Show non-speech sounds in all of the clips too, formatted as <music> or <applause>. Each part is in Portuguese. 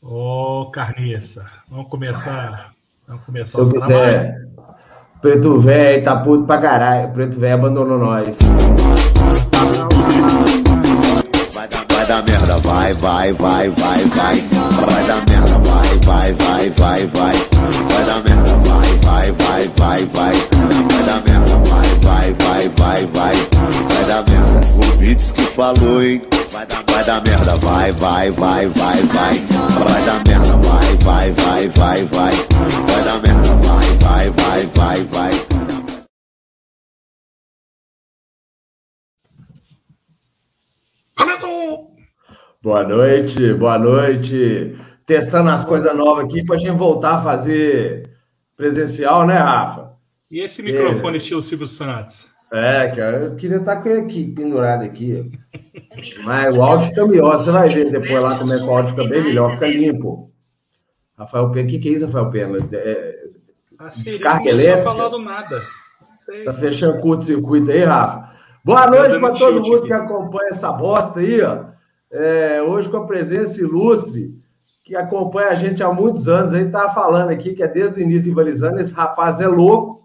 Ô, oh, Carniça, vamos começar. Vamos começar Se eu quiser. Preto Velho tá puto pra caralho. Preto Velho abandonou nós. Vai dar, vai dar merda, vai, vai, vai, vai, vai. Vai dar merda, vai, vai, vai, vai, vai. Vai dar merda, vai, vai, vai, vai, vai. Vai dar merda, vai, vai, vai, vai, vai. Vai dar merda. O Beats que falou, hein? Vai dar, vai dar merda, vai, vai, vai, vai, vai. Vai dar merda, vai, vai, vai, vai, vai. Vai dar merda, vai, vai, vai, vai, vai. Boa noite, boa noite. Testando as coisas novas aqui para a gente voltar a fazer presencial, né, Rafa? E esse microfone é. estilo Silvio Santos? É, cara, eu queria estar com ele aqui, pendurado aqui. Mas o áudio fica melhor, você vai ver depois lá como é que o áudio fica bem melhor, fica limpo. Rafael Pena, o que, que é isso, Rafael Pena? É, descarga elétrica? Não falando nada. Tá fechando curto-circuito aí, Rafa? Boa noite para todo mundo aqui. que acompanha essa bosta aí, ó. É, hoje com a presença ilustre, que acompanha a gente há muitos anos, aí tá falando aqui que é desde o início rivalizando, esse rapaz é louco,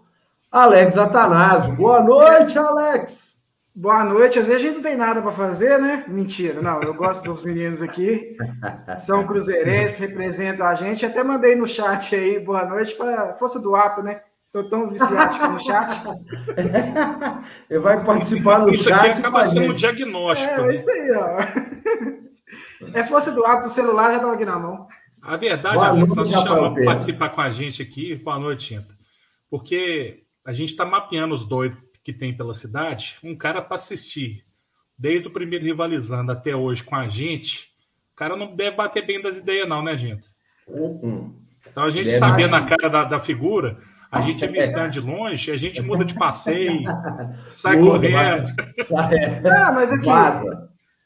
Alex Atanásio. Boa noite, Alex. Boa noite. Às vezes a gente não tem nada para fazer, né? Mentira, não. Eu gosto dos meninos aqui. <laughs> São cruzeirenses, representam a gente. Até mandei no chat aí, boa noite, para Força do Ato, né? Estou tão viciado no chat. <laughs> Ele vai participar no isso chat. Isso aqui acaba sendo um diagnóstico. É, né? isso aí, ó. É Força do Ato, o celular já estava aqui na mão. A verdade, boa Alex, nós chamamos para participar com a gente aqui. Boa noite, Tinta. Porque a gente está mapeando os doidos que tem pela cidade, um cara para assistir, desde o primeiro rivalizando até hoje com a gente, o cara não deve bater bem das ideias, não, né, gente? Uhum. Então a gente sabendo a cara da, da figura, a gente <laughs> avistando de longe, a gente muda de passeio, <laughs> sai correndo. Não, <laughs> mas aqui,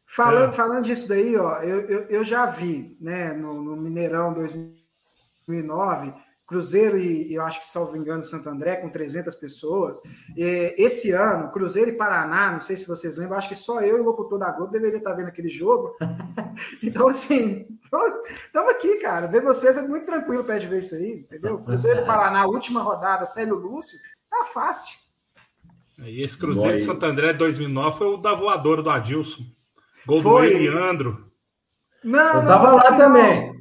falando, é. falando disso daí, ó, eu, eu, eu já vi, né, no, no Mineirão 2009 Cruzeiro e eu acho que, salvo engano, Santo André, com 300 pessoas. E, esse ano, Cruzeiro e Paraná, não sei se vocês lembram, acho que só eu e o locutor da Globo deveria estar vendo aquele jogo. <laughs> então, assim, estamos aqui, cara. Ver vocês é muito tranquilo para de ver isso aí, entendeu? Cruzeiro e Paraná, última rodada, Célio Lúcio, tá fácil. E esse Cruzeiro e Santo André 2009 foi o da voadora do Adilson. Gol foi. do Leandro. Não, eu tava lá também.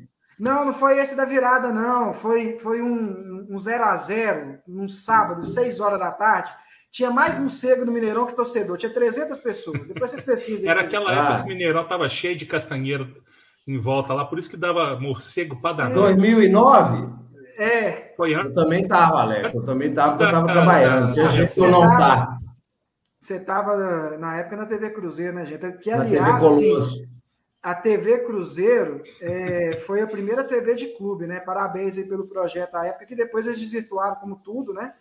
Não, não foi esse da virada, não. Foi, foi um, um 0 a 0 um sábado, 6 horas da tarde. Tinha mais morcego no Mineirão que torcedor. Tinha 300 pessoas. Depois vocês pesquisem. Era aquela época que o Mineirão estava cheio de castanheiro em volta lá, por isso que dava morcego para dar. 2009? É. Foi antes. Eu também estava, Alex. Eu também estava, porque eu estava trabalhando. Tinha gente que eu não tá. Você estava na época na TV Cruzeiro, né, gente? Que, aliás, assim, a TV Cruzeiro é, foi a primeira TV de clube, né? Parabéns aí pelo projeto à época, que depois eles desvirtuaram como tudo, né?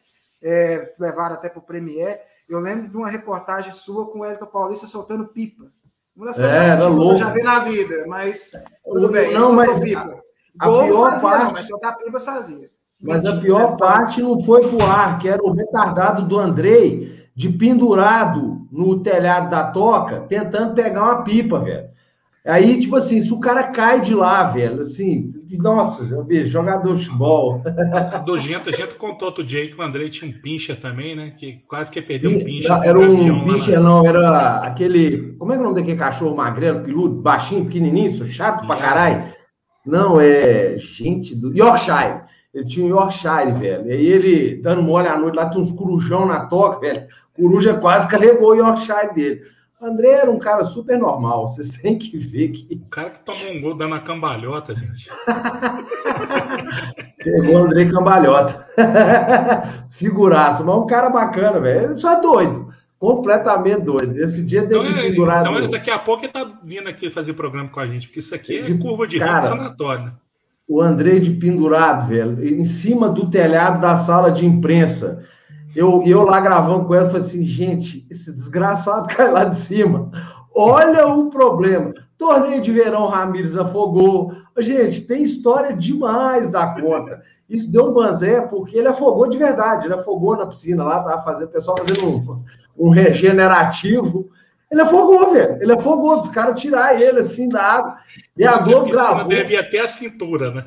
É, levaram até para o Premier. Eu lembro de uma reportagem sua com o Elton Paulista soltando pipa. Uma das é, que eu já vi na vida, mas tudo bem. Não, mas pipa. a, pior fazia, parte... Não, mas soltar pipa fazia. Mas a pior parte não foi pro ar, que era o retardado do Andrei de pendurado no telhado da toca, tentando pegar uma pipa, velho. Aí, tipo assim, se o cara cai de lá, velho, assim, nossa, bicho, jogador de futebol. <laughs> Do Gento, a gente contou outro dia que o André tinha um pincher também, né? Que quase que perdeu um pincher. Era um pincher, não, era aquele. Como é que é o nome daquele cachorro magrelo, peludo, baixinho, pequenininho, chato pra caralho? Não, é. Gente do. Yorkshire. Ele tinha um Yorkshire, velho. E aí ele, dando mole à noite, lá tem uns corujão na toca, velho. Coruja quase carregou o Yorkshire dele. André era um cara super normal, vocês <laughs> têm que ver que. O cara que tomou um gol dando a cambalhota, gente. <laughs> Pegou o André cambalhota. <laughs> Figuraço, mas um cara bacana, velho. Ele só é doido. Completamente doido. Esse dia tem então, que pendurar. Então, daqui a pouco ele tá vindo aqui fazer programa com a gente, porque isso aqui é de curva de cara, sanatório. Né? O André de pendurado, velho, em cima do telhado da sala de imprensa eu, eu lá gravando com ela, falei assim, gente, esse desgraçado <laughs> cai lá de cima. Olha o problema. Torneio de verão, Ramires afogou. Gente, tem história demais da conta. Isso deu um banzé porque ele afogou de verdade. Ele afogou na piscina lá, tava fazendo, o pessoal fazendo um, um regenerativo. Ele afogou, velho. Ele afogou, os caras tirar ele assim da água. E a Globo gravou. Deve até a cintura, né?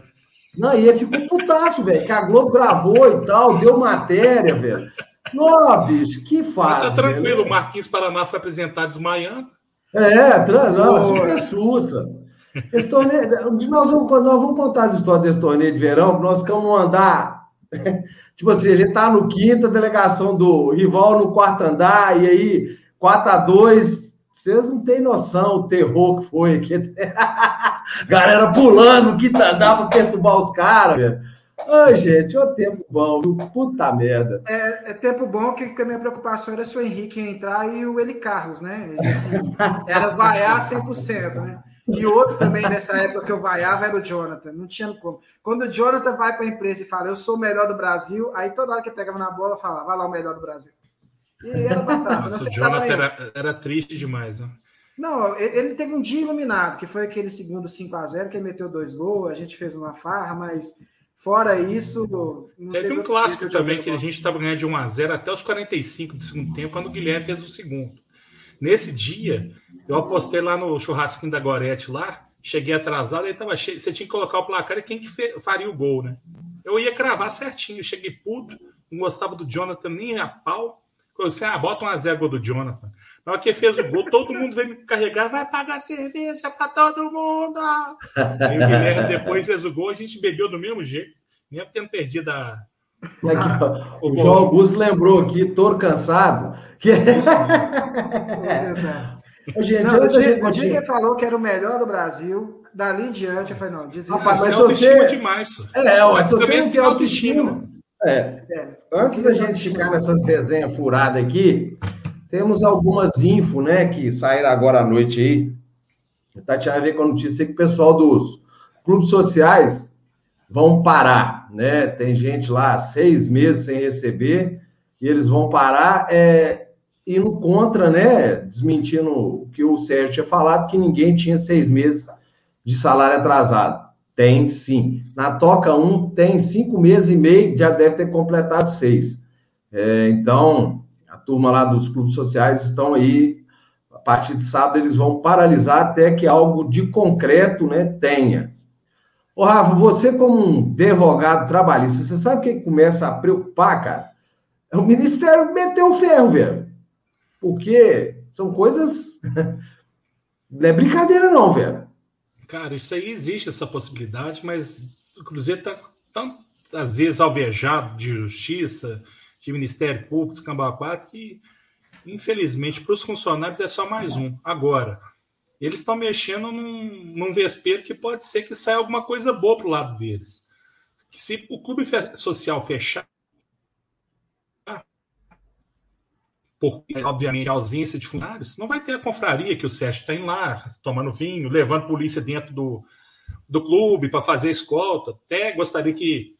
Não, e ele ficou putaço, velho. Que a Globo gravou e tal, deu matéria, velho. Não, bicho, que faz. Tá tranquilo, o Marquinhos Paraná foi apresentado desmaiando. É, não, super sussa. Esse torneio, nós, vamos, nós vamos contar as histórias desse torneio de verão, nós vamos andar. <laughs> tipo assim, a gente tá no quinta, delegação do rival no quarto andar, e aí 4 a 2 vocês não têm noção o terror que foi aqui. <laughs> Galera pulando, que andar para perturbar os caras, velho. Ai, gente, o tempo bom? Puta merda. É, é, tempo bom que, a minha preocupação era se o Henrique entrar e o Eli Carlos, né? Era vaiar 100%, né? E outro também nessa época que eu vaiava era o Jonathan, não tinha como. Quando o Jonathan vai para a empresa e fala, eu sou o melhor do Brasil, aí toda hora que pegava na bola, falava, vai lá o melhor do Brasil. E era batata. Nossa, o Jonathan era, era, triste demais, né? Não, ele teve um dia iluminado, que foi aquele segundo 5 a 0 que ele meteu dois gols, a gente fez uma farra, mas fora isso. Teve, teve um clássico também que a gente estava ganhando de 1 a 0 até os 45 do segundo tempo, quando o Guilherme fez o segundo. Nesse dia, eu apostei lá no churrasquinho da Gorete lá, cheguei atrasado, aí tava cheio, você tinha que colocar o placar e quem que faria o gol, né? Eu ia cravar certinho, cheguei puto, não gostava do Jonathan nem a pau. Eu disse, ah, bota um a zero do Jonathan. Na hora que fez o gol, todo mundo veio me carregar, vai pagar cerveja para todo mundo. E o Guilherme depois fez o gol, a gente bebeu do mesmo jeito, mesmo tendo perdido a. Aqui, o, o João Augusto lembrou aqui, touro cansado. Que... gente, não, o, dia, o dia que ele falou que era o melhor do Brasil, dali em diante, eu falei, não, desista. Rapaz, mas é você... demais. É, ó, se você não tem autoestima... É. é. Antes da gente ficar nessas resenhas furadas aqui, temos algumas info, né, que saíram agora à noite aí. Tá tinha a ver com a notícia que o pessoal dos clubes sociais vão parar, né? Tem gente lá seis meses sem receber e eles vão parar é, indo contra, né? Desmentindo o que o Sérgio tinha falado, que ninguém tinha seis meses de salário atrasado. Tem sim. Na Toca 1 tem cinco meses e meio, já deve ter completado seis. É, então, a turma lá dos clubes sociais estão aí, a partir de sábado eles vão paralisar até que algo de concreto né, tenha. Ô, Rafa, você como um advogado trabalhista, você sabe o que começa a preocupar, cara? É o Ministério meteu o ferro, velho. Porque são coisas... <laughs> Não é brincadeira não, velho. Cara, isso aí existe, essa possibilidade, mas o Cruzeiro está tão, às vezes, alvejado de justiça, de Ministério Público, Escambau 4, que, infelizmente, para os funcionários é só mais um. Agora, eles estão mexendo num, num vespeiro que pode ser que saia alguma coisa boa para o lado deles. Se o clube social fechar, por, obviamente, a ausência de funcionários, não vai ter a confraria que o Sérgio tem lá, tomando vinho, levando polícia dentro do, do clube para fazer escolta. Até gostaria que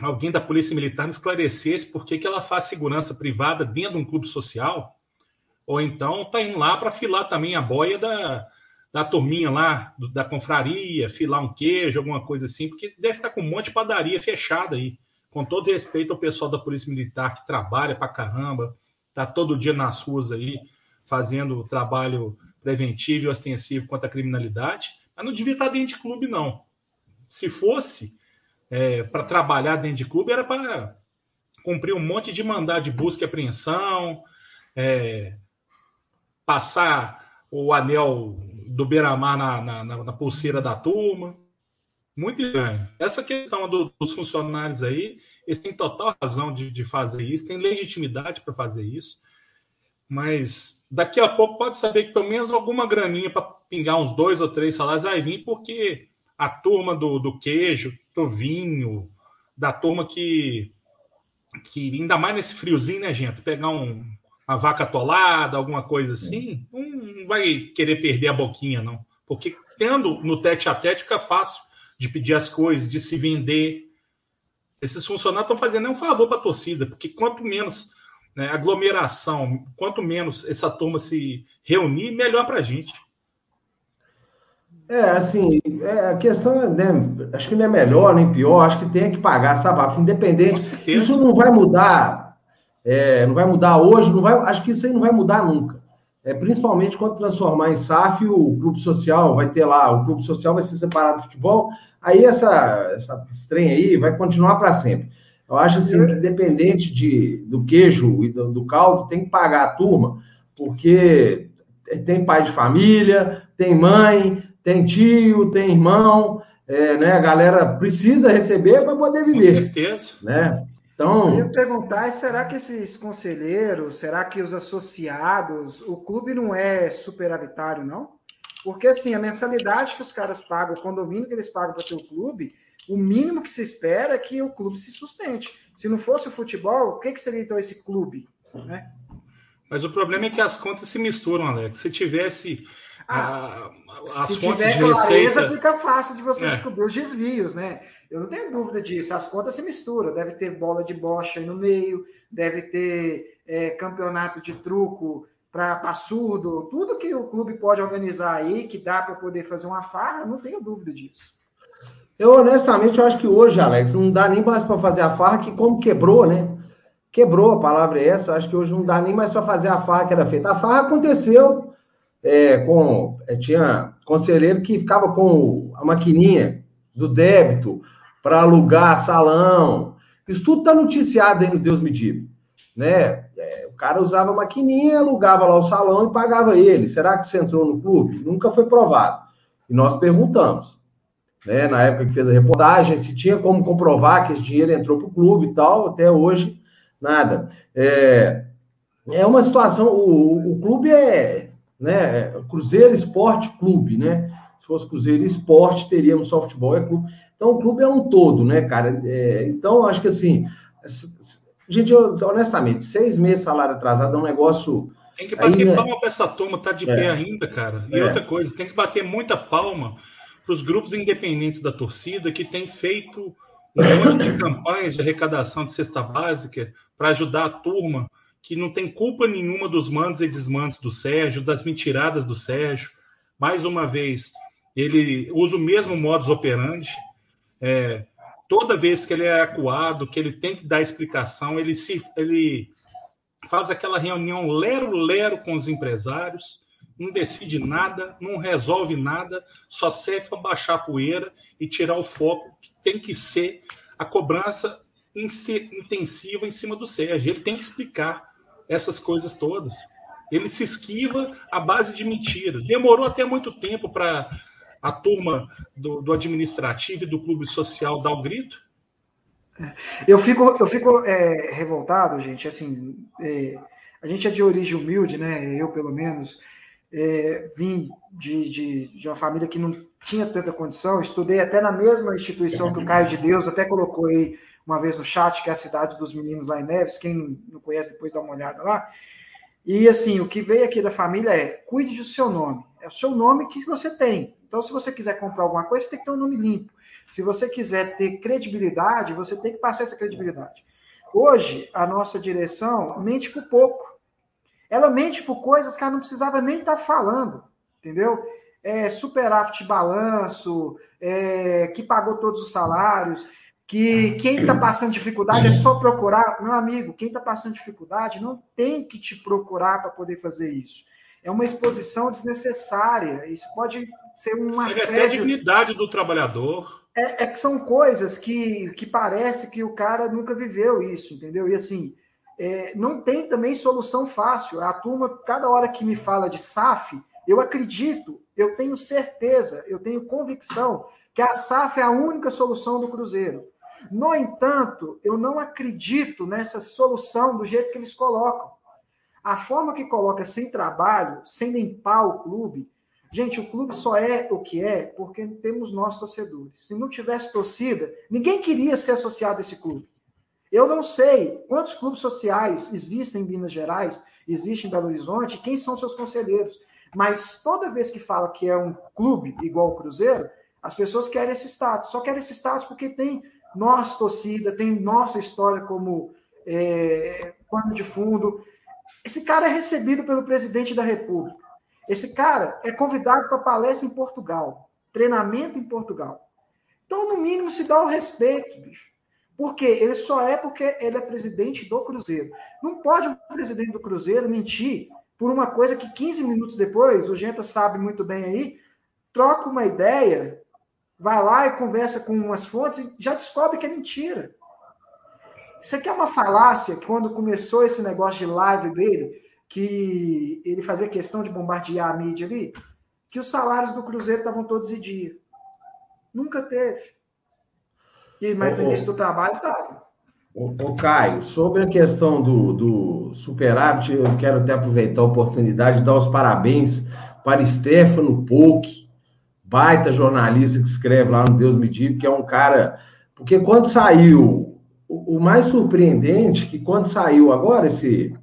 alguém da Polícia Militar me esclarecesse por que, que ela faz segurança privada dentro de um clube social, ou então está indo lá para filar também a boia da, da turminha lá, do, da confraria, filar um queijo, alguma coisa assim, porque deve estar tá com um monte de padaria fechada aí. Com todo respeito ao pessoal da Polícia Militar que trabalha para caramba, está todo dia nas ruas aí, fazendo trabalho preventivo e ostensivo contra a criminalidade, mas não devia estar dentro de clube, não. Se fosse é, para trabalhar dentro de clube, era para cumprir um monte de mandado de busca e apreensão, é, passar o anel do Beira-Mar na, na, na, pulseira da turma. Muito estranho. Essa questão do, dos funcionários aí, eles têm total razão de, de fazer isso, têm legitimidade para fazer isso. Mas daqui a pouco pode saber que pelo menos alguma graninha para pingar uns dois ou três salários vai vir, porque a turma do, do queijo, do vinho, da turma que, que ainda mais nesse friozinho, né, gente? Pegar um, uma vaca atolada, alguma coisa assim, não, não vai querer perder a boquinha, não. Porque tendo no tete a tete fica fácil de pedir as coisas, de se vender, esses funcionários estão fazendo um favor para a torcida, porque quanto menos né, aglomeração, quanto menos essa turma se reunir, melhor para a gente. É, assim, é, a questão é, né, acho que não é melhor nem pior, acho que tem que pagar, sabe, independente. Isso não vai mudar, é, não vai mudar hoje, não vai, acho que isso aí não vai mudar nunca. É, principalmente quando transformar em SAF o clube social, vai ter lá, o clube social vai ser separado do futebol, aí essa, essa estranha aí vai continuar para sempre. Eu acho assim que independente de, do queijo e do, do caldo, tem que pagar a turma, porque tem pai de família, tem mãe, tem tio, tem irmão, é, né? A galera precisa receber para poder viver. Com certeza. Né? Então. Eu ia perguntar: será que esses conselheiros, será que os associados, o clube não é superavitário, não? Porque assim, a mensalidade que os caras pagam, o condomínio que eles pagam para ter o clube, o mínimo que se espera é que o clube se sustente. Se não fosse o futebol, o que, que seria então esse clube? Né? Mas o problema é que as contas se misturam, Alex. Se tivesse ah, as se tiver de clareza, receita... fica fácil de você é. descobrir os desvios, né? Eu não tenho dúvida disso. As contas se misturam. Deve ter bola de bocha aí no meio, deve ter é, campeonato de truco para surdo, tudo que o clube pode organizar aí, que dá para poder fazer uma farra, não tenho dúvida disso. Eu, honestamente, eu acho que hoje, Alex, não dá nem mais para fazer a farra, que como quebrou, né? Quebrou, a palavra é essa. Acho que hoje não dá nem mais para fazer a farra que era feita. A farra aconteceu é, com. É, tinha conselheiro que ficava com a maquininha do débito para alugar salão. Isso tudo está noticiado aí no Deus Me Diga. Né? É, o cara usava a maquininha, alugava lá o salão e pagava ele. Será que você entrou no clube? Nunca foi provado. E nós perguntamos. Né, na época que fez a reportagem, se tinha como comprovar que esse dinheiro entrou para o clube e tal, até hoje nada. É, é uma situação, o, o clube é, né, Cruzeiro Esporte Clube, né? Se fosse Cruzeiro Esporte, teríamos só futebol é clube. Então, o clube é um todo, né, cara? É, então, acho que assim, gente, eu, honestamente, seis meses salário atrasado é um negócio. Tem que bater aí, né? palma para essa turma, tá de é. pé ainda, cara. E é. outra coisa, tem que bater muita palma para os grupos independentes da torcida que têm feito um monte de <coughs> campanhas de arrecadação de cesta básica para ajudar a turma que não tem culpa nenhuma dos mandos e desmandos do Sérgio, das mentiradas do Sérgio. Mais uma vez, ele usa o mesmo modus operandi. É, toda vez que ele é acuado, que ele tem que dar explicação, ele se ele faz aquela reunião lero-lero com os empresários, não decide nada, não resolve nada, só serve para baixar a poeira e tirar o foco que tem que ser a cobrança intensiva em cima do Sérgio. Ele tem que explicar essas coisas todas. Ele se esquiva à base de mentira. Demorou até muito tempo para a turma do, do, administrativo e do clube social dar o grito. Eu fico, eu fico é, revoltado, gente. Assim, é, a gente é de origem humilde, né? Eu, pelo menos, é, vim de, de, de, uma família que não tinha tanta condição. Estudei até na mesma instituição que o Caio de Deus até colocou aí uma vez no chat, que é a cidade dos meninos lá em Neves. Quem não conhece, depois dá uma olhada lá. E assim, o que veio aqui da família é cuide do seu nome. É o seu nome que você tem. Então, se você quiser comprar alguma coisa, você tem que ter um nome limpo. Se você quiser ter credibilidade, você tem que passar essa credibilidade. Hoje, a nossa direção mente por pouco. Ela mente por coisas que ela não precisava nem estar tá falando, entendeu? É, superávit balanço, é, que pagou todos os salários, que quem está passando dificuldade é só procurar. Meu amigo, quem está passando dificuldade não tem que te procurar para poder fazer isso. É uma exposição desnecessária. Isso pode ser uma Seria até a dignidade do trabalhador. É, é, que são coisas que, que parece que o cara nunca viveu isso, entendeu? E assim, é, não tem também solução fácil. A turma, cada hora que me fala de SAF, eu acredito, eu tenho certeza, eu tenho convicção que a SAF é a única solução do Cruzeiro. No entanto, eu não acredito nessa solução do jeito que eles colocam. A forma que coloca sem trabalho, sem limpar o clube, gente, o clube só é o que é porque temos nós torcedores. Se não tivesse torcida, ninguém queria ser associado a esse clube. Eu não sei quantos clubes sociais existem em Minas Gerais, existem em Belo Horizonte, quem são seus conselheiros. Mas toda vez que fala que é um clube igual o Cruzeiro, as pessoas querem esse status. Só querem esse status porque tem nossa torcida, tem nossa história como é, pano de fundo. Esse cara é recebido pelo presidente da República. Esse cara é convidado para palestra em Portugal, treinamento em Portugal. Então, no mínimo, se dá o respeito, bicho. Porque ele só é porque ele é presidente do Cruzeiro. Não pode o presidente do Cruzeiro mentir por uma coisa que 15 minutos depois, o Genta sabe muito bem aí, troca uma ideia, vai lá e conversa com umas fontes e já descobre que é mentira. Isso aqui é uma falácia, quando começou esse negócio de live dele, que ele fazia questão de bombardear a mídia ali, que os salários do Cruzeiro estavam todos em dia. Nunca teve. E, mas no início do trabalho estava. O, Caio, sobre a questão do, do superávit, eu quero até aproveitar a oportunidade de dar os parabéns para Stefano Polk, baita jornalista que escreve lá no Deus Me Diga, que é um cara. Porque quando saiu, o, mais surpreendente é que quando saiu agora esse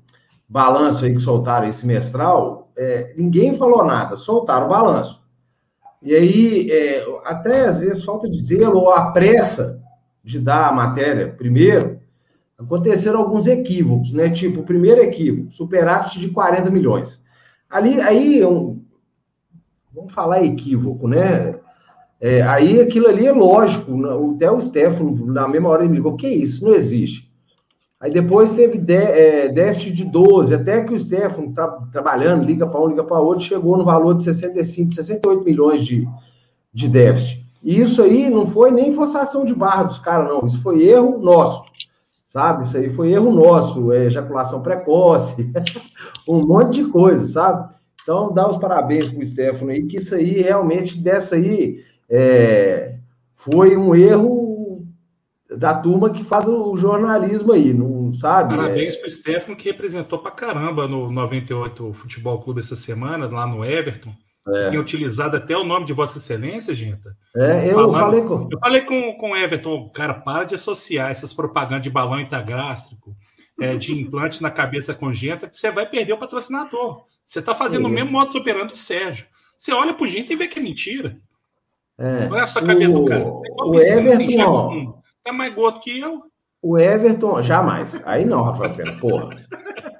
balanço aí que soltaram esse mestral, é, ninguém falou nada, soltaram o balanço. E aí, é, até às vezes falta de zelo ou a pressa de dar a matéria primeiro, aconteceram alguns equívocos, né? Tipo, o primeiro equívoco, superávit de 40 milhões. Ali, aí, um, vamos falar equívoco, né? É, aí aquilo ali é lógico, né? até o Stefano, na mesma hora, ele me ligou, que isso, não existe. Aí depois teve é, déficit de 12, até que o Stefano, tra, trabalhando, liga para um, liga para outro, chegou no valor de 65, 68 milhões de, de déficit. E isso aí não foi nem forçação de barra dos caras, não. Isso foi erro nosso, sabe? Isso aí foi erro nosso, é, ejaculação precoce, <laughs> um monte de coisa, sabe? Então, dá os parabéns para o Stefano aí, que isso aí, realmente, dessa aí, é, foi um erro da turma que faz o jornalismo aí, não sabe? Parabéns é... para o Stefano, que representou para caramba no 98 Futebol Clube essa semana, lá no Everton. É. Tem utilizado até o nome de Vossa Excelência, gente. É, eu Falando, falei com. Eu falei com, com o Everton, cara, para de associar essas propagandas de balão intragástrico, é, de implante na cabeça congênita, que você vai perder o patrocinador. Você está fazendo o mesmo modo operando do Sérgio. Você olha pro gente e vê que é mentira. É. Olha a sua cabeça o, do cara. O Everton. Tá mais gordo que eu. O Everton, jamais. Aí não, Rafael porra.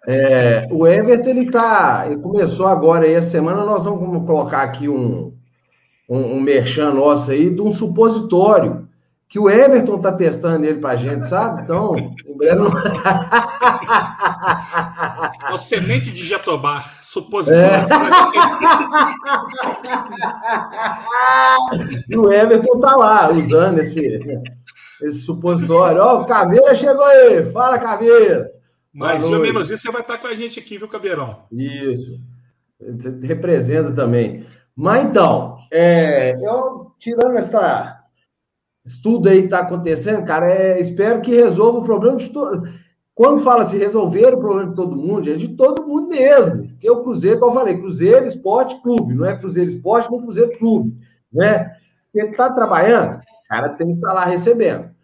É, o Everton, ele tá. Ele começou agora aí a semana, nós vamos colocar aqui um, um, um merchan nosso aí de um supositório que o Everton tá testando ele pra gente, sabe? Então, em breve não... <laughs> É o semente de Jatobá, supositório. É. <laughs> e o Everton tá lá, usando esse, esse supositório. Ó, oh, o Caveira chegou aí, fala, Caveira. Mas ou menos isso, você vai estar com a gente aqui, viu, Caveirão? Isso. Representa também. Mas então, é, eu tirando essa estudo aí que está acontecendo, cara, é, espero que resolva o problema de todo. Quando fala se resolver o problema de todo mundo, é de todo mundo mesmo. Porque o Cruzeiro, como eu falei, Cruzeiro Esporte Clube, não é Cruzeiro Esporte, nem Cruzeiro Clube, né? Ele está trabalhando, o cara tem que estar tá lá recebendo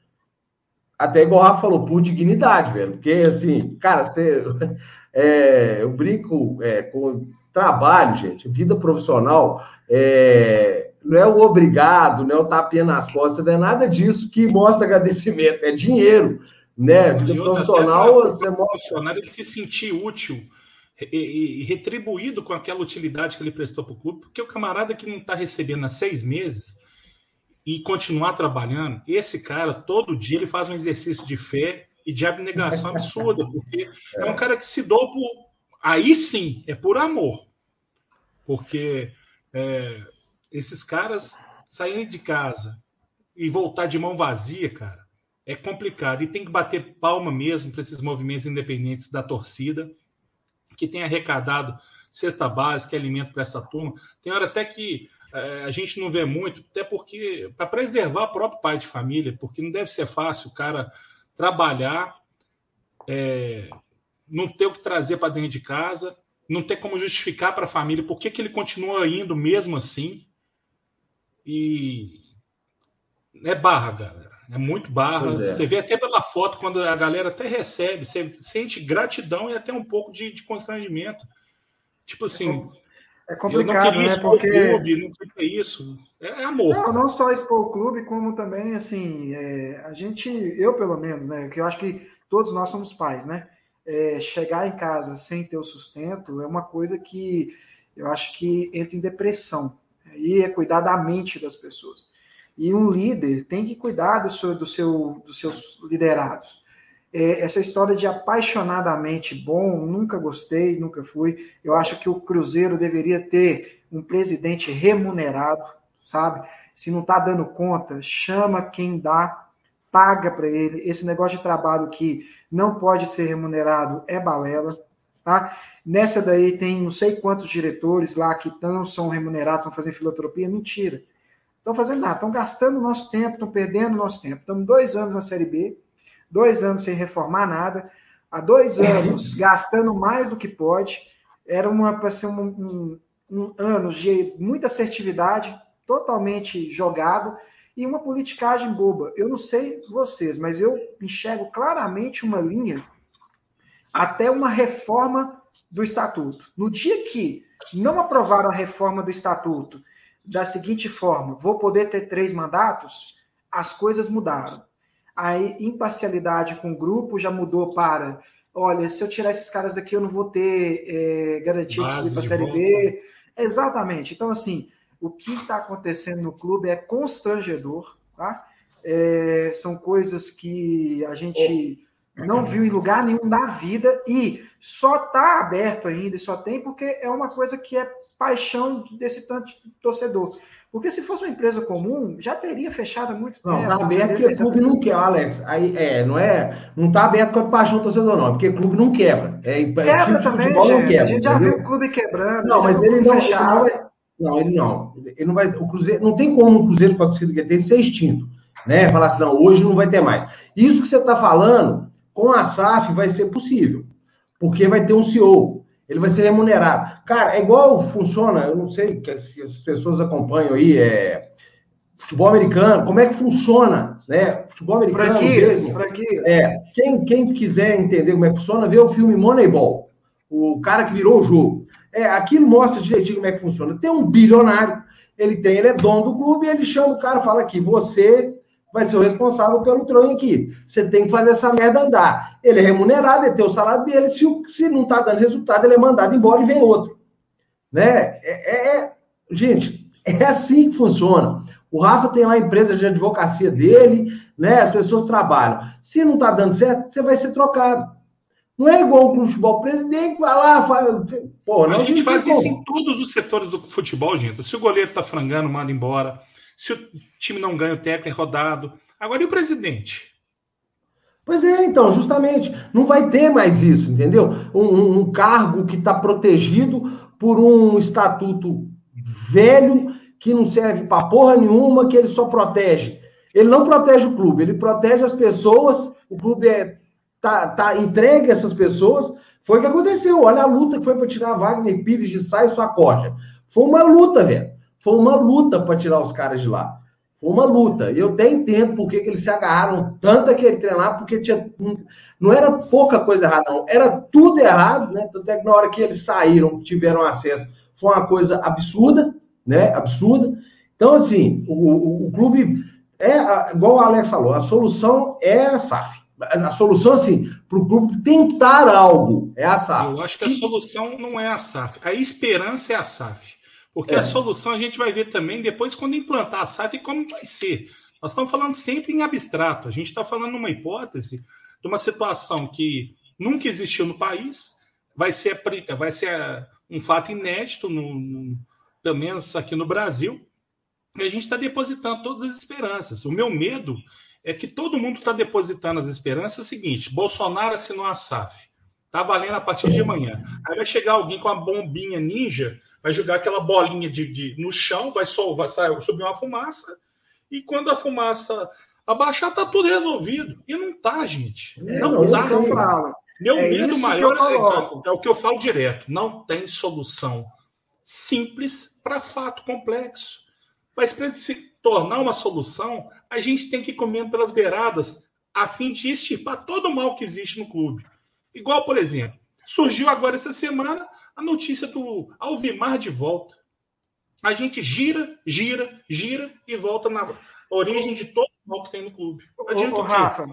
até igual o Rafa falou, por dignidade, velho. Porque, assim, cara, você. <laughs> É, eu brinco é, com trabalho, gente, vida profissional. É, não é o obrigado, não é o tapinha nas costas, não é nada disso que mostra agradecimento, é dinheiro, né? Vida profissional, você mostra. que se sentir útil e, e, retribuído com aquela utilidade que ele prestou para o clube, porque o camarada que não está recebendo há seis meses e continuar trabalhando, esse cara, todo dia, ele faz um exercício de fé e de abnegação absurda, porque <laughs> é, é um cara que se doa por. Aí sim, é por amor. Porque é, esses caras saírem de casa e voltar de mão vazia, cara, é complicado. E tem que bater palma mesmo para esses movimentos independentes da torcida, que tem arrecadado cesta básica, alimento para essa turma. Tem hora até que é, a gente não vê muito, até porque para preservar o próprio pai de família, porque não deve ser fácil o cara trabalhar, é, não ter o que trazer para dentro de casa, não ter como justificar para a família por que, que ele continua indo mesmo assim. E é barra, galera. É muito barra. É. Você vê até pela foto, quando a galera até recebe, você sente gratidão e até um pouco de, de constrangimento. Tipo assim, é complicado, né? Porque clube, não queria isso. É amor. Não, não só expor o clube, como também assim, é, a gente, eu pelo menos, né? Que eu acho que todos nós somos pais, né? É, chegar em casa sem ter o sustento é uma coisa que eu acho que entra em depressão. E é cuidar da mente das pessoas. E um líder tem que cuidar do seu, do seu, dos seus liderados. É, essa história de apaixonadamente bom, nunca gostei, nunca fui. Eu acho que o Cruzeiro deveria ter um presidente remunerado, sabe? Se não está dando conta, chama quem dá, paga para ele. Esse negócio de trabalho que não pode ser remunerado é balela, tá? Nessa daí tem não sei quantos diretores lá que tão, são remunerados, estão fazendo filantropia. Mentira. Estão fazendo nada, estão gastando nosso tempo, estão perdendo nosso tempo. Estamos dois anos na Série B, dois anos sem reformar nada, há dois anos <laughs> gastando mais do que pode. Era uma para ser um, um, um anos de muita assertividade, totalmente jogado e uma politicagem boba. Eu não sei vocês, mas eu enxergo claramente uma linha até uma reforma do estatuto. No dia que não aprovaram a reforma do estatuto da seguinte forma: vou poder ter três mandatos, as coisas mudaram. A imparcialidade com o grupo já mudou para: olha, se eu tirar esses caras daqui, eu não vou ter é, garantia de subir para a Série B. Exatamente. Então, assim, o que está acontecendo no clube é constrangedor, tá? É, são coisas que a gente não viu em lugar nenhum da vida e só está aberto ainda e só tem porque é uma coisa que é paixão desse tanto torcedor. Porque se fosse uma empresa comum, já teria fechado há muito não, tempo. Não, está aberto porque o clube não quer, Alex. Aí, é, não é, não está aberto com a paixão do torcedor, não, porque o clube não quebra. É, quebra também, gente. Não quebra, a gente já viu o clube quebrando. Não, mas ele não, ele não vai. Não, ele não. Ele não vai. O Cruzeiro não tem como um Cruzeiro com a torcida que tem ser extinto, né? Falar assim, não, hoje não vai ter mais. Isso que você está falando, com a SAF vai ser possível, porque vai ter um CEO ele vai ser remunerado. Cara, é igual funciona, eu não sei se as pessoas acompanham aí, é, futebol americano, como é que funciona, né? Futebol americano. Franquias, franquias. É, quem, quem quiser entender como é que funciona, vê o filme Moneyball, o cara que virou o jogo. É, aquilo mostra direitinho como é que funciona. Tem um bilionário, ele tem, ele é dono do clube, ele chama o cara e fala aqui, você vai ser o responsável pelo trem aqui. Você tem que fazer essa merda andar. Ele é remunerado, ele tem o salário dele. Se, se não está dando resultado, ele é mandado embora e vem outro. Né? É, é, é, gente, é assim que funciona. O Rafa tem lá a empresa de advocacia dele, né? As pessoas trabalham. Se não está dando certo, você vai ser trocado. Não é igual o futebol. Presidente vai lá, faz. Pô, a gente faz isso como. em todos os setores do futebol, gente. Se o goleiro está frangando, manda embora se o time não ganha, o técnico é rodado. Agora, e o presidente? Pois é, então, justamente, não vai ter mais isso, entendeu? Um, um cargo que está protegido por um estatuto velho que não serve para porra nenhuma, que ele só protege. Ele não protege o clube, ele protege as pessoas, o clube é, tá, tá entregue a essas pessoas. Foi o que aconteceu. Olha a luta que foi para tirar Wagner Pires de Sai e sua corja. Foi uma luta, velho. Foi uma luta para tirar os caras de lá. Foi uma luta. E eu até entendo por que, eles se agarraram tanto a querer porque tinha, não era pouca coisa errada, não. Era tudo errado, né? Tanto é que na hora que eles saíram, tiveram acesso, foi uma coisa absurda, né? Absurda. Então, assim, o, o, o clube é, igual o Alex falou, a solução é a SAF. A solução, assim, para o clube tentar algo é a SAF. Eu acho que a solução não é a SAF. A esperança é a SAF. Porque é. a solução a gente vai ver também depois quando implantar a SAF como vai ser. Nós estamos falando sempre em abstrato. A gente está falando uma hipótese de uma situação que nunca existiu no país, vai ser, vai ser um fato inédito, no, no, pelo menos aqui no Brasil, e a gente está depositando todas as esperanças. O meu medo é que todo mundo está depositando as esperanças. É o seguinte: Bolsonaro assinou a SAF, está valendo a partir de amanhã. Aí vai chegar alguém com a bombinha ninja vai jogar aquela bolinha de, de no chão, vai, sol, vai sair, subir uma fumaça, e quando a fumaça abaixar, tá tudo resolvido. E não tá, gente. É, não, não tá. Não Meu é medo maior é, é, o que eu falo direto. Não tem solução simples para fato complexo. Mas para se tornar uma solução, a gente tem que ir comendo pelas beiradas a fim de extirpar todo o mal que existe no clube. Igual, por exemplo, surgiu agora essa semana a notícia do Alvimar de volta. A gente gira, gira, gira e volta na origem de todo o mal que tem no clube. Ô, ô, Rafa,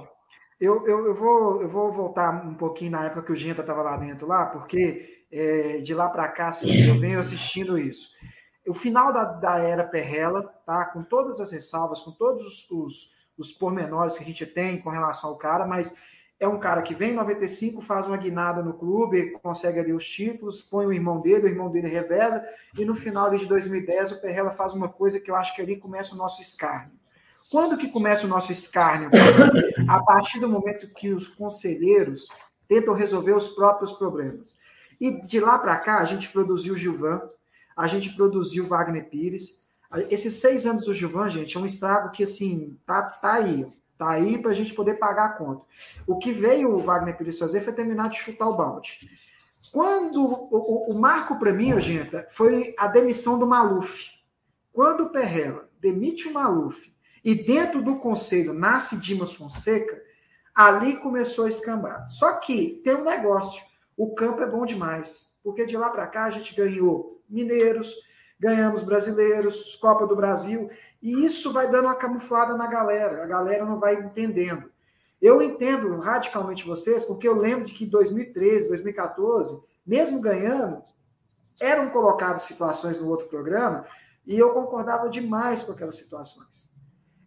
eu, eu, eu, vou, eu vou voltar um pouquinho na época que o Ginta estava lá dentro, lá, porque é, de lá para cá, assim, eu venho assistindo isso. O final da, da era Perrela, tá? com todas as ressalvas, com todos os, os, os pormenores que a gente tem com relação ao cara, mas é um cara que vem em 95, faz uma guinada no clube, consegue ali os títulos, põe o irmão dele, o irmão dele reveza, e no final de 2010 o Perrela faz uma coisa que eu acho que ali começa o nosso escárnio. Quando que começa o nosso escárnio? A partir do momento que os conselheiros tentam resolver os próprios problemas. E de lá para cá, a gente produziu o Gilvan, a gente produziu o Wagner Pires. Esses seis anos do Gilvan, gente, é um estrago que, assim, tá, tá aí. Tá aí para a gente poder pagar a conta. O que veio o Wagner Pires fazer foi terminar de chutar o balde. Quando o, o, o marco para mim, gente, foi a demissão do Maluf. Quando o Perrella demite o Maluf e dentro do conselho nasce Dimas Fonseca, ali começou a escambar. Só que tem um negócio: o campo é bom demais, porque de lá para cá a gente ganhou mineiros, ganhamos brasileiros, Copa do Brasil, e isso vai dando uma camuflada na galera, a galera não vai entendendo. Eu entendo radicalmente vocês, porque eu lembro de que em 2013, 2014, mesmo ganhando, eram colocadas situações no outro programa e eu concordava demais com aquelas situações.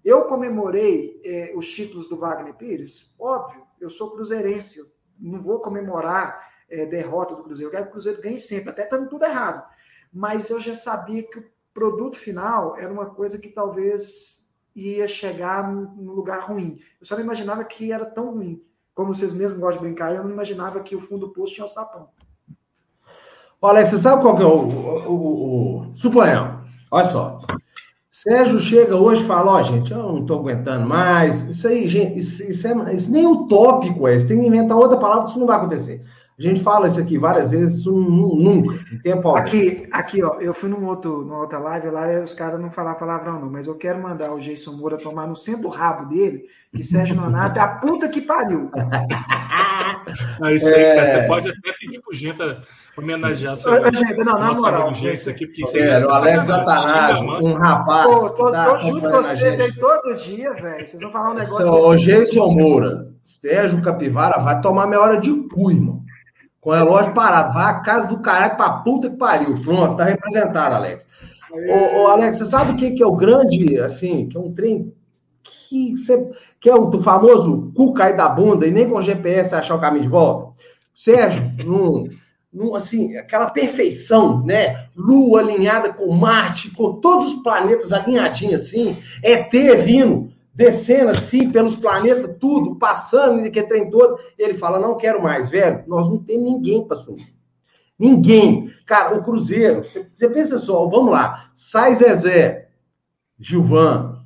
Eu comemorei eh, os títulos do Wagner Pires, óbvio, eu sou cruzeirense, eu não vou comemorar eh, derrota do Cruzeiro, eu quero que o Cruzeiro ganhe sempre, até estando tudo errado. Mas eu já sabia que o produto final era uma coisa que talvez ia chegar num lugar ruim. Eu só não imaginava que era tão ruim. Como vocês mesmos gostam de brincar, eu não imaginava que o fundo do poço tinha o sapão. Alex, você sabe qual que é o, o, o, o... Suponhamos, olha só. Sérgio chega hoje e fala, ó, oh, gente, eu não estou aguentando mais. Isso aí, gente, isso, isso, é, isso nem utópico é. Você tem que inventar outra palavra que isso não vai acontecer. A gente fala isso aqui várias vezes, isso nunca, em tempo algum. Aqui, aqui, ó, eu fui num outro, numa outra live lá e os caras não falaram palavrão, não, mas eu quero mandar o Jason Moura tomar no centro do rabo dele, que Sérgio Nonato é a puta que pariu. Não, isso aí, é... cara, você pode até pedir pro Genta homenagear essa Não, na moral. Esse aqui, porque isso é, o Alex Atanás, um rapaz. Pô, tô, tá tô junto com vocês aí todo dia, velho. Vocês vão falar um negócio. O Jason Moura, Sérgio Capivara, vai tomar minha hora de cu, irmão com o relógio parado. Vai à casa do caralho pra puta que pariu. Pronto, tá representado, Alex. Ô, ô, Alex, você sabe o que, que é o grande, assim, que é um trem que, você, que é o famoso cu cair da bunda e nem com GPS achar o caminho de volta? Sérgio, num, num, assim, aquela perfeição, né? Lua alinhada com Marte, com todos os planetas alinhadinhos assim, ET vindo descendo assim pelos planetas, tudo, passando, que trem todo. Ele fala: não quero mais, velho. Nós não temos ninguém para assumir. Ninguém. Cara, o Cruzeiro, você pensa só, vamos lá. Sai Zezé, Gilvan.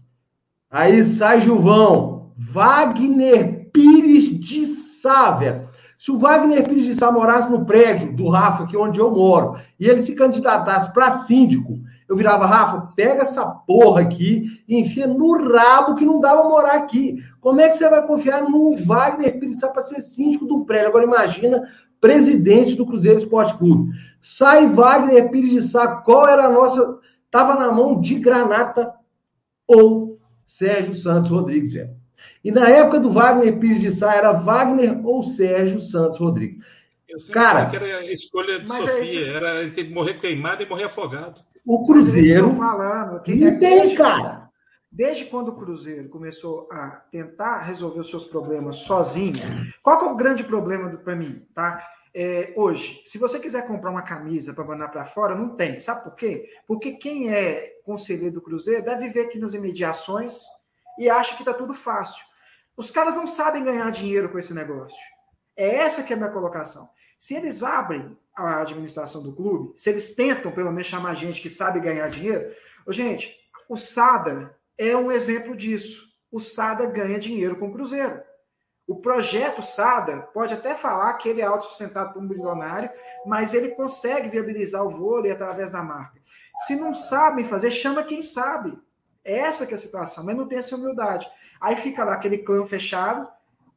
Aí sai Gilvão. Wagner Pires de Sá, velho. Se o Wagner Pires de Sá morasse no prédio do Rafa, aqui onde eu moro, e ele se candidatasse para síndico, eu virava, Rafa, pega essa porra aqui e enfia no rabo que não dava morar aqui. Como é que você vai confiar no Wagner Pires para ser síndico do prédio? Agora imagina, presidente do Cruzeiro Esporte Clube. Sai Wagner Pires de Sá, qual era a nossa... Tava na mão de Granata ou Sérgio Santos Rodrigues, velho. E na época do Wagner Pires de Sá, era Wagner ou Sérgio Santos Rodrigues. Eu Cara, que era a escolha de é Sofia, é era entre morrer queimado e morrer afogado. O Cruzeiro. Falando, que não é tem, cara. Desde quando o Cruzeiro começou a tentar resolver os seus problemas sozinho, qual é o grande problema para mim, tá? É, hoje, se você quiser comprar uma camisa para mandar para fora, não tem. Sabe por quê? Porque quem é conselheiro do Cruzeiro deve viver aqui nas imediações e acha que está tudo fácil. Os caras não sabem ganhar dinheiro com esse negócio. É essa que é a minha colocação. Se eles abrem a administração do clube, se eles tentam pelo menos chamar gente que sabe ganhar dinheiro, ô, gente, o Sada é um exemplo disso. O Sada ganha dinheiro com o Cruzeiro. O projeto Sada pode até falar que ele é autossustentado por um bilionário, mas ele consegue viabilizar o vôlei através da marca. Se não sabem fazer, chama quem sabe. É essa que é a situação, mas não tem essa humildade. Aí fica lá aquele clã fechado,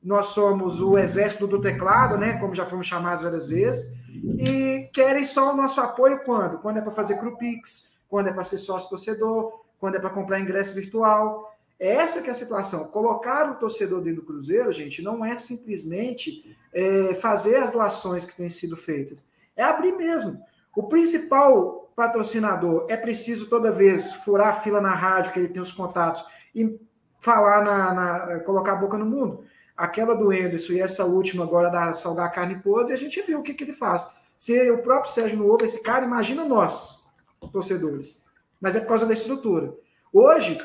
nós somos o exército do teclado, né? Como já fomos chamados várias vezes, e querem só o nosso apoio quando? Quando é para fazer Crupix, quando é para ser sócio torcedor, quando é para comprar ingresso virtual. É essa que é a situação. Colocar o torcedor dentro do Cruzeiro, gente, não é simplesmente é, fazer as doações que têm sido feitas. É abrir mesmo. O principal patrocinador é preciso toda vez furar a fila na rádio, que ele tem os contatos, e falar na, na colocar a boca no mundo. Aquela do Enderson e essa última agora da salgar carne podre, a gente viu o que, que ele faz. Se o próprio Sérgio ouve esse cara, imagina nós, torcedores. Mas é por causa da estrutura. Hoje,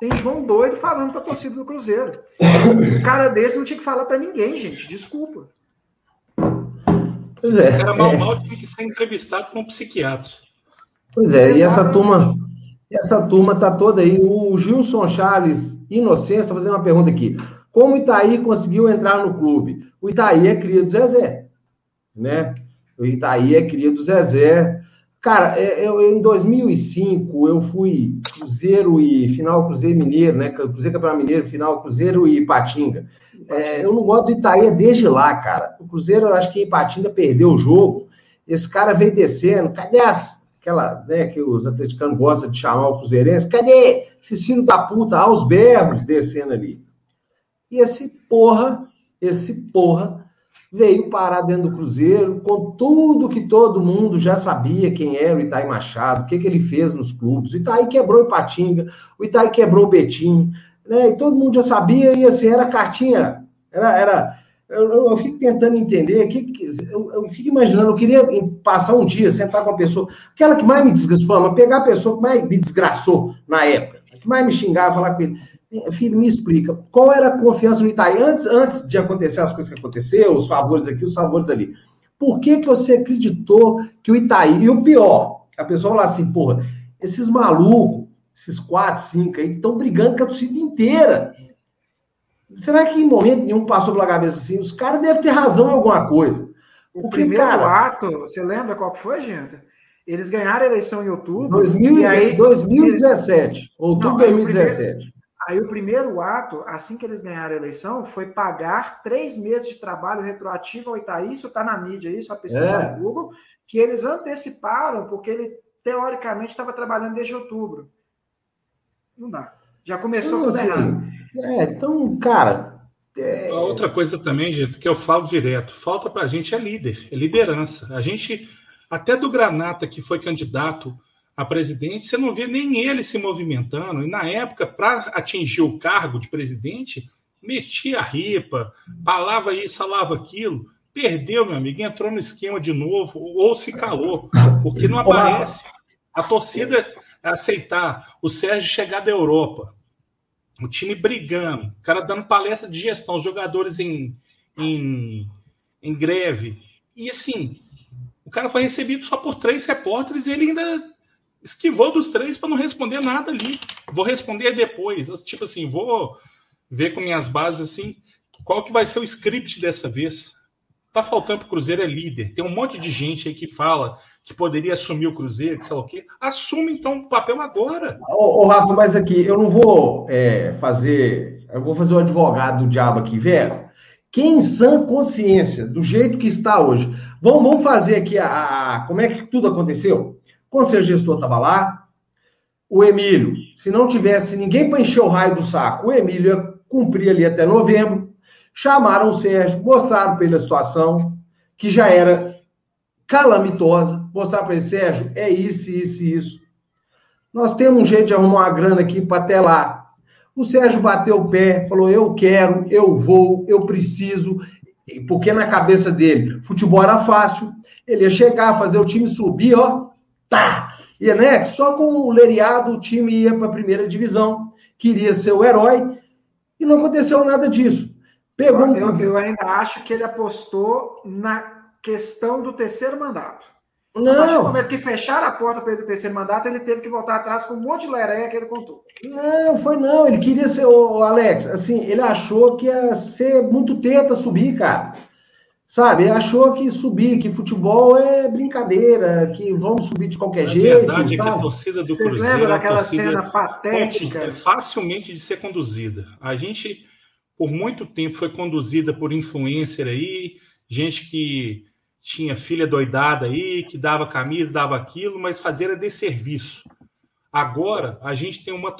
tem João doido falando para a torcida do Cruzeiro. Um cara desse não tinha que falar para ninguém, gente. Desculpa. Pois é. Esse cara mal, é. mal tinha que ser entrevistado por um psiquiatra. Pois é, e essa turma, essa turma tá toda aí. O Gilson Charles Inocência está fazendo uma pergunta aqui. Como o Itaí conseguiu entrar no clube? O Itaí é cria do Zezé, né? O Itaí é cria do Zezé. Cara, é, eu, em 2005 eu fui Cruzeiro e final Cruzeiro Mineiro, né? Cruzeiro Campeonato Mineiro, final Cruzeiro e Patinga. É, eu não gosto do Itaí desde lá, cara. O Cruzeiro, eu acho que Ipatinga perdeu o jogo. Esse cara veio descendo. Cadê as, aquela, né, que os atleticanos gostam de chamar o Cruzeirense? Cadê esses filhos da puta aos berros descendo ali? E esse porra, esse porra, veio parar dentro do Cruzeiro com tudo que todo mundo já sabia quem era o Itaí Machado, o que, que ele fez nos clubes. O Itaí quebrou o Ipatinga, o Itaí quebrou o Betim, né? E todo mundo já sabia, e assim, era cartinha, era. era eu, eu, eu fico tentando entender, que, eu, eu, fico imaginando, eu queria passar um dia, sentar com a pessoa, aquela que mais me desgraçou, pegar a pessoa que mais me desgraçou na época, que mais me xingava, falar com ele. Filho, me explica, qual era a confiança no Itaí antes, antes de acontecer as coisas que aconteceram, os favores aqui, os favores ali? Por que, que você acreditou que o Itaí, e o pior, a pessoa fala assim, porra, esses malucos, esses quatro, cinco aí, estão brigando com a torcida inteira. Será que em momento nenhum passou pela cabeça assim? Os caras devem ter razão em alguma coisa. O primeiro cara, ato, você lembra qual foi, gente? Eles ganharam a eleição em outubro. 2000, e aí, 2017. Eles, outubro de 2017. Aí o primeiro ato, assim que eles ganharam a eleição, foi pagar três meses de trabalho retroativo ao Itaí, isso está na mídia, isso a pesquisa é. do Google, que eles anteciparam, porque ele teoricamente estava trabalhando desde outubro. Não dá. Já começou então, assim, errado. É, então, cara. É... Outra coisa também, gente, que eu falo direto: falta para a gente é líder, é liderança. A gente, até do Granata, que foi candidato a presidente, você não vê nem ele se movimentando. E na época, para atingir o cargo de presidente, metia a ripa, falava isso, falava aquilo. Perdeu, meu amigo, entrou no esquema de novo, ou se calou, porque não aparece. A torcida aceitar o Sérgio chegar da Europa, o time brigando, o cara dando palestra de gestão, os jogadores em, em, em greve. E assim, o cara foi recebido só por três repórteres e ele ainda esquivou dos três para não responder nada ali. Vou responder depois. Tipo assim, vou ver com minhas bases assim, qual que vai ser o script dessa vez. Tá faltando para o Cruzeiro é líder. Tem um monte de gente aí que fala que poderia assumir o Cruzeiro, que sei lá o quê. Assume então o papel agora. Ô, ô Rafa, mas aqui eu não vou é, fazer. Eu vou fazer o advogado do diabo aqui, velho. Quem em sã consciência, do jeito que está hoje, vamos, vamos fazer aqui a, a como é que tudo aconteceu? Conselho gestor estava lá, o Emílio, se não tivesse ninguém para encher o raio do saco, o Emílio ia cumprir ali até novembro. Chamaram o Sérgio, mostraram para ele a situação, que já era calamitosa, mostrar para ele, Sérgio, é isso, isso e isso. Nós temos um jeito de arrumar uma grana aqui para até lá. O Sérgio bateu o pé, falou: eu quero, eu vou, eu preciso, porque na cabeça dele, futebol era fácil, ele ia chegar, fazer o time subir, ó, tá! E né, só com o Leriado o time ia para a primeira divisão, queria ser o herói, e não aconteceu nada disso. Pegou eu, um... eu ainda acho que ele apostou na questão do terceiro mandato. Não. A partir do momento que fecharam a porta para ele do terceiro mandato, ele teve que voltar atrás com um monte de lereia que ele contou. Não, foi não. Ele queria ser, o Alex, assim, ele achou que ia ser muito teta subir, cara. Sabe? Achou que subir, que futebol é brincadeira, que vamos subir de qualquer a jeito. verdade sabe? é que a torcida do Vocês Cruzeiro. Lembram é daquela cena patética? É facilmente de ser conduzida. A gente, por muito tempo, foi conduzida por influencer aí, gente que tinha filha doidada aí, que dava camisa, dava aquilo, mas fazia de serviço. Agora, a gente tem uma.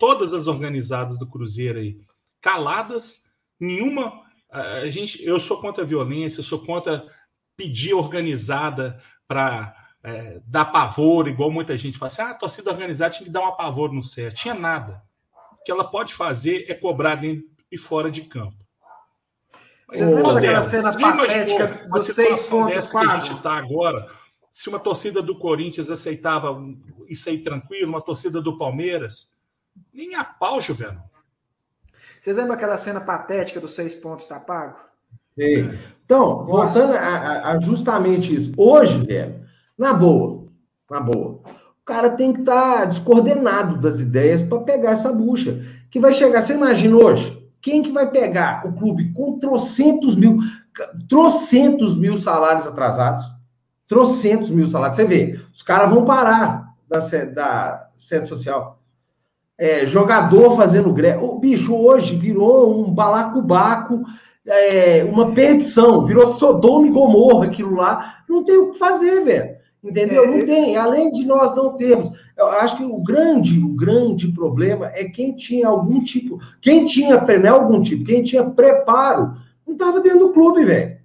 Todas as organizadas do Cruzeiro aí, caladas, nenhuma. A gente, eu sou contra a violência, sou contra pedir organizada para é, dar pavor, igual muita gente fala assim: ah, a torcida organizada tinha que dar um pavor no céu. Tinha nada. O que ela pode fazer é cobrar dentro e fora de campo. Vocês lembram daquela cena patética dos seis pontos que a gente está agora? Se uma torcida do Corinthians aceitava isso aí tranquilo, uma torcida do Palmeiras, nem a pau, Juvenal. Vocês lembram aquela cena patética dos seis pontos tá pago? Sim. Então, voltando a, a, justamente isso. Hoje, velho, na boa, na boa, o cara tem que estar tá descoordenado das ideias para pegar essa bucha. Que vai chegar, você imagina hoje, quem que vai pegar o clube com trocentos mil, trocentos mil salários atrasados? Trocentos mil salários. Você vê, os caras vão parar da, da sede social é, jogador fazendo greve. O bicho hoje virou um balacobaco, é, uma perdição, virou Sodoma e Gomorra aquilo lá. Não tem o que fazer, velho. Entendeu? Não é, tem. Além de nós não termos. Eu acho que o grande, o grande problema é quem tinha algum tipo, quem tinha, não é algum tipo, quem tinha preparo, não estava dentro do clube, velho.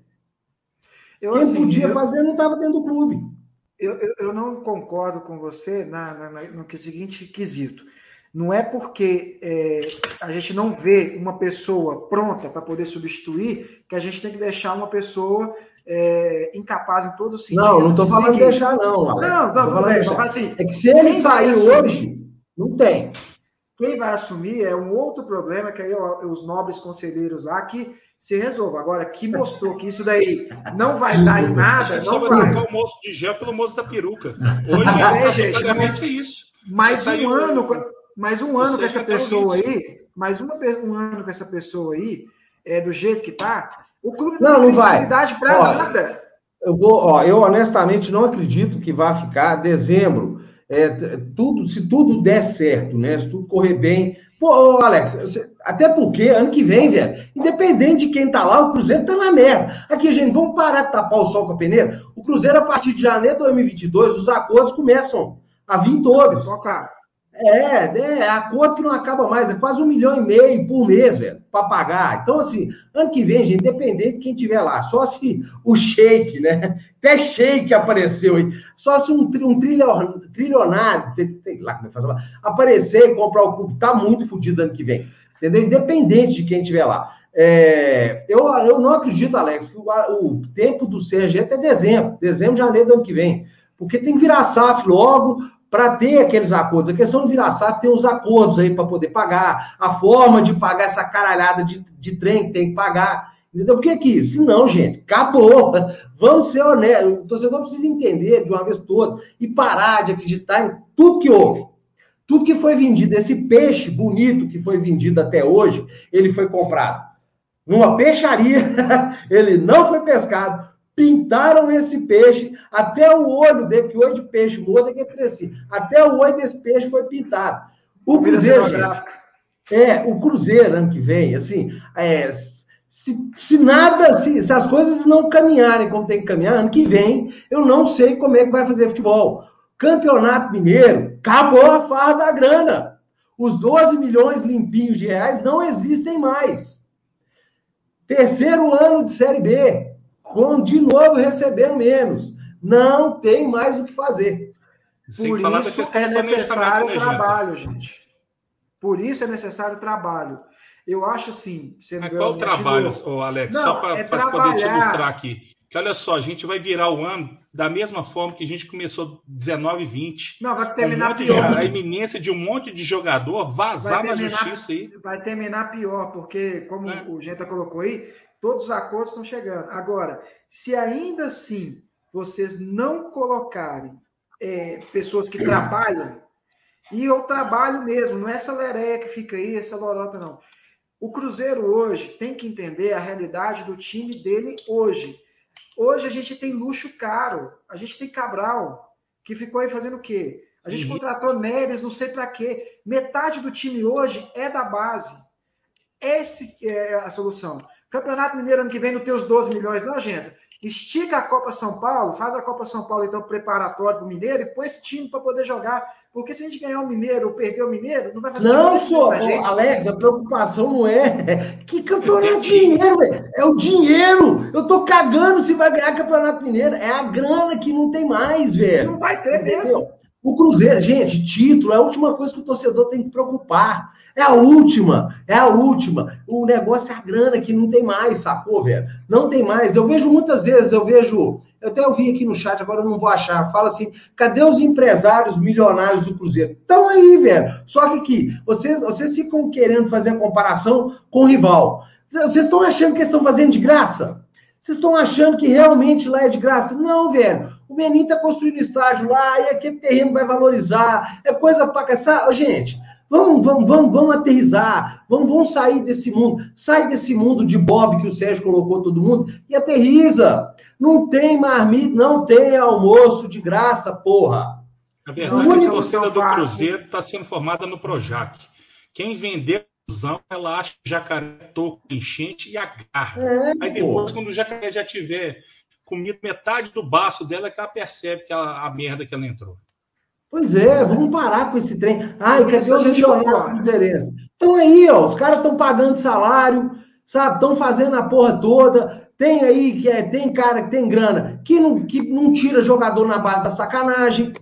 Quem assim, podia eu... fazer não estava dentro do clube. Eu, eu, eu, não concordo com você na, na, no seguinte quesito. Não é porque é, a gente não vê uma pessoa pronta para poder substituir que a gente tem que deixar uma pessoa é, incapaz em todo sentido. Não, não estou falando de deixar, não. Alex. Não, não, não, bem, deixar. Assim, é que se ele sair hoje, não tem. Quem vai assumir é um outro problema que aí os nobres conselheiros lá que se resolva. Agora, que mostrou que isso daí não vai dar em nada, não vai. vai trocar o moço de gel pelo moço da peruca. Hoje é, gente, mas, isso. Mais um ano, mas um ano com essa pessoa aí, mais uma, um ano com essa pessoa aí, é, do jeito que tá, o clube não, não, não vai para nada. Eu vou, ó, eu honestamente não acredito que vá ficar dezembro. É, tudo, se tudo der certo, né? Se tudo correr bem. Pô, Alex, até porque ano que vem, velho, independente de quem tá lá, o Cruzeiro tá na merda. Aqui, gente, vamos parar de tapar o sol com a peneira. O Cruzeiro, a partir de janeiro de 2022, os acordos começam a vir todos. Tocar. É, é, acordo que não acaba mais, é quase um milhão e meio por mês, velho, para pagar. Então, assim, ano que vem, gente, independente de quem tiver lá, só se o shake, né? Até shake apareceu aí, só se um, um trilhon, trilionário, tem, lá como é que faz aparecer e comprar o clube, tá muito fodido ano que vem, entendeu? Independente de quem tiver lá. É, eu, eu não acredito, Alex, que o, o tempo do CRG é até dezembro, dezembro, janeiro do ano que vem, porque tem que virar SAF logo, para ter aqueles acordos. A questão do virar-saco tem os acordos aí para poder pagar, a forma de pagar essa caralhada de, de trem que tem que pagar. Entendeu? Porque aqui, se não, gente, acabou. <laughs> Vamos ser honestos. O torcedor precisa entender de uma vez toda e parar de acreditar em tudo que houve. Tudo que foi vendido, esse peixe bonito que foi vendido até hoje, ele foi comprado numa peixaria, <laughs> ele não foi pescado, pintaram esse peixe, até o olho dele, que olho de peixe muda é que cresci, até o olho desse peixe foi pintado. O Cruzeiro, gente, é, o Cruzeiro ano que vem, assim, é, se, se nada, se, se as coisas não caminharem como tem que caminhar, ano que vem, eu não sei como é que vai fazer futebol. Campeonato Mineiro, acabou a farra da grana. Os 12 milhões limpinhos de reais não existem mais. Terceiro ano de Série B, com de novo recebendo menos. Não tem mais o que fazer. Por isso é necessário trabalho, gente. Por isso é necessário trabalho. Eu acho assim. Mas qual o trabalho, oh, Alex? Não, só para é poder te ilustrar aqui. Que olha só, a gente vai virar o ano da mesma forma que a gente começou 19 e 20. Não, vai terminar um pior. De, a iminência de um monte de jogador vazar terminar, na justiça aí. Vai terminar pior, porque, como é. o Genta colocou aí, Todos os acordos estão chegando. Agora, se ainda assim vocês não colocarem é, pessoas que trabalham, e eu trabalho mesmo, não é essa lereia que fica aí, essa lorota, não. O Cruzeiro hoje tem que entender a realidade do time dele hoje. Hoje a gente tem luxo caro, a gente tem Cabral, que ficou aí fazendo o quê? A gente uhum. contratou Neres, não sei para quê. Metade do time hoje é da base. Essa é a solução. Campeonato Mineiro ano que vem não tem os 12 milhões, não, gente. Estica a Copa São Paulo, faz a Copa São Paulo, então, preparatório para o Mineiro e põe esse time para poder jogar. Porque se a gente ganhar o Mineiro ou perder o Mineiro, não vai fazer Não, senhor, Alex, a preocupação não é. Que campeonato mineiro, velho? É o dinheiro. Eu tô cagando se vai ganhar campeonato mineiro. É a grana que não tem mais, velho. Não vai ter Entendeu? mesmo. O Cruzeiro, gente, título é a última coisa que o torcedor tem que preocupar. É a última, é a última. O negócio é a grana que não tem mais, sacou, velho? Não tem mais. Eu vejo muitas vezes, eu vejo, eu até ouvi aqui no chat, agora eu não vou achar. Fala assim: cadê os empresários milionários do Cruzeiro? Estão aí, velho. Só que aqui, vocês, vocês ficam querendo fazer a comparação com o rival. Vocês estão achando que eles estão fazendo de graça? Vocês estão achando que realmente lá é de graça? Não, velho. O Menin está construindo estádio lá e aquele terreno vai valorizar. É coisa para caçar. Gente, vamos, vamos, vamos, vamos aterrizar. Vamos, vamos sair desse mundo. Sai desse mundo de Bob que o Sérgio colocou todo mundo e aterriza. Não tem marmita, não tem almoço de graça, porra. A verdade é a torcida do Cruzeiro está sendo formada no Projac. Quem vendeu ela acha que o jacaré toco enchente e agarra. É, Aí depois, quando o jacaré já tiver comido metade do baço dela, é que ela percebe que ela, a merda que ela entrou. Pois é, vamos parar com esse trem. Ai, cadê os milionários cruzeirenses? Então aí, ó, os caras estão pagando salário, sabe? Estão fazendo a porra toda. Tem aí, que é, tem cara que tem grana, que não, que não tira jogador na base da sacanagem,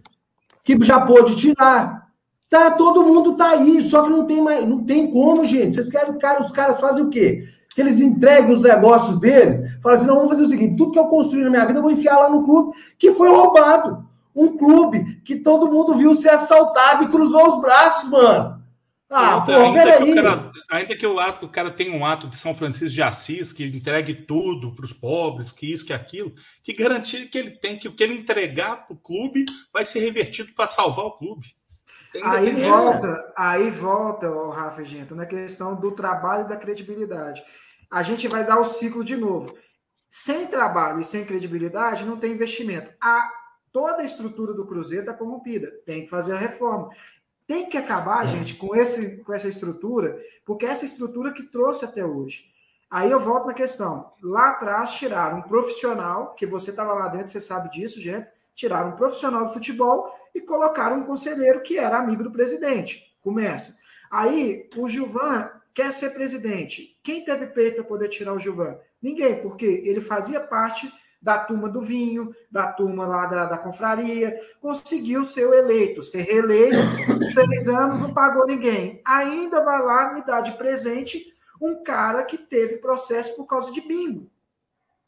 que já pôde tirar. Tá, todo mundo tá aí, só que não tem mais, não tem como, gente. Vocês querem, cara, os caras fazem o quê? Que eles entreguem os negócios deles, falam assim: não, vamos fazer o seguinte: tudo que eu construí na minha vida, eu vou enfiar lá no clube que foi roubado. Um clube que todo mundo viu ser assaltado e cruzou os braços, mano. Ah, pô, peraí. Ainda que o, ato, o cara tenha um ato de São Francisco de Assis, que entregue tudo para os pobres, que isso, que aquilo, que garantia que ele tem que o que ele entregar para o clube vai ser revertido para salvar o clube. Aí volta, aí volta, o Rafa Gento, na questão do trabalho e da credibilidade. A gente vai dar o ciclo de novo. Sem trabalho e sem credibilidade, não tem investimento. A, toda a estrutura do Cruzeiro está corrompida. Tem que fazer a reforma. Tem que acabar, gente, com, esse, com essa estrutura, porque é essa estrutura que trouxe até hoje. Aí eu volto na questão. Lá atrás tiraram um profissional, que você estava lá dentro, você sabe disso, gente tiraram um profissional de futebol e colocaram um conselheiro que era amigo do presidente. Começa. Aí o Gilvan quer ser presidente. Quem teve peito para poder tirar o Gilvan? Ninguém, porque ele fazia parte da turma do vinho, da turma lá da, da confraria, conseguiu ser eleito, ser reeleito, <coughs> seis anos, não pagou ninguém. Ainda vai lá me dar de presente um cara que teve processo por causa de bingo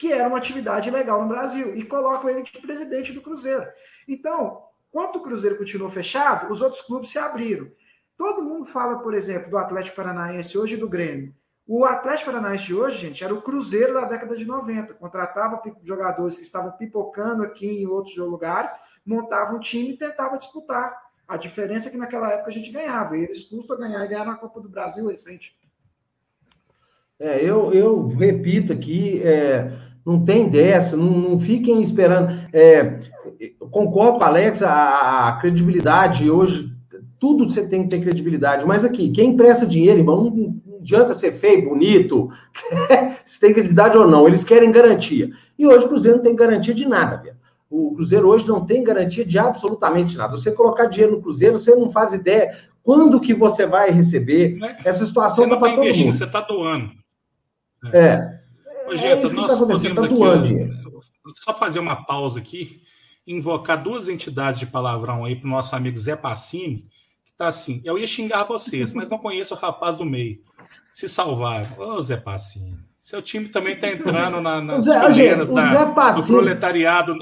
que era uma atividade legal no Brasil, e colocam ele de presidente do Cruzeiro. Então, quando o Cruzeiro continuou fechado, os outros clubes se abriram. Todo mundo fala, por exemplo, do Atlético Paranaense hoje e do Grêmio. O Atlético Paranaense de hoje, gente, era o Cruzeiro da década de 90. Contratava jogadores que estavam pipocando aqui em outros lugares, montava um time e tentava disputar. A diferença é que naquela época a gente ganhava. E eles custam ganhar e ganhar na Copa do Brasil recente. É, eu, eu repito aqui, é, não tem dessa, não, não fiquem esperando. É, concordo com Alex, a, a, credibilidade hoje, tudo você tem que ter credibilidade. Mas aqui, quem empresta dinheiro, irmão, adianta ser feio, bonito, <laughs> se tem credibilidade ou não, eles querem garantia. E hoje o Cruzeiro não tem garantia de nada, velho. O Cruzeiro hoje não tem garantia de absolutamente nada. Você colocar dinheiro no Cruzeiro, você não faz ideia quando que você vai receber. É Essa situação está para todo mundo. Você está doando. É. é. Ô, Geta, é isso que está acontecendo, está doando Só fazer uma pausa aqui, invocar duas entidades de palavrão aí para o nosso amigo Zé Passini, está assim, eu ia xingar vocês, mas não conheço o rapaz do meio. Se salvaram. Ô, Zé Passini, seu time também está entrando na, nas Zé, fileiras da, Passini... do proletariado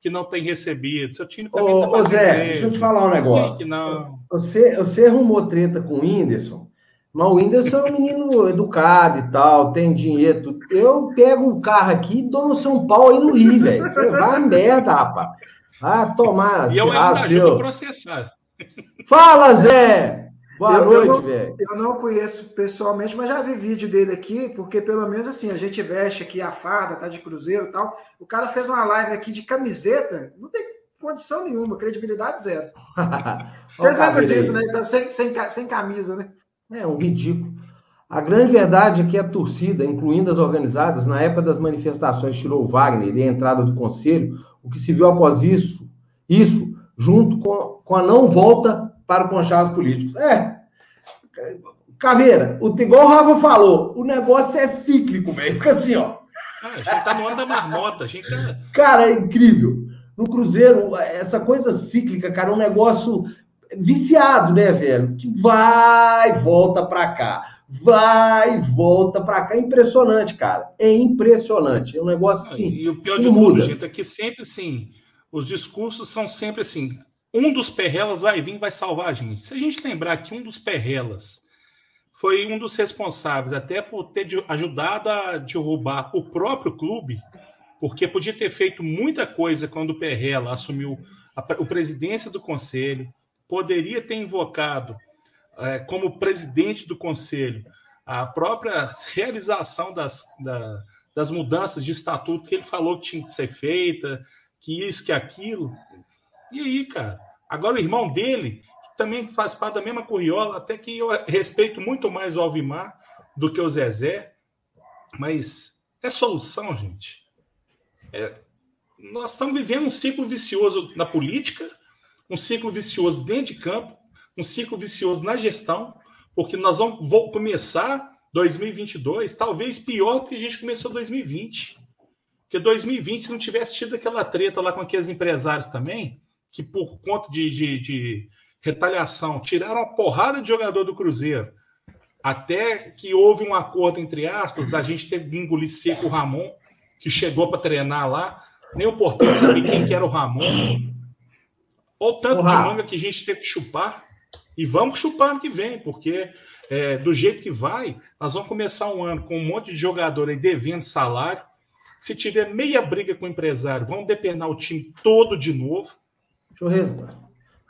que não tem recebido. Seu time também está fazendo Ô, Zé, deixa eu te falar um negócio. Não. Você, você arrumou treta com o Whindersson, mas o Whindersson é um menino <laughs> educado e tal, tem dinheiro. Eu pego o carro aqui e dou no São Paulo aí no Rio, velho. Você vai merda, rapaz. Ah, tomar. E eu ainda ajudo processar. Fala, Zé! Boa eu, noite, velho. Eu não conheço pessoalmente, mas já vi vídeo dele aqui, porque pelo menos assim, a gente veste aqui a farda, tá de cruzeiro e tal. O cara fez uma live aqui de camiseta, não tem condição nenhuma, credibilidade zero. <laughs> Vocês lembram disso, né? Tá sem, sem, sem camisa, né? É um ridículo. A grande verdade é que a torcida, incluindo as organizadas, na época das manifestações, tirou o Wagner e a entrada do conselho, o que se viu após isso, isso junto com, com a não volta para conchavos políticos. É, Caveira, o, igual o Rafa falou, o negócio é cíclico, velho. Fica assim, ó. Ah, a gente tá no ano da marmota, a gente tá... Cara, é incrível. No Cruzeiro, essa coisa cíclica, cara, é um negócio viciado, né, velho? Que vai, volta pra cá. Vai, volta pra cá. É impressionante, cara. É impressionante. É um negócio assim. E o pior de tudo, gente, é que sempre assim, os discursos são sempre assim. Um dos perrelas vai vir, vai salvar a gente. Se a gente lembrar que um dos perrelas foi um dos responsáveis até por ter ajudado a derrubar o próprio clube, porque podia ter feito muita coisa quando o Perrella assumiu a, a presidência do conselho, poderia ter invocado é, como presidente do conselho a própria realização das, da, das mudanças de estatuto que ele falou que tinha que ser feita, que isso, que aquilo. E aí, cara? Agora o irmão dele, que também faz parte da mesma curriola, até que eu respeito muito mais o Alvimar do que o Zezé, mas é solução, gente. É, nós estamos vivendo um ciclo vicioso na política, um ciclo vicioso dentro de campo, um ciclo vicioso na gestão, porque nós vamos, vamos começar 2022 talvez pior do que a gente começou 2020. Porque 2020, se não tivesse tido aquela treta lá com aqueles empresários também, que por conta de, de, de retaliação tiraram uma porrada de jogador do Cruzeiro, até que houve um acordo entre aspas, a gente teve que engolir seco o Ramon, que chegou para treinar lá, nem o porteiro sabia quem que era o Ramon. Olha o tanto de manga que a gente teve que chupar. E vamos chupar ano que vem, porque é, do jeito que vai, nós vamos começar um ano com um monte de jogador aí devendo salário. Se tiver meia briga com o empresário, vamos depenar o time todo de novo. Deixa eu responder.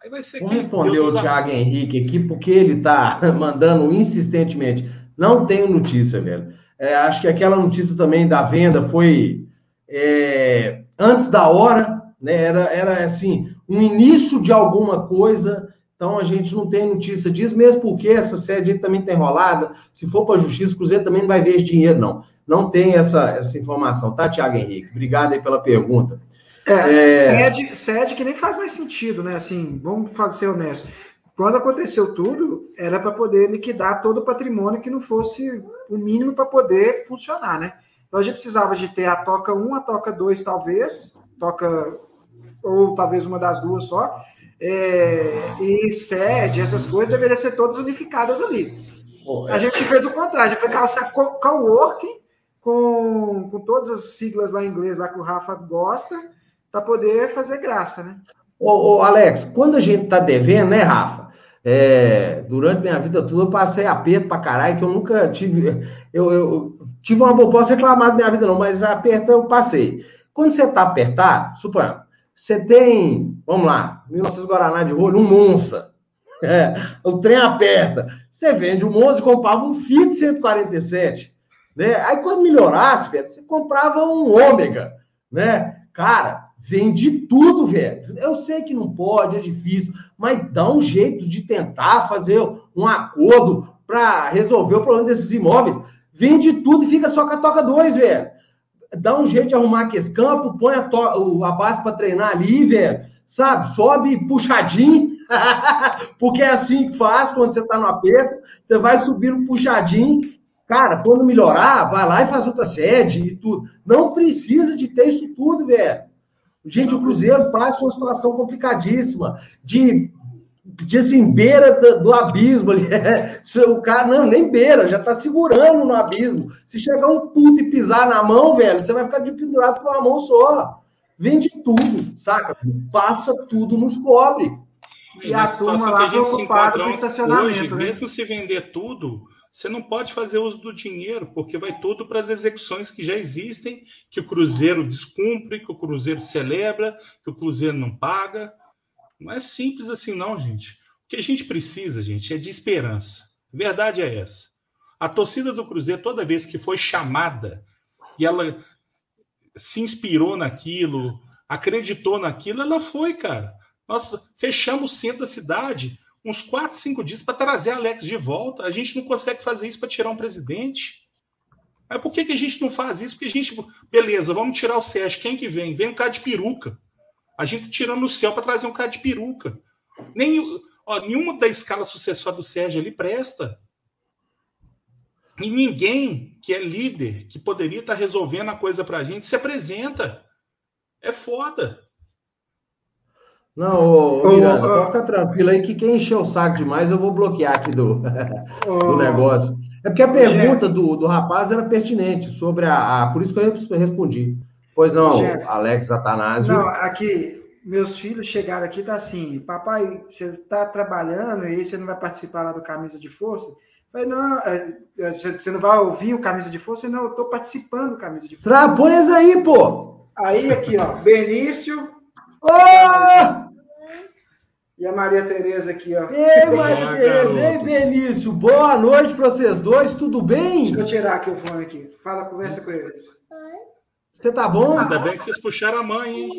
Aí vai ser Vamos responder o Thiago Henrique aqui, porque ele está <laughs> mandando insistentemente. Não tenho notícia, velho. É, acho que aquela notícia também da venda foi é, antes da hora, né? Era, era assim, um início de alguma coisa. Então a gente não tem notícia disso, mesmo porque essa sede também está enrolada. Se for para a justiça, o Cruzeiro também não vai ver esse dinheiro, não. Não tem essa, essa informação, tá, Tiago Henrique? Obrigado aí pela pergunta. É, é... Sede, sede que nem faz mais sentido, né? Assim, vamos ser honestos. Quando aconteceu tudo, era para poder liquidar todo o patrimônio que não fosse o mínimo para poder funcionar, né? Então a gente precisava de ter a toca 1, a toca 2, talvez, toca, ou talvez uma das duas só, é, e sede, essas coisas deveriam ser todas unificadas ali. A gente fez o contrário, a gente fez aquela coworking com, com todas as siglas lá em inglês lá que o Rafa gosta, para poder fazer graça, né? Ô, ô, Alex, quando a gente tá devendo, né, Rafa? É, durante minha vida toda eu passei aperto pra caralho, que eu nunca tive. Eu, eu tive uma boa, posso reclamar da minha vida, não, mas aperto eu passei. Quando você tá apertado, suponha, você tem, vamos lá, 1900 Guaraná de rolho, um Monza. É, o trem aperta. Você vende um Monza e comprava um Fiat 147. Né? Aí quando melhorasse, velho, você comprava um Ômega. Né? Cara, Vende tudo, velho. Eu sei que não pode, é difícil, mas dá um jeito de tentar fazer um acordo para resolver o problema desses imóveis. Vende tudo e fica só com a toca 2, velho. Dá um jeito de arrumar aqui esse campo, põe a, a base para treinar ali, velho. Sabe? Sobe puxadinho, <laughs> porque é assim que faz quando você tá no aperto. Você vai subindo puxadinho. Cara, quando melhorar, vai lá e faz outra sede e tudo. Não precisa de ter isso tudo, velho. Gente, o Cruzeiro passa uma situação complicadíssima de, de assim, beira do, do abismo. Ali. <laughs> o cara, não, nem beira, já tá segurando no abismo. Se chegar um puto e pisar na mão, velho, você vai ficar de pendurado com uma mão só. Vende tudo, saca? Passa tudo nos cobre. E, a turma lá preocupada com o estacionamento. Hoje, né? mesmo se vender tudo, você não pode fazer uso do dinheiro, porque vai tudo para as execuções que já existem, que o Cruzeiro descumpre, que o Cruzeiro celebra, que o Cruzeiro não paga. Não é simples assim, não, gente. O que a gente precisa, gente, é de esperança. Verdade é essa. A torcida do Cruzeiro, toda vez que foi chamada e ela se inspirou naquilo, acreditou naquilo, ela foi, cara. Nós fechamos o centro da cidade uns 4, 5 dias para trazer Alex de volta. A gente não consegue fazer isso para tirar um presidente. Mas por que, que a gente não faz isso? Porque a gente, beleza, vamos tirar o Sérgio. Quem que vem? Vem um cara de peruca. A gente tirando o céu para trazer um cara de peruca. Nem, ó, nenhuma da escala sucessória do Sérgio ali presta. E ninguém que é líder, que poderia estar tá resolvendo a coisa para a gente, se apresenta. É foda. Não, ô, ô, Miranda, pode ficar tranquilo aí que quem encheu o saco demais eu vou bloquear aqui do, <laughs> do negócio. É porque a pergunta do, do rapaz era pertinente sobre a, a, Por isso que eu respondi. Pois não, Alex Atanásio. Não, aqui, meus filhos chegaram aqui tá assim, papai, você está trabalhando e você não vai participar lá do Camisa de Força? Falei, não, é, é, você não vai ouvir o Camisa de Força? Não, eu estou participando do Camisa de Força. Trapões aí, pô! Aí, aqui, ó, Benício. Oh! E a Maria Tereza aqui, ó. Ei, Maria Tereza, ei, Benício, boa noite para vocês dois, tudo bem? Deixa eu tirar aqui o fone aqui. Fala, conversa com eles. Você tá bom? Ainda bem que vocês puxaram a mãe, hein?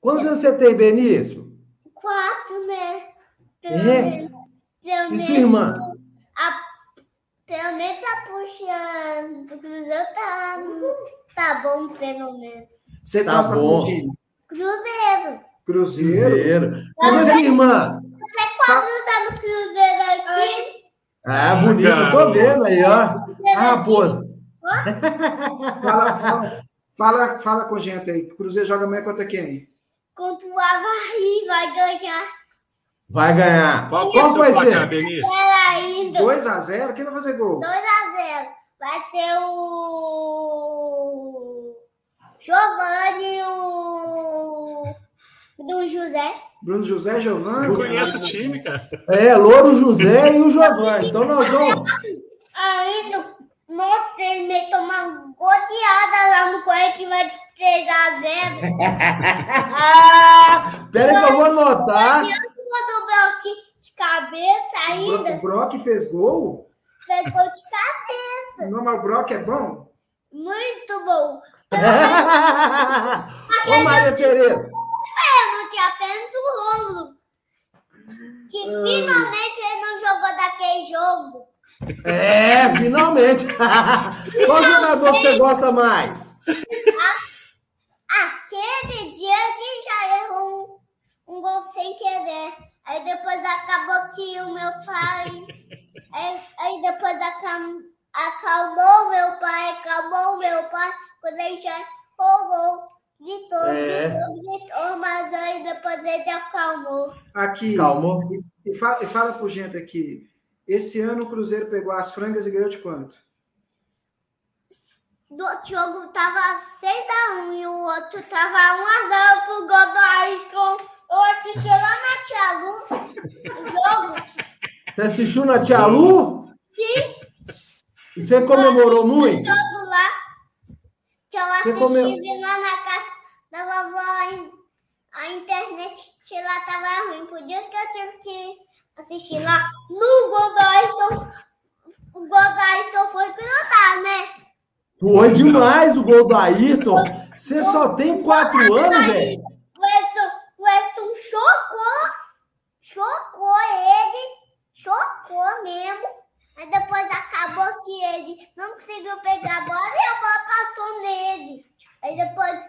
Quantos anos você tem, Benício? Quatro, né? Pelo é? Menos, e sua irmã? A, pelo menos a puxa do Cruzeiro tá, tá bom, pelo menos. Você tá bom. Cruzeiro. Cruzeiro? Cruzeiro. E sua irmã? Você quatro anos no Cruzeiro aqui. Ah, bonito, eu tô vendo aí, ó. A raposa. fala, fala, fala, fala com gente aí. Cruzeiro joga amanhã contra quem? contra o Havaí, vai ganhar. Vai ganhar. Qual, qual vai ser? 2x0? Quem vai fazer gol? 2x0. Vai ser o. Giovanni e o. Do José. Bruno José, Giovanni. Eu conheço o time, cara. É, Louro José e o Giovanni. <laughs> Então nós vamos. Ainda nossa, ele me tomar goleada lá no Corinthians vai de 3 a 0. <laughs> Pera aí que eu vou anotar. O Brock de cabeça ainda. O Brock fez gol? Fez gol de cabeça. Não, mas o Brock é bom? Muito bom. <laughs> Ô, Maria Tereza. Eu não tinha apenas o Romulo. Que finalmente ele não jogou daquele jogo. É, finalmente. <laughs> Qual jogador que você gosta mais? Aquele dia que já errou um, um gol sem querer. Aí depois acabou que o meu pai. Aí, aí depois acalmou, acalmou meu pai, acalmou meu pai, quando ele já rolou. Gritou, é. gritou, gritou, mas aí depois ele acalmou. Aqui. Calmou. E fala, e fala pro gente aqui. Esse ano o Cruzeiro pegou as frangas e ganhou de quanto? Do jogo tava 6x1 e o outro tava 1x0 pro gol do Ayrton. Eu assisti lá na Tia Lu o jogo. Você assistiu na Tia Lu? Sim. E você comemorou muito? O jogo lá. Que eu assisti lá na casa da vovó. A internet lá tava ruim, por isso que eu tive que assistir lá no gol do Ayrton. O gol do Ayrton foi pilotado, né? Foi demais o gol do Ayrton. Você só tem quatro anos, velho. O Edson, o Edson chocou. Chocou ele. Chocou mesmo. Aí depois acabou que ele não conseguiu pegar a bola e a bola passou nele. Aí depois,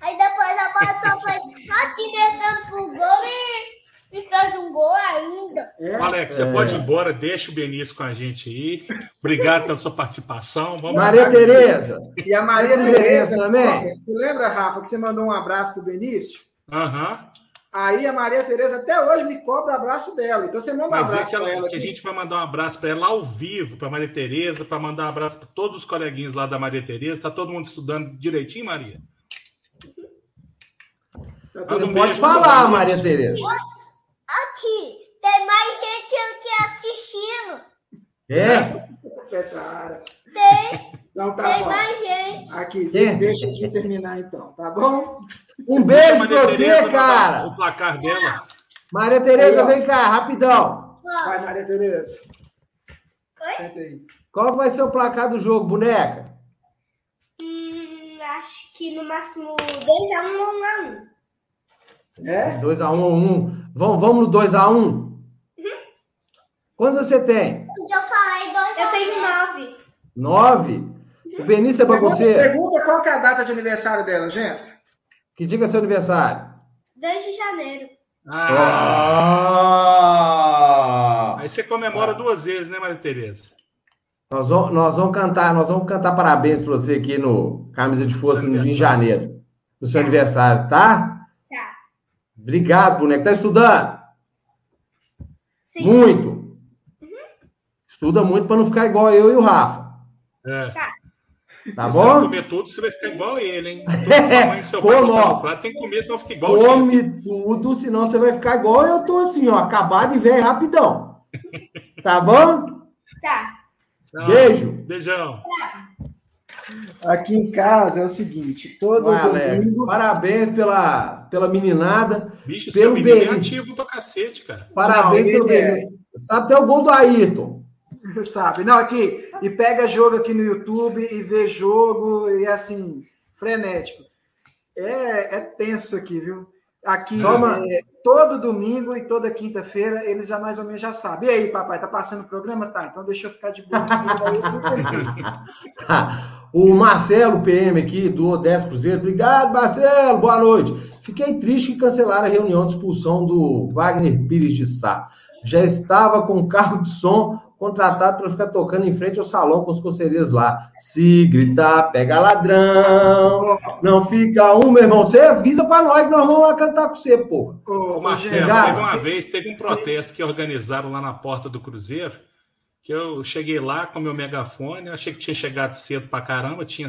aí depois a bola só foi só direção pro gol e e faz um gol ainda. É, Alex, você é. pode ir embora, deixa o Benício com a gente aí. Obrigado pela sua participação. Vamos Maria Tereza. E a Maria Tereza também. Você lembra, Rafa, que você mandou um abraço pro Benício? Aham. Uhum. Aí a Maria Tereza até hoje me cobra abraço dela. Então você manda um Mas abraço é que, ela, ela que a gente vai mandar um abraço para ela ao vivo, para Maria Tereza, para mandar um abraço para todos os coleguinhas lá da Maria Tereza. Tá todo mundo estudando direitinho, Maria? Tá um pode falar, Maria Tereza. Aqui, tem mais gente aqui assistindo. É? Tem. Então tá tem bom. mais gente. Aqui, é. deixa aqui terminar então, tá bom? Um beijo pra você, Tereza, cara. O placar dela. Maria Tereza, vem cá, rapidão. Vai, Maria Tereza. Oi? Senta aí. Qual vai ser o placar do jogo, boneca? Hum, acho que no máximo 2x1 ou 1x1. É? 2x1 ou 1. Vamos, vamos no 2x1? Uhum. Quantos você tem? Eu falei 2 Eu tenho 9. 9? Uhum. O Benício é bagunceiro? Pergunta qual que é a data de aniversário dela, gente. Que diga seu aniversário? 2 de janeiro. Ah! ah. Aí você comemora ah. duas vezes, né, Maria Tereza? Nós vamos, nós vamos cantar, nós vamos cantar parabéns para você aqui no Camisa de Força em janeiro, no seu aniversário, tá? Obrigado, boneco. Tá estudando? Sim. Muito. Uhum. Estuda muito para não ficar igual eu e o Rafa. É. Tá. Tá bom? Se comer tudo, você vai ficar igual ele, hein? É, seu <laughs> pai tem que comer, senão fica igual Come gente. tudo, senão você vai ficar igual eu tô assim, ó, acabado e velho rapidão. <laughs> Tá bom? Tá. Beijo. Beijão. Aqui em casa é o seguinte, todo Vai, domingo... Alex, parabéns pela, pela meninada. Bicho, pelo seu menino é ativo do cacete, cara. Parabéns Não, pelo é... Sabe até o gol do Ayrton. <laughs> Sabe. Não, aqui, e pega jogo aqui no YouTube e vê jogo e assim, frenético. É, é tenso aqui, viu? Aqui, é, todo domingo e toda quinta-feira, eles já mais ou menos já sabem. E aí, papai, tá passando o programa? Tá, então deixa eu ficar de boa. <laughs> o Marcelo PM aqui, do 10 Cruzeiro. Obrigado, Marcelo, boa noite. Fiquei triste que cancelaram a reunião de expulsão do Wagner Pires de Sá. Já estava com carro de som contratado para ficar tocando em frente ao salão com os conselheiros lá. Se gritar, pega ladrão, não fica um, meu irmão. Você avisa para nós que nós vamos lá cantar com você, porra. Ô, Marcelo, teve uma vez, teve um protesto que organizaram lá na porta do Cruzeiro, que eu cheguei lá com meu megafone, achei que tinha chegado cedo pra caramba, tinha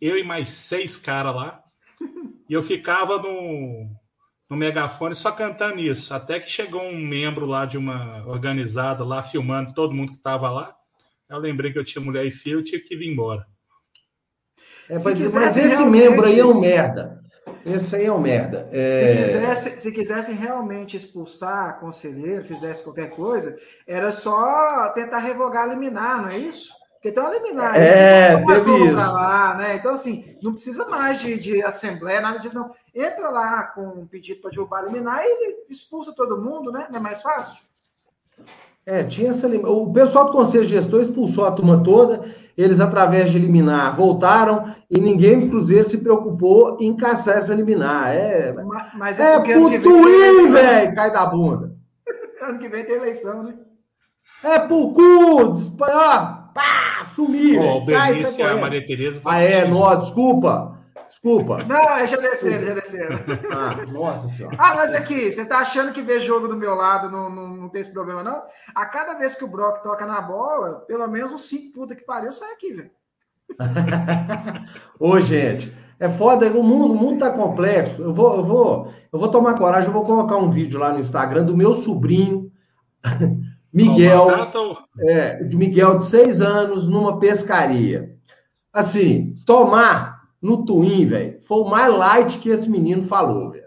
eu e mais seis caras lá, e eu ficava no no megafone só cantando isso. Até que chegou um membro lá de uma organizada lá filmando todo mundo que estava lá. Eu lembrei que eu tinha mulher e filho, eu tive que vir embora. É, mas, mas esse membro aí é um merda. Esse aí é um merda. É... Se, quisesse, se quisesse realmente expulsar conselheiro, fizesse qualquer coisa, era só tentar revogar liminar, não é isso? Porque tem uma liminar. É, teve isso. Lá, né? Então, assim, não precisa mais de, de assembleia, nada disso, não entra lá com um pedido para derrubar a liminar e expulsa todo mundo, né? Não é mais fácil? É, tinha essa O pessoal do Conselho de Gestor expulsou a turma toda, eles, através de liminar, voltaram e ninguém do Cruzeiro se preocupou em caçar essa liminar. É, mas, mas é, é putuim, velho, cai da bunda. <laughs> ano que vem tem eleição, né? É pro cu, ó, pá, sumir. Oh, Bernice a Maria Tereza. Ah, é, não, desculpa. Desculpa. Não, já desceram, já desceram. Ah, nossa senhora. Ah, mas aqui, você tá achando que ver jogo do meu lado não, não, não tem esse problema, não? A cada vez que o Brock toca na bola, pelo menos uns cinco puta que pariu sai aqui, velho. <laughs> Ô, gente, é foda, o mundo, o mundo tá complexo. Eu vou, eu vou, eu vou tomar coragem, eu vou colocar um vídeo lá no Instagram do meu sobrinho, <laughs> Miguel, é, Miguel de seis anos, numa pescaria. Assim, tomar no Twin, velho, foi o mais light que esse menino falou, velho.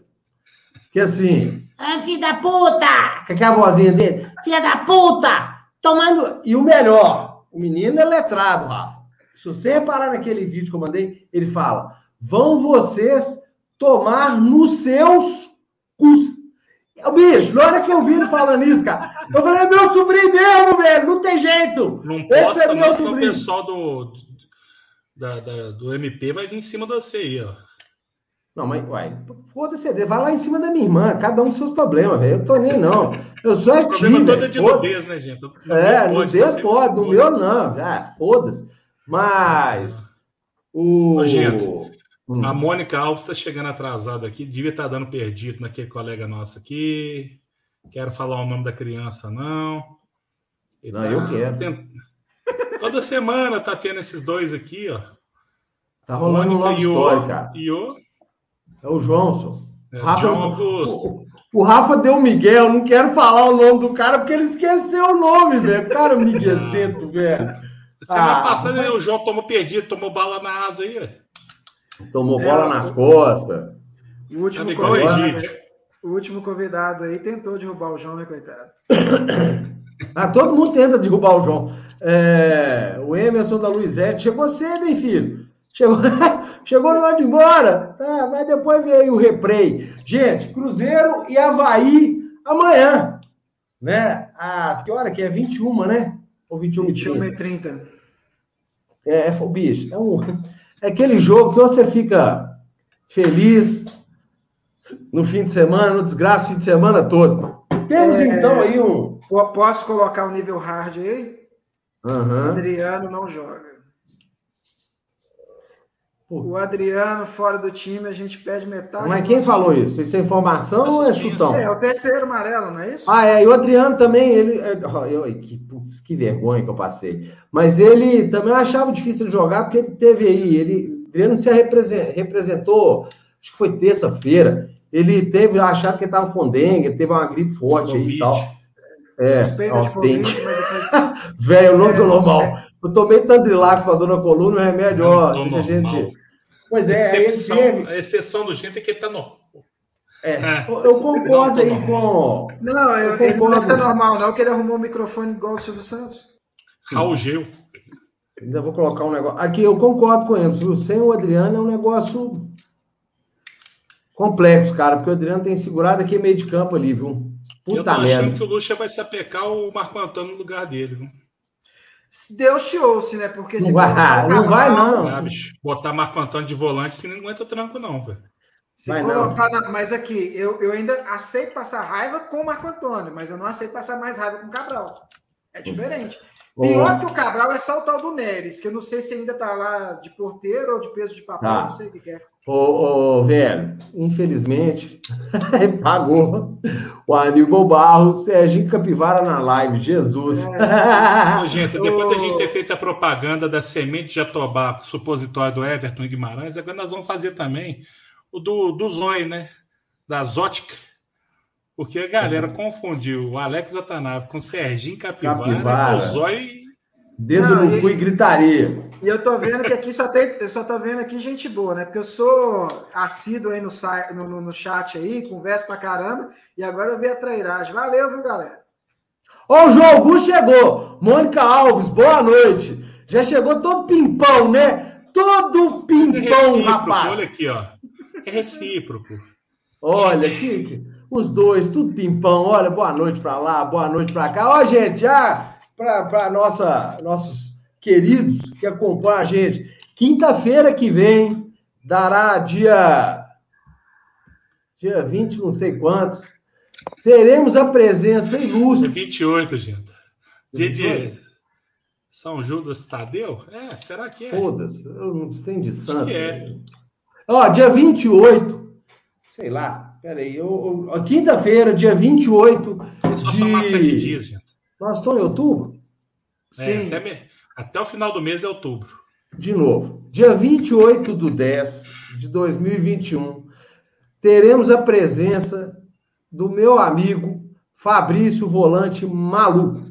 Que assim, ah, filho da puta! Que é a vozinha dele, filha da puta! Tomando. E o melhor, o menino é letrado, Rafa. Se você reparar naquele vídeo que eu mandei, ele fala: vão vocês tomar nos seus cus. Bicho, na hora que eu vi ele falando isso, cara, eu falei, é meu sobrinho mesmo, velho, não tem jeito. Não Esse é meu sobrinho. o pessoal do, da, da, do MP vai vir em cima você aí, ó. Não, mas, uai, foda-se, vai lá em cima da minha irmã, cada um com seus problemas, velho. Eu tô nem não. Eu sou é time. O todo é de nudez, né, gente? No é, nudez pode, no meu não. Ah, foda-se. Mas. O. Ô, gente, hum. a Mônica Alves está chegando atrasada aqui, devia estar tá dando perdido naquele colega nosso aqui. Quero falar o nome da criança, não. Ele não, tá eu quero. Tent... Toda semana tá tendo esses dois aqui, ó. Tá rolando um love story, cara. E o... É o Johnson. É, Rafa, João Augusto. O, o, Rafa deu Miguel, não quero falar o nome do cara porque ele esqueceu o nome, velho. Cara, Miguelzento, velho. Semana ah, passada mas... o João tomou perdido, tomou bala na asa aí, velho. Tomou bola é, nas costas. O último, convidado, o último convidado aí tentou derrubar o João, né, coitado? ah, todo mundo tenta derrubar o João. É, o Emerson da Luizete chegou cedo, hein, filho? Chegou, <laughs> chegou de ir embora. Tá, mas depois veio o replay. Gente, Cruzeiro e Havaí amanhã. Né? Às que hora que é? 21, né? Ou 21 21 e 30. É, é, bicho, é, um, é aquele jogo que você fica feliz no fim de semana, no desgraça fim de semana todo. Temos é, então aí um. Posso colocar o nível hard aí? Uhum. Adriano não joga. O Adriano fora do time, a gente pede metade. Mas quem falou time. isso? Isso é informação ou é chutão? É, o terceiro amarelo, não é isso? Ah, é. E o Adriano também, ele. É, eu, que, putz, que vergonha que eu passei. Mas ele também achava difícil de jogar, porque ele teve aí. Ele, não se representou, acho que foi terça-feira. Ele teve, achava que estava com dengue, teve uma gripe forte aí e tal. É, Suspeita de Covid, mas depois... <laughs> Velho, eu não tô normal. Eu tomei Tandrilax para dona coluna, o remédio, ó, deixa a gente. Pois é, exceção, teve... a exceção do gente é que ele tá normal. É, é. Eu concordo aí com. Não, eu, eu ele não tá normal, não, que ele arrumou o microfone igual o Silvio Santos. Raul Geu. Ainda vou colocar um negócio. Aqui eu concordo com ele. Sem o Adriano é um negócio complexo, cara, porque o Adriano tem segurado aqui meio de campo ali, viu? Puta eu tô achando merda. que o Lucha vai se apecar o Marco Antônio no lugar dele, viu? Deus te ouça, né? Porque não vai, não, vai, não. Bicho, botar Marco Antônio de volante, que não aguenta tranco, não, velho. Se vai colocar na... Mas aqui, eu, eu ainda aceito passar raiva com o Marco Antônio, mas eu não aceito passar mais raiva com o Cabral. É diferente. Pior que o Cabral é só o tal do Neres, que eu não sei se ainda tá lá de porteiro ou de peso de papel, tá. não sei o que, é. Ô, ô, velho, infelizmente, <laughs> pagou o Aníbal Barros, Serginho Capivara na live, Jesus. É. Gente, <laughs> depois ô... da gente ter feito a propaganda da semente de jatobá, supositório do Everton Guimarães, agora nós vamos fazer também o do, do Zóio, né? Da Zótica. Porque a galera uhum. confundiu o Alex Atanave com o Serginho Capivara, Capivara. o Zóio Dedo Não, no e, cu e gritaria. E eu tô vendo que aqui só tem, eu só tô vendo aqui gente boa, né? Porque eu sou assíduo aí no, no, no chat aí, converso pra caramba, e agora eu vi a trairagem. Valeu, viu, galera? Ó, o João Augusto chegou. Mônica Alves, boa noite. Já chegou todo pimpão, né? Todo pimpão, é rapaz. Olha aqui, ó. É recíproco. Olha, que, os dois, tudo pimpão. Olha, boa noite pra lá, boa noite pra cá. Ó, gente, já para nossa nossos queridos que acompanham a gente. Quinta-feira que vem dará dia dia 20, não sei quantos. Teremos a presença ilustre. 28, gente. Dia de São Judas Tadeu? É, será que é? Foda-se, eu não tenho de santo. É. Ó, dia 28, sei lá, peraí, eu, eu, quinta-feira, dia 28 Só de... Só de dias, gente. Nós estamos em outubro? É, Sim. Até, até, o final do mês é outubro. De novo, dia 28 do 10 de 2021, teremos a presença do meu amigo Fabrício Volante Maluco.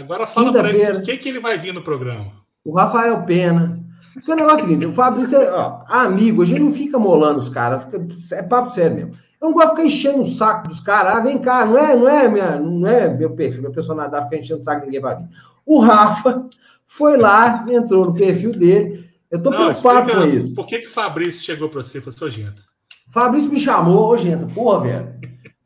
Agora fala para ele o que, que ele vai vir no programa. O Rafael Pena. Porque o negócio é o seguinte, o Fabrício é ó, amigo, a gente não fica molando os caras, é papo sério mesmo. Eu não gosto de ficar enchendo o saco dos caras. Ah, vem cá, não é, não é, minha, não é meu perfil, meu personagem ficar enchendo o saco de ninguém para vir. O Rafa foi lá, entrou no perfil dele. Eu estou preocupado explica, com isso. Por que, que o Fabrício chegou para você e falou, Genta? Fabrício me chamou, ô Genta, porra, velho.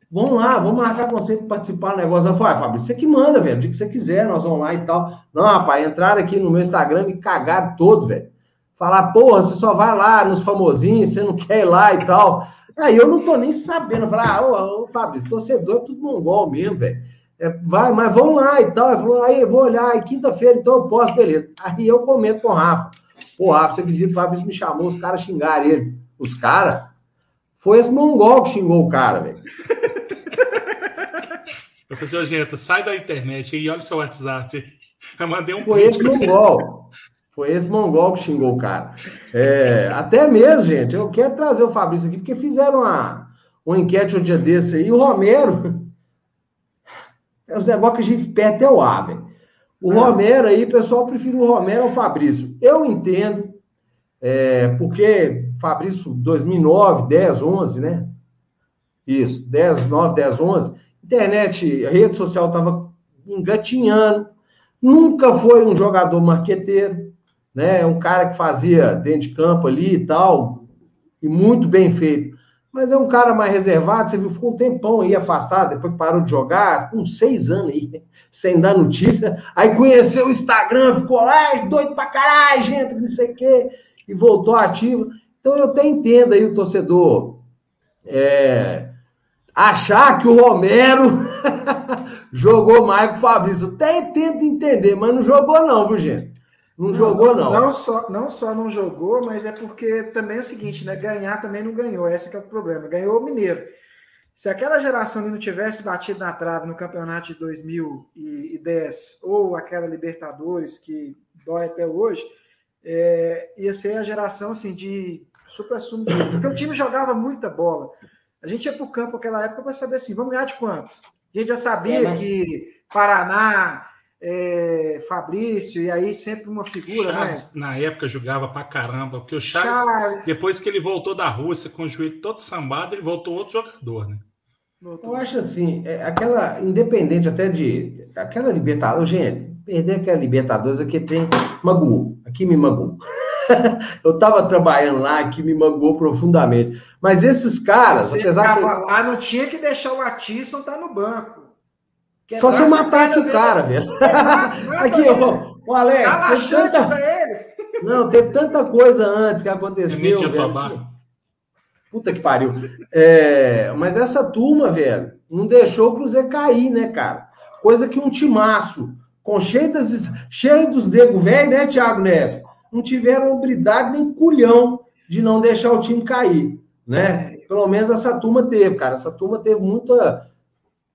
Vamos lá, vamos marcar com você para participar do negócio. Eu falei, ah, Fabrício, você que manda, velho. O dia que você quiser, nós vamos lá e tal. Não, rapaz, entraram aqui no meu Instagram e cagaram todo, velho. Falar, porra, você só vai lá nos famosinhos, você não quer ir lá e tal. Aí eu não tô nem sabendo. Falei, ah, ô, ô Fabrício, torcedor é tudo mongol mesmo, velho. É, vai, mas vamos lá e tal. Ele falou, aí eu vou olhar, e quinta-feira então eu posso, beleza. Aí eu comento com o Rafa. Pô, Rafa, você acredita que o Fabrício me chamou, os caras xingaram ele. Os caras? Foi esse mongol que xingou o cara, velho. <laughs> Professor Genta, sai da internet e olha o seu WhatsApp. Eu mandei um Foi esse mongol. Foi esse mongol que xingou o cara. É, até mesmo, gente, eu quero trazer o Fabrício aqui, porque fizeram uma, uma enquete um dia desse aí. O Romero é os negócios que a gente perde até o ar, velho. O é. Romero aí, pessoal prefere o Romero ao Fabrício. Eu entendo, é, porque Fabrício 2009, 10, 11, né? Isso, 10, 9, 10, 11. Internet, a rede social estava engatinhando. Nunca foi um jogador marqueteiro, né? Um cara que fazia dentro de campo ali e tal, e muito bem feito mas é um cara mais reservado, você viu, ficou um tempão aí afastado, depois parou de jogar, com seis anos aí, <laughs> sem dar notícia, aí conheceu o Instagram, ficou lá, doido pra caralho, gente, não sei o quê, e voltou ativo. Então eu até entendo aí o torcedor é, achar que o Romero <laughs> jogou mais que o Fabrício. Até tento entender, mas não jogou não, viu, gente? Não, não jogou, não. Não só, não só não jogou, mas é porque também é o seguinte, né? Ganhar também não ganhou. Esse é o problema. Ganhou o Mineiro. Se aquela geração não tivesse batido na trave no campeonato de 2010 ou aquela Libertadores que dói até hoje, é, ia ser a geração assim de super sumo porque o time jogava muita bola. A gente ia para o campo naquela época para saber assim, vamos ganhar de quanto? A gente já sabia é, mas... que Paraná, é, Fabrício, e aí sempre uma figura, né? Chaves, né? Na época jogava pra caramba, porque o Chaves, Chaves, depois que ele voltou da Rússia com o joelho todo sambado, ele voltou outro jogador, né? Eu acho assim, é, aquela, independente até de. Aquela Libertadores, gente, perder aquela Libertadores aqui tem magoou, aqui me magoou. <laughs> eu estava trabalhando lá, aqui me magoou profundamente. Mas esses caras, Você apesar que. lá, não tinha que deixar o Matisson estar tá no banco. Só se eu matasse o cara, velho. <laughs> Aqui, ó, o Alex. Dá tanta... pra ele. Não, teve tanta coisa antes que aconteceu. É velho. Puta que pariu. É, mas essa turma, velho, não deixou o Cruzeiro cair, né, cara? Coisa que um timaço, com cheio, das, cheio dos nego velho, né, Thiago Neves? Não tiveram obridade nem culhão de não deixar o time cair, né? É. Pelo menos essa turma teve, cara. Essa turma teve muita,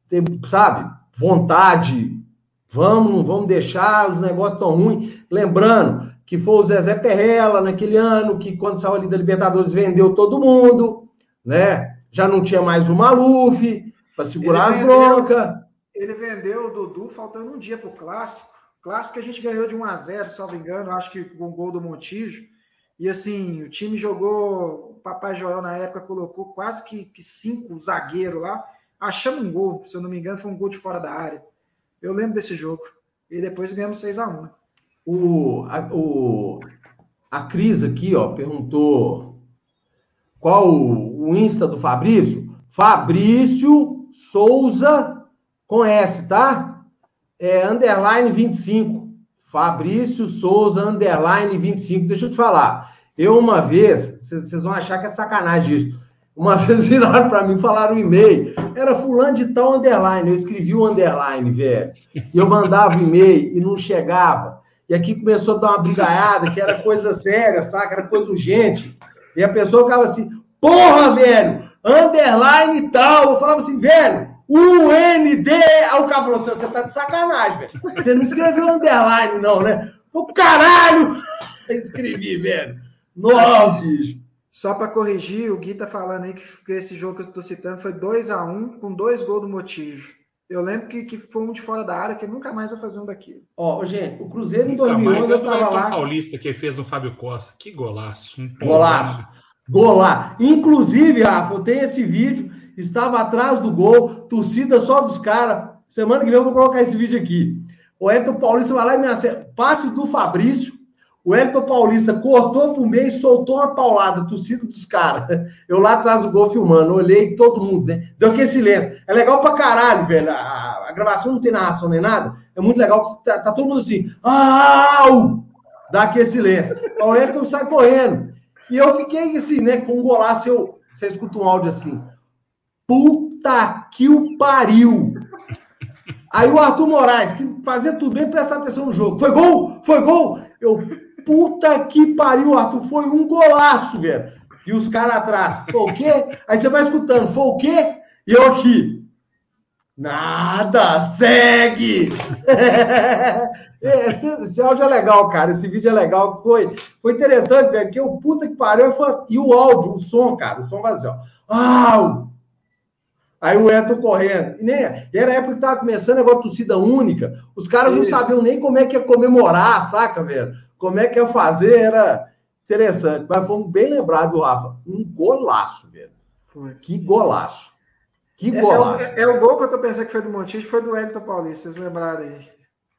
teve, sabe, vontade. Vamos, não vamos deixar, os negócios tão ruins. Lembrando, que foi o Zezé Perrella naquele ano, que quando saiu ali da Libertadores vendeu todo mundo, né? Já não tinha mais o Maluf para segurar ele as broncas. Ele vendeu o Dudu faltando um dia para o clássico. Clássico que a gente ganhou de 1 a 0 se não me engano, acho que com o gol do Montijo. E assim, o time jogou, o Papai Joel na época colocou quase que, que cinco zagueiros lá. Achamos um gol, se eu não me engano, foi um gol de fora da área. Eu lembro desse jogo. E depois ganhamos 6 a 1 o, a, o, a Cris aqui, ó, perguntou qual o, o Insta do Fabrício. Fabrício Souza com S, tá? É underline 25. Fabrício Souza underline 25. Deixa eu te falar. Eu uma vez, vocês vão achar que é sacanagem isso. Uma <laughs> vez viraram para mim, falaram o e-mail. Era fulano de tal underline. Eu escrevi o underline, velho. E eu mandava o e-mail e não chegava. E aqui começou a dar uma brigaiada, que era coisa séria, saca? Era coisa urgente. E a pessoa ficava assim, porra, velho, underline e tal. Eu falava assim, velho, UND. Aí o cara falou assim, você tá de sacanagem, velho. Você não escreveu underline, não, né? O caralho! <laughs> Eu escrevi, velho. Nossa, bicho. Só para corrigir, o Gui tá falando aí que esse jogo que eu estou citando foi 2 a 1 um, com dois gols do Motijo. Eu lembro que, que foi um de fora da área que nunca mais vai fazer um daquilo. Ó, gente, o Cruzeiro em 2011 eu tava lá. Paulista que fez no Fábio Costa. Que golaço. Um golaço. Golaço. Inclusive, Rafa, eu tenho esse vídeo. Estava atrás do gol, torcida só dos caras. Semana que vem eu vou colocar esse vídeo aqui. O Elton Paulista vai lá e me acerta. Passe do Fabrício. O Elton Paulista cortou pro meio e soltou uma paulada, torcida dos caras. Eu lá atrás do gol filmando, olhei todo mundo, né? Deu aquele silêncio. É legal pra caralho, velho. A, a gravação não tem narração nem nada. É muito legal tá, tá todo mundo assim. Au! Dá aquele silêncio. O Elton sai correndo. E eu fiquei assim, né? Com um golaço, eu, você escuta um áudio assim. Puta que o pariu! Aí o Arthur Moraes, que fazia tudo bem, prestar atenção no jogo. Foi gol? Foi gol? Eu, Puta que pariu, Arthur. Foi um golaço, velho. E os caras atrás. Foi o quê? Aí você vai escutando. Foi o quê? E eu aqui. Nada, segue! <laughs> esse, esse, áudio é legal, cara. Esse vídeo é legal. Foi, foi interessante, velho. Porque o puta que pariu foi... E o áudio, o som, cara. O som vazio. Au! Aí o Eto correndo. E, nem, e era a época que tava começando a negócio de torcida única. Os caras Isso. não sabiam nem como é que ia comemorar, saca, velho? Como é que ia fazer, era interessante. Mas foi bem lembrado, Rafa. Um golaço, velho. Foi. Que golaço. Que golaço. É, é, é, o gol que eu tô pensando que foi do Montijo, foi do Elton Paulista, vocês lembraram aí.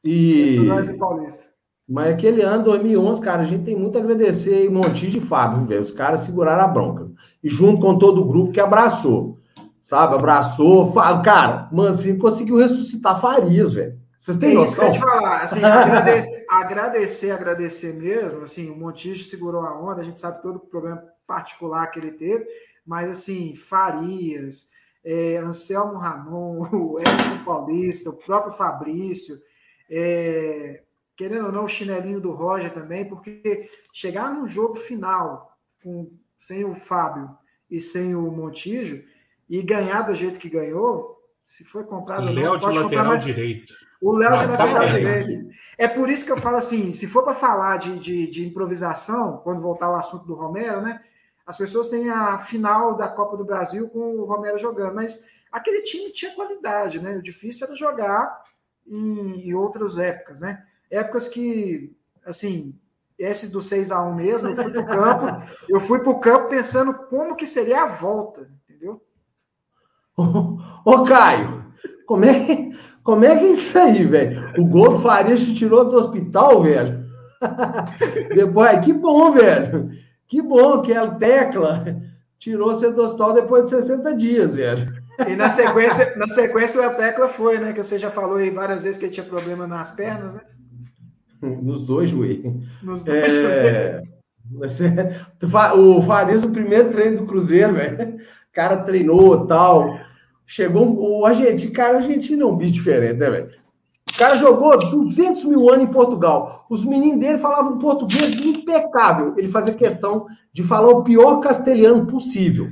E... Do Elton Paulista. Mas aquele ano, 2011, cara, a gente tem muito a agradecer aí Montijo e Fábio, velho. Os caras seguraram a bronca. E junto com todo o grupo que abraçou. Sabe? Abraçou. Cara, Mancinho conseguiu ressuscitar Farias, velho. Vocês têm é noção? Isso que eu falar. Assim, agradecer, agradecer, agradecer mesmo. Assim, o Montijo segurou a onda, a gente sabe todo o problema particular que ele teve, mas assim, Farias, é, Anselmo Ramon, <laughs> o Edson Paulista, o próprio Fabrício, é, querendo ou não, o chinelinho do Roger também, porque chegar num jogo final com, sem o Fábio e sem o Montijo e ganhar do jeito que ganhou, se foi comprado. O Léo de lateral mais... direito. O Léo de lateral direito. É por isso que eu falo assim: se for para falar de, de, de, improvisação, quando voltar o assunto do Romero, né? As pessoas têm a final da Copa do Brasil com o Romero jogando, mas aquele time tinha qualidade, né? O difícil era jogar em, em outras épocas, né? Épocas que, assim, esse do 6 a 1 mesmo, eu fui pro campo, <laughs> eu fui pro campo pensando como que seria a volta, entendeu? Ô, ô Caio, como é, como é que é isso aí, velho? O gol do Farias te tirou do hospital, velho? <laughs> depois, que bom, velho. Que bom que a tecla tirou você do hospital depois de 60 dias, velho. E na sequência, na sequência a tecla foi, né? Que você já falou aí várias vezes que ele tinha problema nas pernas, né? Nos dois joelhos. Nos dois é... O Farias, o primeiro treino do Cruzeiro, velho. O cara treinou tal. Chegou o argentino, cara, o argentino é um bicho diferente, né, velho? O cara jogou 200 mil anos em Portugal. Os meninos dele falavam português impecável. Ele fazia questão de falar o pior castelhano possível.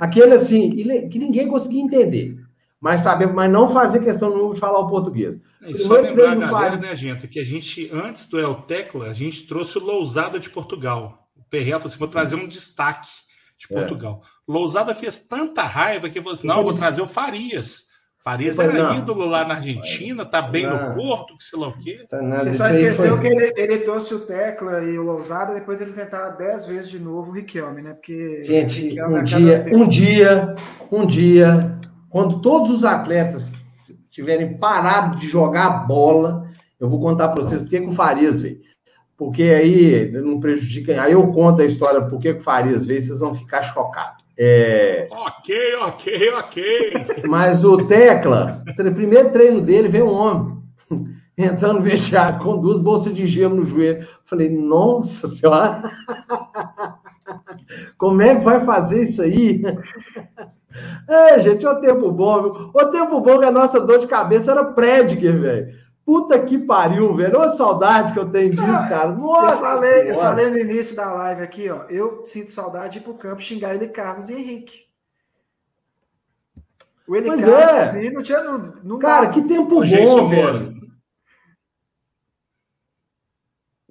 Aquele assim, que ninguém conseguia entender. Mas saber, mas não fazer questão de falar o português. É, só lembrar a galera, né, gente, que a gente, antes do El Tecla, a gente trouxe o Lousada de Portugal. O Perreira falou assim: vou trazer um destaque de é. Portugal. É. Lousada fez tanta raiva que falou assim: não, vou trazer o Farias. Farias era não. ídolo lá na Argentina, tá bem não. no Porto, que sei lá o quê. Tá Você só esqueceu foi... que ele, ele trouxe o Tecla e o Lousada, depois ele tentar dez vezes de novo o Riquelme, né? Porque Gente, um dia, um dia, um dia, quando todos os atletas tiverem parado de jogar bola, eu vou contar para vocês por que o Farias veio. Porque aí não prejudica. Aí eu conto a história por que o Farias veio, vocês vão ficar chocados. É... Ok, ok, ok. Mas o Tecla, primeiro treino dele veio um homem <laughs> entrando vestiário com duas bolsas de gelo no joelho. Falei, nossa senhora, <laughs> como é que vai fazer isso aí? <laughs> É, gente, o tempo bom, viu? O tempo bom que a nossa dor de cabeça era Prediger, velho. Puta que pariu, velho. Olha a saudade que eu tenho disso, ah, cara. Nossa, eu falei, eu falei no início da live aqui, ó. Eu sinto saudade de ir pro campo xingar ele Carlos e Henrique. O ele pois Carlos é. não tinha. Não, não cara, que tempo bom, velho.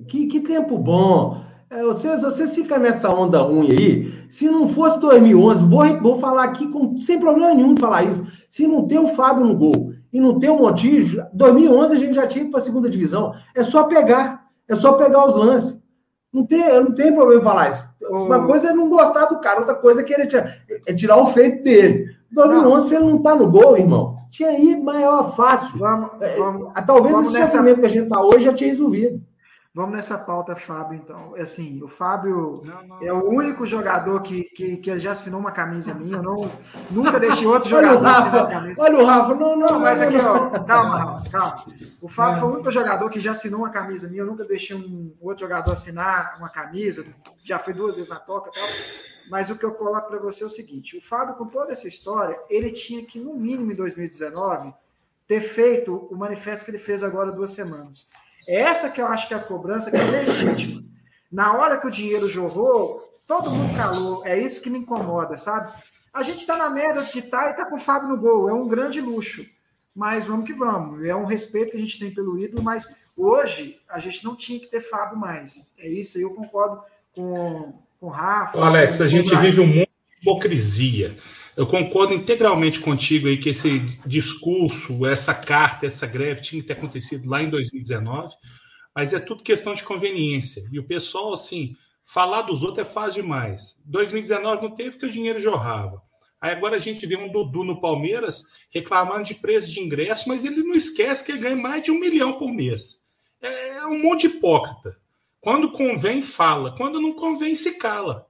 Que, que tempo bom. É, vocês, vocês ficam nessa onda ruim aí. Se não fosse 2011, vou, vou falar aqui com, sem problema nenhum de falar isso. Se não tem o Fábio no gol e não tem o Montijo, 2011 a gente já tinha ido para a segunda divisão. É só pegar, é só pegar os lances. Não tem, não tem problema falar isso. Uma coisa é não gostar do cara, outra coisa é querer tirar, é tirar o feito dele. 2011, não. se ele não tá no gol, irmão, tinha ido maior fácil. Vamos, é, vamos, Talvez vamos esse nessa... que a gente tá hoje já tinha resolvido. Vamos nessa pauta, Fábio, então. Assim, o Fábio não, não, é o único jogador que, que, que, já assinou uma camisa minha. Eu não, <laughs> nunca deixei outro jogador olha assinar a camisa. Olha o Rafa, não, não. não mas aqui, ó, calma, Rafa, calma. O Fábio foi o único jogador que já assinou uma camisa minha. Eu nunca deixei um outro jogador assinar uma camisa. Já fui duas vezes na toca e tal. Mas o que eu coloco para você é o seguinte: o Fábio, com toda essa história, ele tinha que, no mínimo em 2019, ter feito o manifesto que ele fez agora duas semanas essa que eu acho que é a cobrança que é legítima. Na hora que o dinheiro jorrou, todo mundo calou. É isso que me incomoda, sabe? A gente está na merda que tá e tá com o Fábio no gol. É um grande luxo. Mas vamos que vamos. É um respeito que a gente tem pelo ídolo, mas hoje a gente não tinha que ter Fábio mais. É isso, eu concordo com, com o Rafa. Alex, a gente vive um mundo de hipocrisia. Eu concordo integralmente contigo aí que esse discurso, essa carta, essa greve tinha que ter acontecido lá em 2019, mas é tudo questão de conveniência. E o pessoal, assim, falar dos outros é fácil demais. 2019 não teve porque o dinheiro jorrava. Aí agora a gente vê um Dudu no Palmeiras reclamando de preço de ingresso, mas ele não esquece que ele ganha mais de um milhão por mês. É, é um monte de hipócrita. Quando convém, fala. Quando não convém, se cala.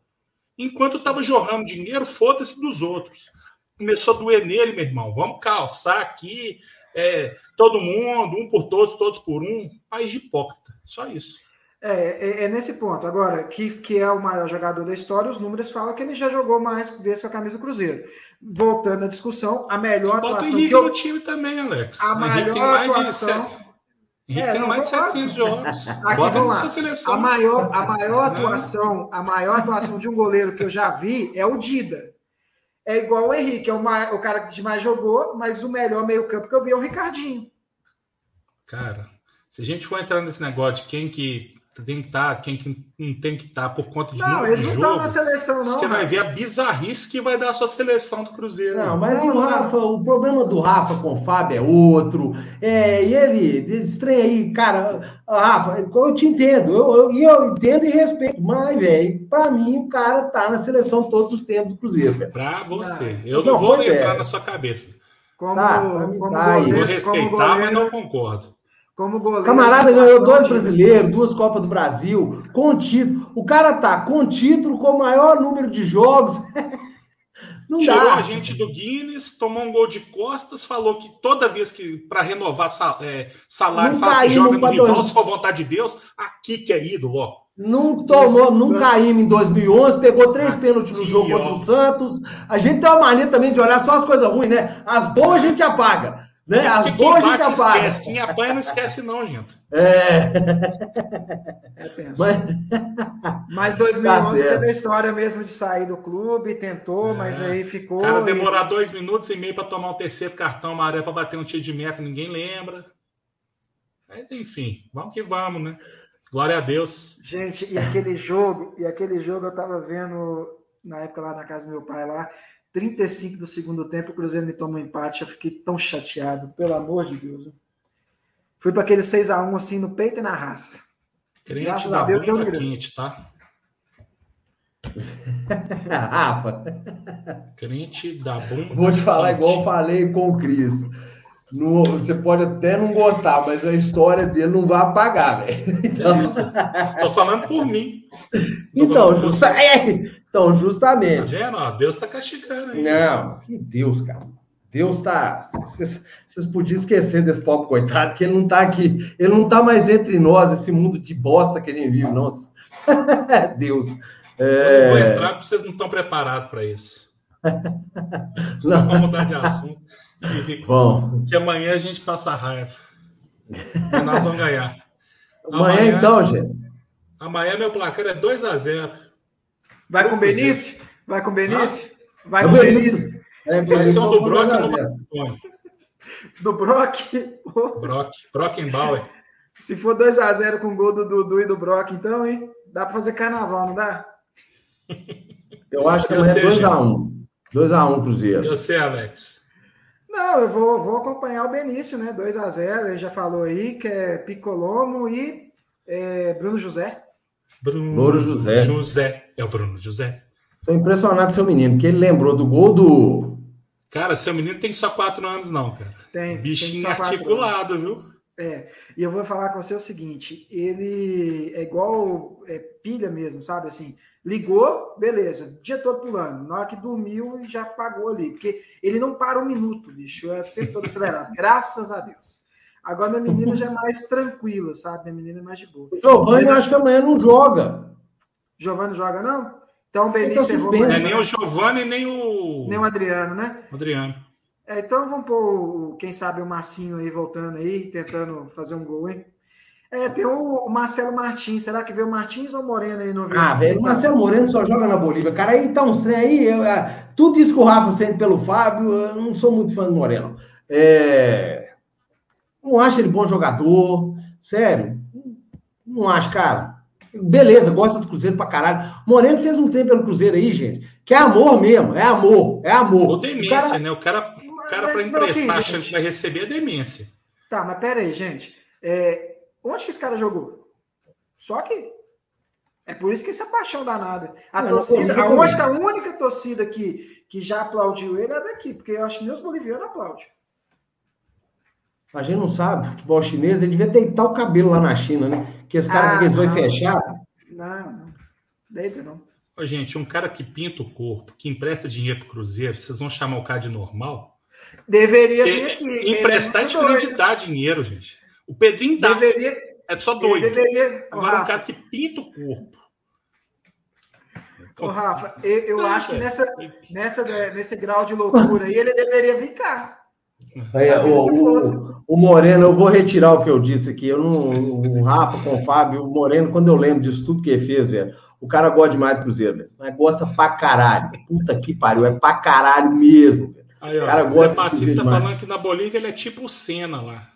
Enquanto estava jorrando dinheiro, foda-se dos outros. Começou a doer nele, meu irmão. Vamos calçar aqui, é, todo mundo, um por todos, todos por um. País de hipócrita. Só isso. É, é, é, nesse ponto. Agora, que, que é o maior jogador da história, os números falam que ele já jogou mais vezes com a camisa do Cruzeiro. Voltando à discussão, a melhor Bota atuação. Bota o Henrique eu... no time também, Alex. A maior atuação. Henrique é, tem mais de 700 jogos. Aqui, Bota vamos lá. Seleção. A maior, a maior atuação, a maior atuação de um goleiro que eu já vi é o Dida. É igual o Henrique, é o, mais, o cara que mais jogou, mas o melhor meio-campo que eu vi é o Ricardinho. Cara, se a gente for entrar nesse negócio de quem que tem que estar, tá, quem que não tem que estar tá por conta de Não, eles não estão na seleção, não. Você vai ver a bizarrice que vai dar a sua seleção do Cruzeiro. Não, mas não, o Rafa, o problema do Rafa com o Fábio é outro. É, e ele, estranha aí, cara, Rafa, eu te entendo, eu, eu, eu entendo e respeito, mas, velho, pra mim o cara tá na seleção todos os tempos do Cruzeiro. Véio. Pra você. Eu não, não vou entrar é. na sua cabeça. Como, tá, como tá goleiro, vou respeitar, goleiro, mas não concordo. Como goleiro. Camarada ganhou dois brasileiros, duas Copas do Brasil, com título. O cara tá com título, com o maior número de jogos. <laughs> Não Tirou dá. a gente do Guinness, tomou um gol de costas, falou que toda vez que para renovar sal, é, salário, fala que joga no rival, se for vontade de Deus, aqui que é ídolo, ó. Não tomou, não caímos em 2011, pegou três aqui, pênaltis no jogo ó. contra o Santos. A gente tem uma mania também de olhar só as coisas ruins, né? As boas a gente apaga. Né? As boas a gente apaga. Esquece. Quem apanha não esquece, não, gente. É. É tenso. Mas, mas 2011 tá teve a história mesmo de sair do clube, tentou, é. mas aí ficou. Cara demorar e... dois minutos e meio para tomar o terceiro cartão amarelo para bater um tiro de meta, ninguém lembra. Mas, enfim, vamos que vamos, né? Glória a Deus. Gente, e aquele jogo, e aquele jogo eu tava vendo na época lá na casa do meu pai lá. 35 do segundo tempo, o Cruzeiro me toma um empate. Eu fiquei tão chateado, pelo amor de Deus. Fui para aquele 6 a 1 assim no peito e na raça. Crente Graças da a Deus, bunda quente, tá? <laughs> Rafa. Crente da bunda. Vou te falar quente. igual eu falei com o Cris. No, você pode até não gostar, mas a história dele não vai apagar, velho. Então... Tô falando por mim. então, justa... é, então, justamente. Tá? Deus tá castigando aí. Não, que Deus, cara. Deus tá. Vocês podiam esquecer desse pobre coitado, que ele não tá aqui. Ele não tá mais entre nós, esse mundo de bosta que a gente vive, nossa. <laughs> Deus. É... Eu vou entrar porque vocês não estão preparados para isso. <laughs> não. Vamos mudar de assunto. Bom. Que amanhã a gente passa raiva. E nós vamos ganhar. Amanhã, amanhã então, gente. Amanhã meu placar é 2 a 0 Vai com Benício? Vai com Benício? Vai com Benício? É, um do Brock Do Brock? Brock. Brockenbauer. Se for 2x0 com o gol do Dudu e do Brock, então, hein? Dá para fazer carnaval, não dá? <laughs> Eu acho que é 2x1. 2x1, Cruzeiro. Eu sei, Alex. Não, eu vou, vou acompanhar o Benício, né? 2x0, ele já falou aí, que é Picolomo e é, Bruno José. Bruno José. José. É o Bruno José. Tô impressionado com seu menino, que ele lembrou do gol do. Cara, seu menino tem só quatro anos, não, cara. Tem. Bichinho tem articulado, viu? É, e eu vou falar com você o seguinte: ele é igual é, pilha mesmo, sabe? Assim, ligou, beleza, o dia todo pulando. Na hora que dormiu, ele já apagou ali, porque ele não para um minuto, bicho, é o tempo todo acelerado. <laughs> Graças a Deus. Agora minha menina já é mais tranquila, sabe? Minha menina é mais de boa. Giovanni, eu acho que amanhã não joga. Giovanni joga, não? Então o Benício então, errou. É nem o Giovanni, nem o. Nem o Adriano, né? Adriano. É, então vamos pôr, quem sabe, o Marcinho aí voltando aí, tentando fazer um gol, hein? É, tem o Marcelo Martins. Será que veio o Martins ou o Moreno aí no Ah, velho, o Marcelo Moreno só joga na Bolívia. Cara, aí tá uns trem aí. Eu, é, tudo isso que o Rafa sente pelo Fábio, eu não sou muito fã do Moreno. É. Não acho ele bom jogador. Sério. Não acho, cara. Beleza, gosta do Cruzeiro pra caralho. Moreno fez um tempo pelo Cruzeiro aí, gente. Que é amor mesmo. É amor. É amor. Ou demência, o cara... né? O cara, o cara pra emprestar achando que vai receber é demência. Tá, mas pera aí, gente. É... Onde que esse cara jogou? Só que. É por isso que essa paixão danada. A não, torcida, não, não, a, a única torcida que, que já aplaudiu ele é daqui, porque eu acho que nem os bolivianos aplaudem. A gente não sabe, futebol chinês, ele devia deitar o cabelo lá na China, né? Que esse cara ah, com aqueles olhos fechados. Não, não. Deita não. Ô, gente, um cara que pinta o corpo, que empresta dinheiro pro Cruzeiro, vocês vão chamar o cara de normal? Deveria vir aqui. Emprestar é diferente de dar dinheiro, gente. O Pedrinho dá. Deveria, é só doido. Deveria, Agora, um cara que pinta o corpo. Ô, Rafa, eu, eu acho que nessa, nessa, nesse grau de loucura aí, ele deveria vir cá. É, o, o, o, Moreno, eu vou retirar o que eu disse aqui. Eu não, o Rafa com o Fábio, o Moreno, quando eu lembro disso tudo que ele fez, velho, o cara gosta demais do Cruzeiro, velho. Mas gosta pra caralho. Puta que pariu, é pra caralho mesmo, velho. Aí, ó, o cara gosta Zé Pacito tá demais. falando que na Bolívia ele é tipo o Senna lá.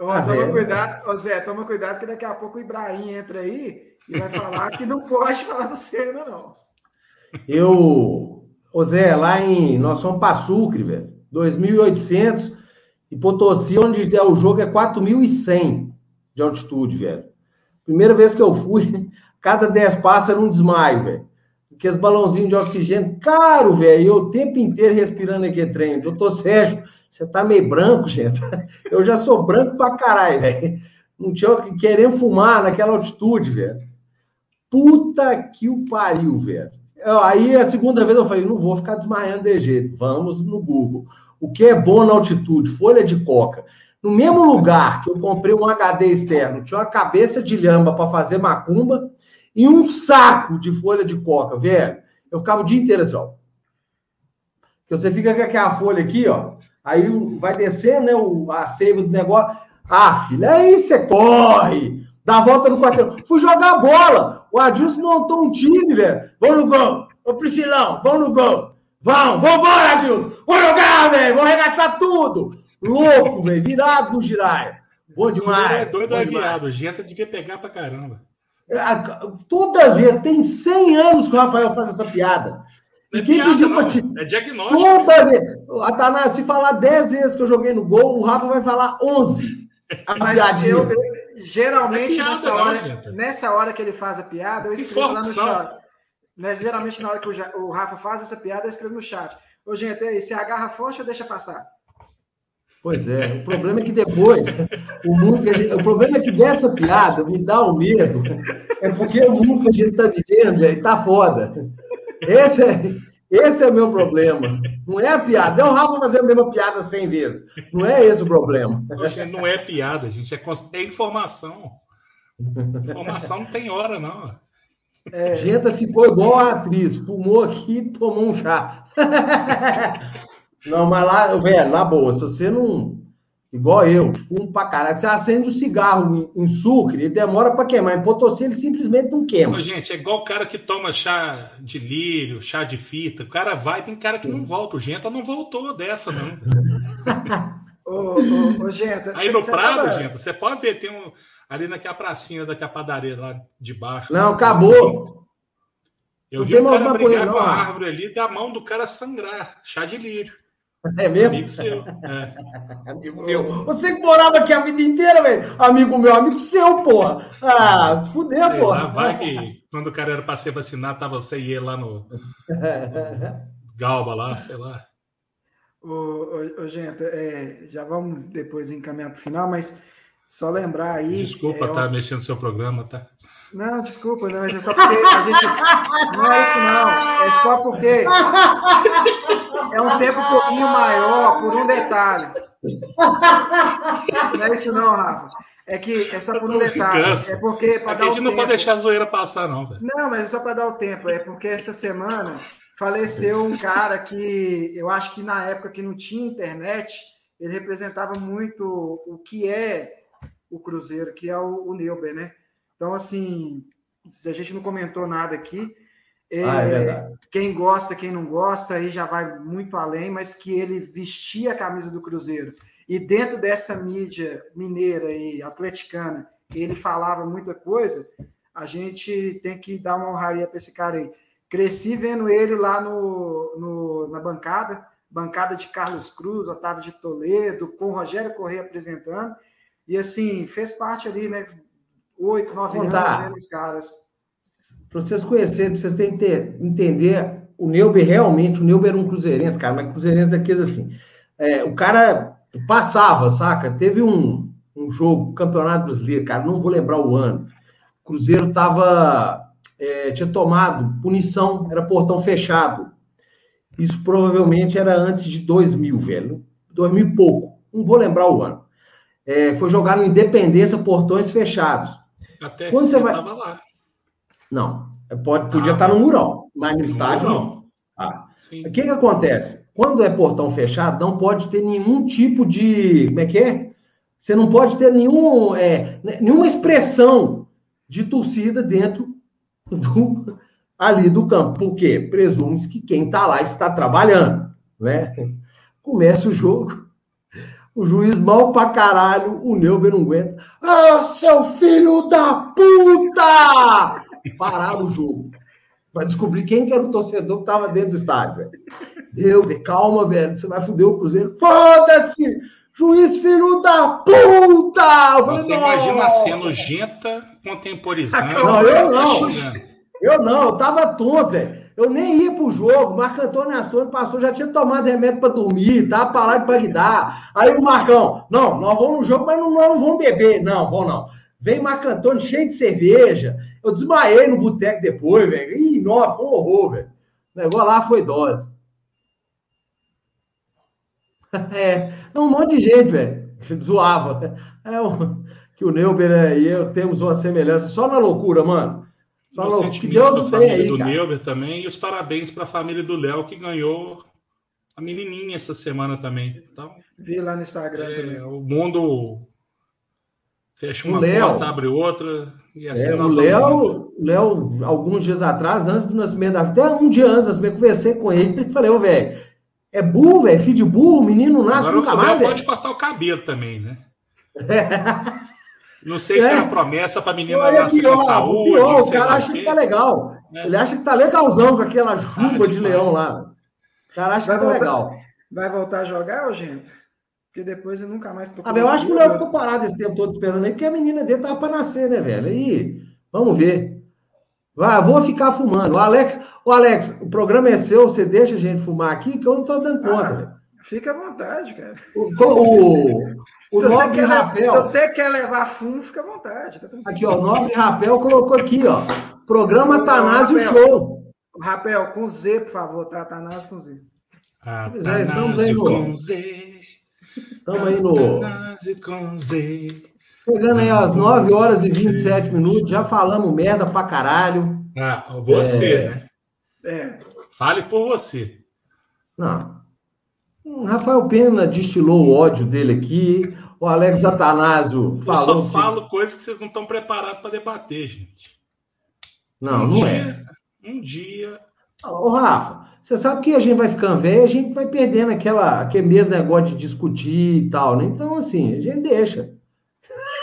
Ó, toma é. cuidado, ô Zé, toma cuidado que daqui a pouco o Ibrahim entra aí e vai falar que não pode falar do Senna, não. Eu, ô Zé, lá em. Nós somos para Sucre, velho. 2.800 e Potosí, onde é o jogo, é 4.100 de altitude, velho. Primeira vez que eu fui, <laughs> cada 10 passos era um desmaio, velho. Porque os balãozinhos de oxigênio, caro, velho. Eu o tempo inteiro respirando aqui trem. Doutor Sérgio, você tá meio branco, gente. <laughs> Eu já sou branco pra caralho, velho. Não tinha que querer fumar naquela altitude, velho. Puta que o pariu, velho. Aí a segunda vez eu falei, não vou ficar desmaiando de jeito. Vamos no Google. O que é bom na altitude? Folha de coca. No mesmo lugar que eu comprei um HD externo, tinha uma cabeça de lhama para fazer macumba e um saco de folha de coca, velho. Eu ficava o dia inteiro assim, ó. Que você fica com aquela folha aqui, ó. Aí vai descer, né, o, a seiva do negócio. Ah, filho, aí você corre, dá a volta no quartel. Fui jogar bola. O Adilson montou um time, velho. Vamos no gol. Ô, Priscilão, vamos no gol. Vamos, vambora, Adilson. Vamos jogar, velho. Vamos arregaçar tudo. Louco, velho. Virado no giraia. Bom demais. é doido é viado. Jenta devia pegar pra caramba. É, toda vez, tem 100 anos que o Rafael faz essa piada. E quem piada, pediu para te. É diagnóstico. Toda vez. Atanás, se falar 10 vezes que eu joguei no gol, o Rafa vai falar 11. A Mas eu, eu, geralmente, é piada, nessa, hora, nessa hora que ele faz a piada, eu escrevo lá no chat. Mas, geralmente, na hora que o, o Rafa faz essa piada, eu escrevo no chat. Ô, gente, aí, você agarra forte ou deixa passar? Pois é, o problema é que depois, o mundo que a gente, o problema é que dessa piada me dá o medo, é porque o mundo que a gente está vivendo está foda. Esse é, esse é o meu problema. Não é a piada. É o Rafa fazer a mesma piada 100 vezes. Não é esse o problema. Não é piada, gente. É, é informação. Informação não tem hora, não. É... Genta ficou igual a atriz. Fumou aqui e tomou um chá. <laughs> não, mas lá, velho, na boa, se você não Igual eu, fumo pra caralho. Você acende um cigarro em, sucre, ele demora pra queimar. Em Potosí, ele simplesmente não queima. gente, é igual o cara que toma chá de lírio, chá de fita. O cara vai, tem cara que não volta. O Genta não voltou dessa, não. <laughs> ô, ô, ô, Genta, Aí no Prado, tava... Genta, você pode ver, tem um. Ali naquela pracinha daquela padaria lá de baixo. Não, acabou. Eu vi o cara brigar com a árvore ali da mão do cara sangrar. Chá de lírio. É mesmo? Amigo seu. É. <laughs> amigo meu. Você que morava aqui a vida inteira, velho. Amigo meu, amigo seu, porra. Ah, fudeu, porra. vai que quando o cara era para ser vacinado, tava você e ele lá no. Galba lá, sei lá. Ô, ô, ô gente, é, já vamos depois encaminhar para o final, mas só lembrar aí. Desculpa estar é, tá mexendo no seu programa, tá? Não, desculpa, não, mas é só porque a gente. Não é isso, não. É só porque é um tempo um pouquinho maior por um detalhe. Não é isso, não, Rafa. É que é só por um detalhe. É porque. Para dar a gente não tempo... pode deixar a zoeira passar, não, velho. Não, mas é só para dar o tempo. É porque essa semana faleceu um cara que eu acho que na época que não tinha internet, ele representava muito o que é o Cruzeiro, que é o, o Neuber, né? Então, assim, se a gente não comentou nada aqui, é, ah, é quem gosta, quem não gosta, aí já vai muito além, mas que ele vestia a camisa do Cruzeiro. E dentro dessa mídia mineira e atleticana, ele falava muita coisa, a gente tem que dar uma honraria para esse cara aí. Cresci vendo ele lá no, no, na bancada, bancada de Carlos Cruz, Otávio de Toledo, com Rogério Correia apresentando, e assim, fez parte ali, né? Oito, nove anos vendo os caras. Para vocês conhecerem, para vocês terem entender o Neuber realmente, o Neuber era um cruzeirense, cara, mas cruzeirense daqueles assim. É, o cara passava, saca? Teve um, um jogo, campeonato brasileiro, cara, não vou lembrar o ano. O Cruzeiro tava, é, tinha tomado punição, era portão fechado. Isso provavelmente era antes de 2000, velho. 2000 e pouco, não vou lembrar o ano. É, foi jogar no Independência, portões fechados. Até Quando você vai... lá. Não, pode, podia ah, estar no mural, mas no estádio não. Ah. O que, que acontece? Quando é portão fechado, não pode ter nenhum tipo de. Como é que é? Você não pode ter nenhum, é, nenhuma expressão de torcida dentro do, ali do campo. Por quê? Presume-se que quem está lá está trabalhando. Né? Começa o jogo, o juiz mal pra caralho, o Neuber não aguenta. Ah, seu filho da puta! Pararam o jogo. Pra descobrir quem que era o torcedor que estava dentro do estádio, velho. Neuber, calma, velho. Você vai foder o Cruzeiro. Foda-se! Juiz filho da puta! Você imagina a cena nojenta contemporizando. Não, eu não. Eu não, eu tava tonto, velho. Eu nem ia pro jogo. Marco Antônio Astônio passou, já tinha tomado remédio para dormir, tava pra lá de Bagdá. Aí o Marcão, não, nós vamos no jogo, mas não, nós não vamos beber. Não, vamos não. Vem Marco Antônio cheio de cerveja. Eu desmaiei no boteco depois, velho. Ih, nossa, foi um horror, velho. O negócio lá foi dose. <laughs> É, um monte de gente, velho, zoava. É que o Neuber e eu temos uma semelhança só na loucura, mano. Loucura. Que Deus não tem aí, do cara. Neuber também e os parabéns para a família do Léo que ganhou a menininha essa semana também. Então, Vi lá no Instagram é, também. O mundo fecha uma Léo, porta, abre outra. E assim é, o Léo, Léo, alguns dias atrás, antes do nascimento da até um dia antes, eu conversei com ele e falei, ô, velho, é burro, velho, filho de burro, menino nasce Agora, nunca mais, pode cortar o cabelo também, né? <laughs> Não sei é. se era promessa para a menina Olha, nascer pior, com saúde. Pior, o cara acha que tá legal. É. Ele acha que tá legalzão com aquela juba ah, de leão lá. O cara acha vai que tá voltar, legal. Vai voltar a jogar, gente? Porque depois eu nunca mais Ah, eu acho que o Léo ficou parado esse tempo todo esperando aí, porque a menina dele tava para nascer, né, velho? Aí, vamos ver. Vai, vou ficar fumando. O Alex, o Alex, o programa é seu, você deixa a gente fumar aqui, que eu não tô dando conta, ah. Fica à vontade, cara. O, o, o Nobre Rapel. Se você quer levar fumo, fica à vontade. Tá aqui, ó, o Nobre Rapel colocou aqui, ó. Programa Tanásio Show. Rapel, com Z, por favor, tá? Tanásio com Z. Ah, é, estamos aí no. Com Z. Estamos aí no. Tanásio com Z. Chegando aí às 9 horas e 27 minutos, já falamos merda pra caralho. Ah, você, é... né? É. Fale por você. Não. Rafael Pena destilou o ódio dele aqui. O Alex Atanásio falou. Eu só falo que... coisas que vocês não estão preparados para debater, gente. Não, um não é. dia, é. Um dia. Ô, Rafa, você sabe que a gente vai ficando velho, a gente vai perdendo aquela, aquele mesmo negócio de discutir e tal, né? Então, assim, a gente deixa.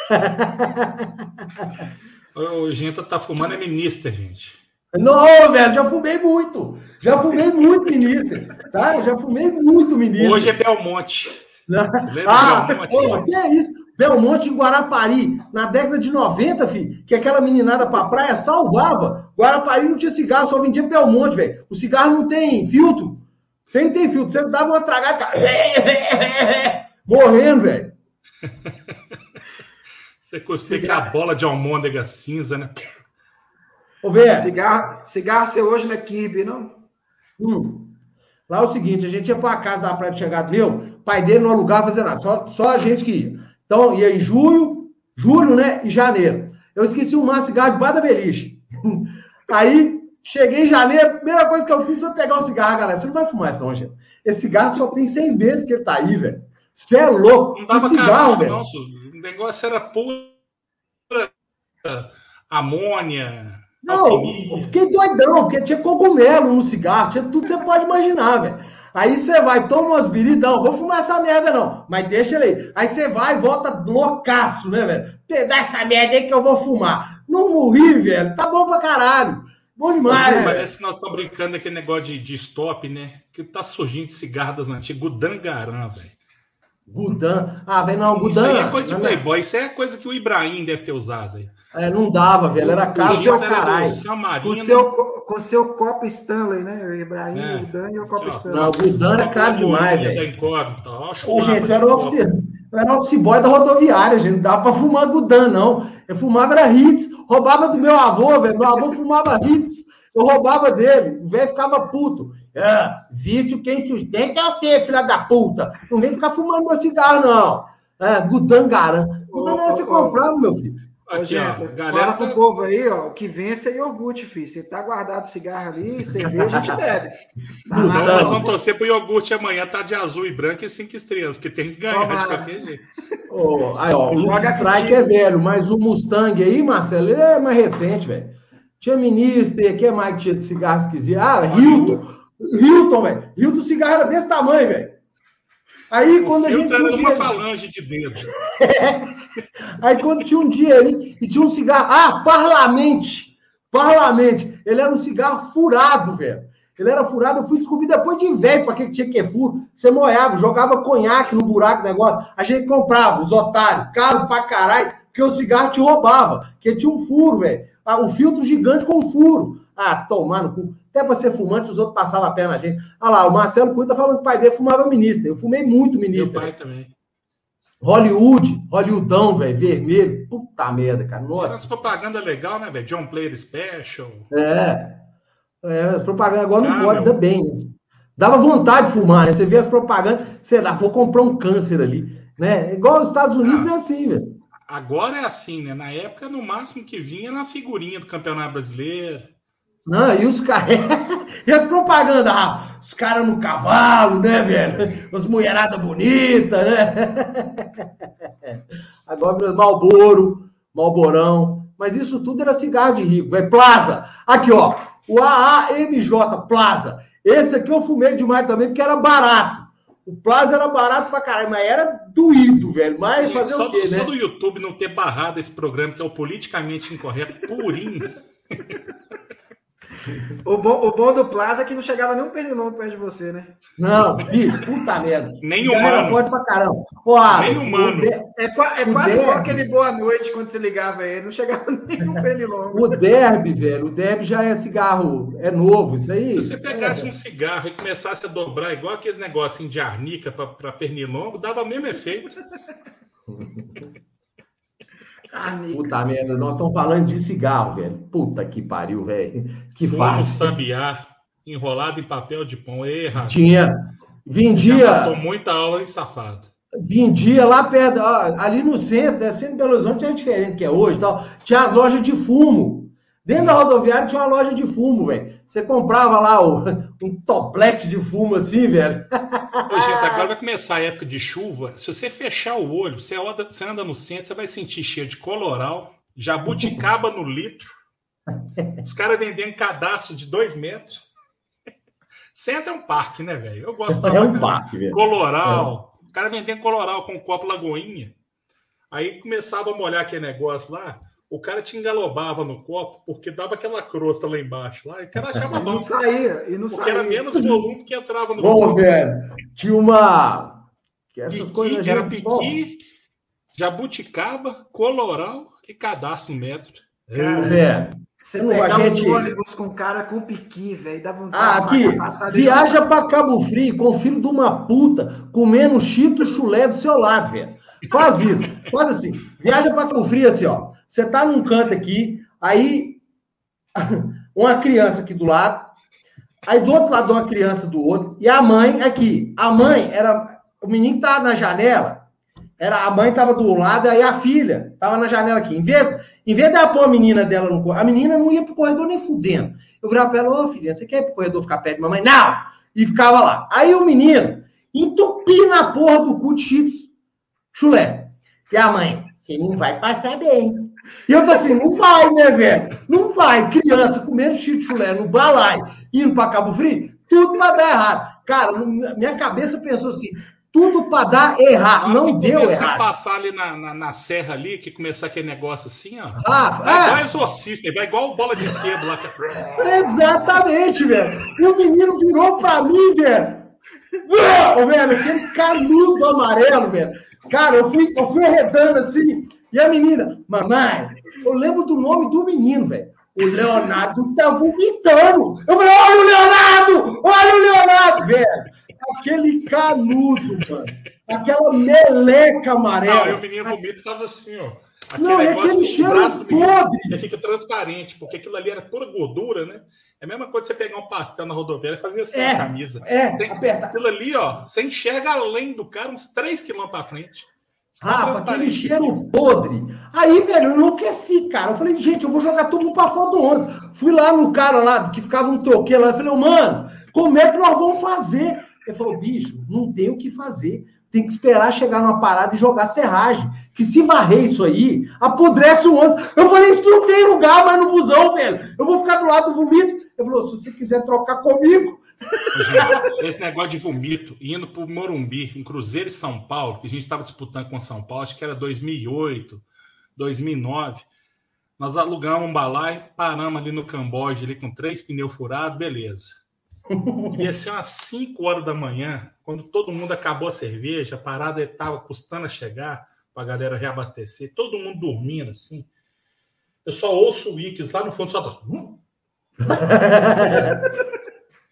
<laughs> o gente tá fumando é ministra, gente. Não, velho, já fumei muito. Já fumei muito ministro. Tá? Já fumei muito ministro. Hoje é Belmonte. Ah, Belmonte? Pô, que é isso? Belmonte em Guarapari, na década de 90, filho, que aquela meninada pra praia salvava. Guarapari não tinha cigarro, só vendia Belmonte, velho. O cigarro não tem filtro. Quem tem filtro? Você dava uma tragada, <laughs> morrendo, velho. <laughs> Você consegue a bola de almôndega cinza, né? Ô, ver. Cigarro, cigarro seu hoje não é Kirby, não? Hum. Lá é o seguinte, a gente ia para a casa da Praia de Chegado meu, pai dele não alugava fazer nada, só, só a gente que ia. Então, ia em julho, julho, né, e janeiro. Eu esqueci um cigarro debaixo da beliche. <laughs> Aí, cheguei em janeiro, a primeira coisa que eu fiz foi pegar o cigarro, galera. Você não vai fumar isso não, gente. Esse cigarro só tem seis meses que ele tá aí, velho. Você é louco. Não dava cigarro, velho. O negócio era pura amônia, não, eu fiquei doidão, porque tinha cogumelo no cigarro, tinha tudo que você pode imaginar, velho. Aí você vai, toma umas biridão, vou fumar essa merda não, mas deixa ele aí. Aí você vai e volta loucaço, né, velho? Dá essa merda aí que eu vou fumar. Não morri, velho, tá bom pra caralho. Bom demais. Mas, parece que nós estamos brincando aquele negócio de, de stop, né? Que tá surgindo cigarro das antigas, Gudangaran, velho. Gudan. Ah, velho, não, Gudan. Isso aí é coisa de Playboy, isso é coisa que o Ibrahim deve ter usado aí. É, não dava, velho. Era caro seu caralho. Com seu, com seu copo Stanley, né? O Ibrahim, é. o Dan e o copo Stanley. Não, o Dan é caro demais, velho. Ô, gente, eu era, office, eu era office boy da rodoviária, gente. Não dava pra fumar Gudan, não. Eu fumava era hits. Roubava do meu avô, velho. Meu avô fumava hits. Eu roubava dele. O velho ficava puto. É, vício quem sustenta é você, filha da puta. Não vem ficar fumando meu cigarro, não. É, Gudangaran. Gudan era você comprava, meu filho. Aqui, ó, galera fala pro tá... povo aí, ó, que vence é iogurte, filho. Se tá guardado cigarro ali, <laughs> cerveja, a gente bebe. Tá então, nós vamos torcer pro iogurte amanhã, tá de azul e branco e cinco estrelas, porque tem que ganhar Tomara. de qualquer jeito. Oh, aí, ó, o Strike é velho, mas o Mustang aí, Marcelo, ele é mais recente, velho. Tinha Minister, que é mais que tinha de cigarro esquisito? Ah, Hilton. Hilton, velho. Hilton cigarro era desse tamanho, velho. Aí, o quando a gente. Era um uma falange de dedo. <laughs> Aí, quando tinha um dia ali e tinha um cigarro. Ah, Parlamente! Parlamente! Ele era um cigarro furado, velho. Ele era furado, eu fui descobrir depois de velho para que tinha que ter furo. Você moiava, jogava conhaque no buraco do negócio. A gente comprava, os otários, caro pra caralho, porque o cigarro te roubava, porque tinha um furo, velho. Ah, um filtro gigante com furo. Ah, tomar no cu. Até para ser fumante, os outros passavam a perna na gente. Ah lá, o Marcelo Cunha tá falando que o pai dele fumava ministro. Eu fumei muito ministro. Meu pai também. Hollywood, Hollywoodão, velho, vermelho. Puta merda, cara. Nossa. Essa propaganda legal, né, velho? John Player Special. É. É, as propagandas agora não pode, ainda bem, né? Dava vontade de fumar, né? Você vê as propagandas, sei lá, vou comprar um câncer ali. Né? Igual os Estados Unidos ah, é assim, velho. Agora é assim, né? Na época, no máximo que vinha na figurinha do Campeonato Brasileiro. Não, e os caras. <laughs> e as propagandas, ah, os caras no cavalo, né, velho? As mulheradas bonitas, né? <laughs> Agora, Malboro, Malborão. Mas isso tudo era cigarro de rico, velho. Plaza. Aqui, ó. O AAMJ, Plaza. Esse aqui eu fumei demais também, porque era barato. O Plaza era barato pra caralho, mas era doído, velho. Mas fazer só, o quê, né? Só do YouTube não ter barrado esse programa, que é o politicamente incorreto, purinho. <laughs> O bom, o bom do Plaza é que não chegava nem um pernilongo perto de você, né? Não, bicho, puta merda. Nem humano. Forte pra caramba. Pô, nem humano. De... É, é quase derby... igual aquele boa noite quando você ligava ele, não chegava <laughs> nem um pernilongo. O derby, velho, o derby já é cigarro, é novo, isso aí. Se você pegasse é. um cigarro e começasse a dobrar igual aqueles negocinhos de arnica para pernilongo, dava o mesmo efeito. <laughs> Puta merda, nós estamos falando de cigarro, velho. Puta que pariu, velho. Que fácil. sabiá enrolado em papel de pão. Erra. Tinha. Vendia. Tomou muita aula, hein, safado. Vendia lá perto, ó, ali no centro, né? Centro de Belo Horizonte é diferente que é hoje tal. Tinha as lojas de fumo. Dentro da rodoviária tinha uma loja de fumo, velho. Você comprava lá o, um toplete de fumo assim, velho. Ô, gente, agora vai começar a época de chuva. Se você fechar o olho, você anda, você anda no centro, você vai sentir cheiro de coloral, jabuticaba no litro. Os caras vendendo cadastro de dois metros. Centro é um parque, né, velho? Eu gosto É um parque, velho. Coloral. É. O cara vendendo coloral com um copo lagoinha. Aí começava a molhar aquele negócio lá o cara te engalobava no copo porque dava aquela crosta lá embaixo. Lá, e o cara achava bom. Não saía, e não porque saía. era menos volume que entrava no Bom, copo. velho, tinha uma. Que essas piqui, coisas que era piqui, jabuticaba, coloral e cadastro metro. Cara, é. Você não, a gente... um ônibus com cara com piqui, velho, dá vontade ah, aqui, viaja para Cabo Frio com o filho de uma puta comendo chito chulé do seu lado, velho. Faz isso. Faz assim. Viaja para Cabo Frio assim, ó. Você tá num canto aqui, aí <laughs> uma criança aqui do lado, aí do outro lado uma criança do outro, e a mãe aqui. A mãe era. O menino tava na janela, era a mãe tava do lado, aí a filha tava na janela aqui. Em vez, em vez de ela pôr a menina dela no corredor, a menina não ia pro corredor nem fudendo. Eu virava pra ela, ô filha, você quer ir pro corredor ficar perto de mamãe? Não! E ficava lá. Aí o menino entupia na porra do cu de chips chulé. E a mãe, você não vai passar bem. E eu falei assim, não vai, né, velho? Não vai. Criança comendo chulé no balai, indo para Cabo Frio, tudo para dar errado. Cara, minha cabeça pensou assim, tudo para dar errado. Não deu errado. Se passar ali na, na, na, serra ali, que começar aquele negócio assim, ó. Ah, vai é. igual exorcista, vai igual bola de cedo lá. Exatamente, velho. E o menino virou para mim, velho. Oh, velho, aquele canudo amarelo, velho. Cara, eu fui, eu fui arredando assim, e a menina, mamãe, eu lembro do nome do menino, velho. O Leonardo tá vomitando. Eu falei, olha o Leonardo! Olha o Leonardo, velho! Aquele canudo, mano. Aquela meleca amarela. Não, e o menino vomita tava assim, ó. Aquele não, é aquele cheiro podre. Ele fica transparente, porque aquilo ali era pura gordura, né? É a mesma coisa que você pegar um pastel na rodoviária e fazer assim é, na camisa. É, Tem, aperta. Aquilo ali, ó, você enxerga além do cara uns 3 quilômetros para frente. Rafa, aquele cheiro podre. Aí, velho, eu enlouqueci, cara. Eu falei, gente, eu vou jogar todo mundo pra fora do ônibus. Fui lá no cara lá, que ficava um troqueiro lá. Eu falei, mano, como é que nós vamos fazer? Ele falou, bicho, não tem o que fazer. Tem que esperar chegar numa parada e jogar serragem. Que se varrer isso aí, apodrece o ônibus. Eu falei, isso não tem lugar mais no busão, velho. Eu vou ficar do lado do vomito. Ele falou, se você quiser trocar comigo, <laughs> esse negócio de vomito, indo para o Morumbi, em Cruzeiro e São Paulo, que a gente estava disputando com São Paulo, acho que era 2008, 2009. Nós alugamos um balai, paramos ali no Camboja, ali com três pneus furados, beleza. Devia ser umas 5 horas da manhã, quando todo mundo acabou a cerveja, a parada estava custando a chegar para a galera reabastecer, todo mundo dormindo assim. Eu só ouço o Wix lá no fundo, só.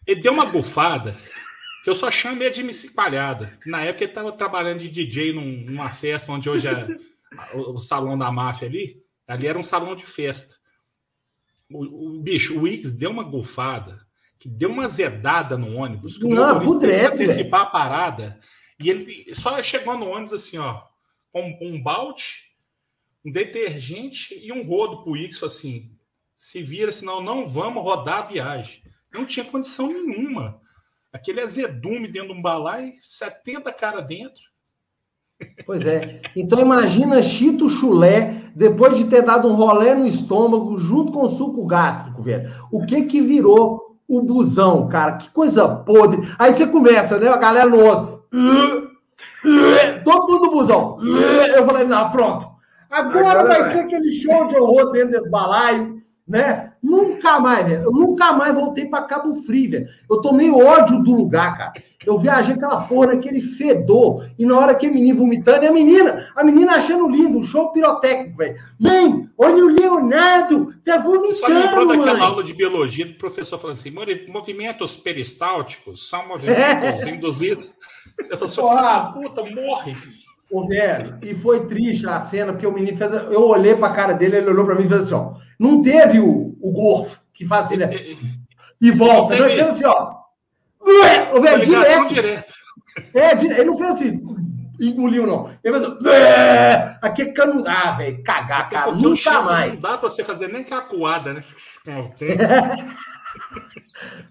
Ele deu uma bufada que eu só chamo de MC Palhada. Na época ele estava trabalhando de DJ num, numa festa onde hoje é o, o, salão da máfia ali. Ali era um salão de festa. O, o bicho, o Wiggs deu uma bufada, que deu uma zedada no ônibus. Que Não, pudrece, antecipar a parada. E ele só chegou no ônibus assim, ó, com um balde, um detergente e um rodo pro Wiggs, assim, se vira, senão não vamos rodar a viagem. Não tinha condição nenhuma. Aquele azedume dentro de um balai, 70 cara dentro. Pois é. Então imagina Chito Chulé, depois de ter dado um rolé no estômago, junto com o suco gástrico, velho. O que que virou o busão, cara? Que coisa podre. Aí você começa, né? A galera no osso. Todo mundo no busão. Eu falei, não, pronto. Agora, Agora vai, vai ser aquele show de horror dentro desse balaio, né? Nunca mais, velho. Eu nunca mais voltei para Cabo Frio, velho. Eu tomei ódio do lugar, cara. Eu viajei aquela porra, aquele fedor. E na hora que a menina vomitando, e a menina, a menina achando lindo, um show pirotécnico, velho. Mãe, olha o Leonardo, tá vomitando. Só lembrou daquela aula de biologia do professor falando assim: movimentos peristálticos são movimentos é. induzidos. <laughs> Você falou assim, puta, morre. Ô, velho, e foi triste a cena, porque o menino fez. Eu olhei pra cara dele, ele olhou pra mim e fez assim: ó. Não teve o, o gorfo que fazia. Né? E volta. Não, ele fez assim, ó. Ô, velho, direto. direto. É, ele não fez assim, engoliu, não. Ele fez assim. Aqui cano. Ah, velho, cagar, cara. Nunca mais. Não dá pra você fazer nem cacuada, né? <laughs> <laughs>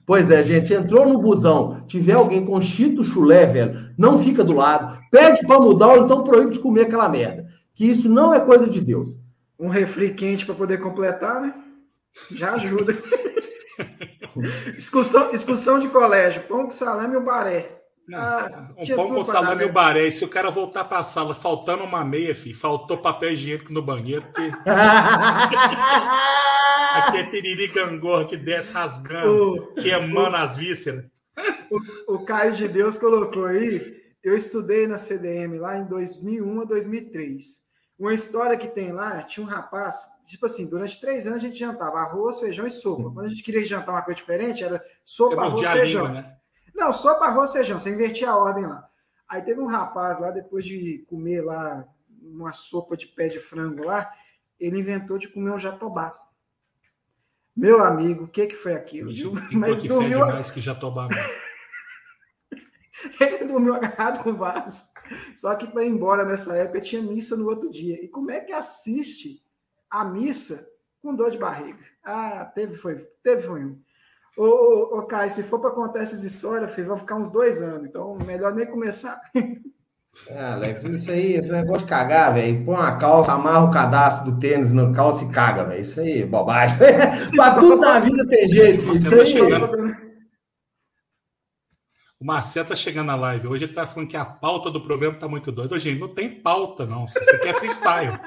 Pois é, gente, entrou no busão, tiver alguém com chito chulé, velho, não fica do lado, pede para mudar ou então proíbe de comer aquela merda. Que isso não é coisa de Deus. Um refri quente para poder completar, né? Já ajuda. <laughs> excursão, excursão de colégio, pão com salame e o baré. Ah, um pão com salame e o baré. E se o cara voltar para a sala faltando uma meia, filho, faltou papel higiênico no banheiro, porque. <laughs> Aqui é gangorra que desce rasgando, o, queimando o, as vísceras. O, o Caio de Deus colocou aí. Eu estudei na CDM lá em 2001 a 2003. Uma história que tem lá, tinha um rapaz, tipo assim, durante três anos a gente jantava arroz, feijão e sopa. Quando a gente queria jantar uma coisa diferente, era sopa, arroz, feijão. Língua, né? Não, sopa, arroz, feijão, você invertia a ordem lá. Aí teve um rapaz lá, depois de comer lá uma sopa de pé de frango lá, ele inventou de comer um jatobá. Meu amigo, o que, que foi aquilo? Mas que dormiu mais que jatobá. <laughs> ele dormiu agarrado com o vaso. Só que para ir embora nessa época tinha missa no outro dia. E como é que assiste a missa com dor de barriga? Ah, teve foi, teve foi um. Ô, ô, ô Caio, se for para contar essas histórias, filho, vai ficar uns dois anos. Então, melhor nem começar. <laughs> É, Alex, isso aí, esse negócio de cagar, velho. Põe uma calça, amarra o cadastro do tênis na calça e caga, velho. Isso aí, bobagem. <laughs> pra tudo na vida tem jeito, filho. Isso aí. O Marcelo tá chegando na live hoje, ele tá falando que a pauta do programa tá muito doida. Gente, não tem pauta, não. Isso aqui é freestyle.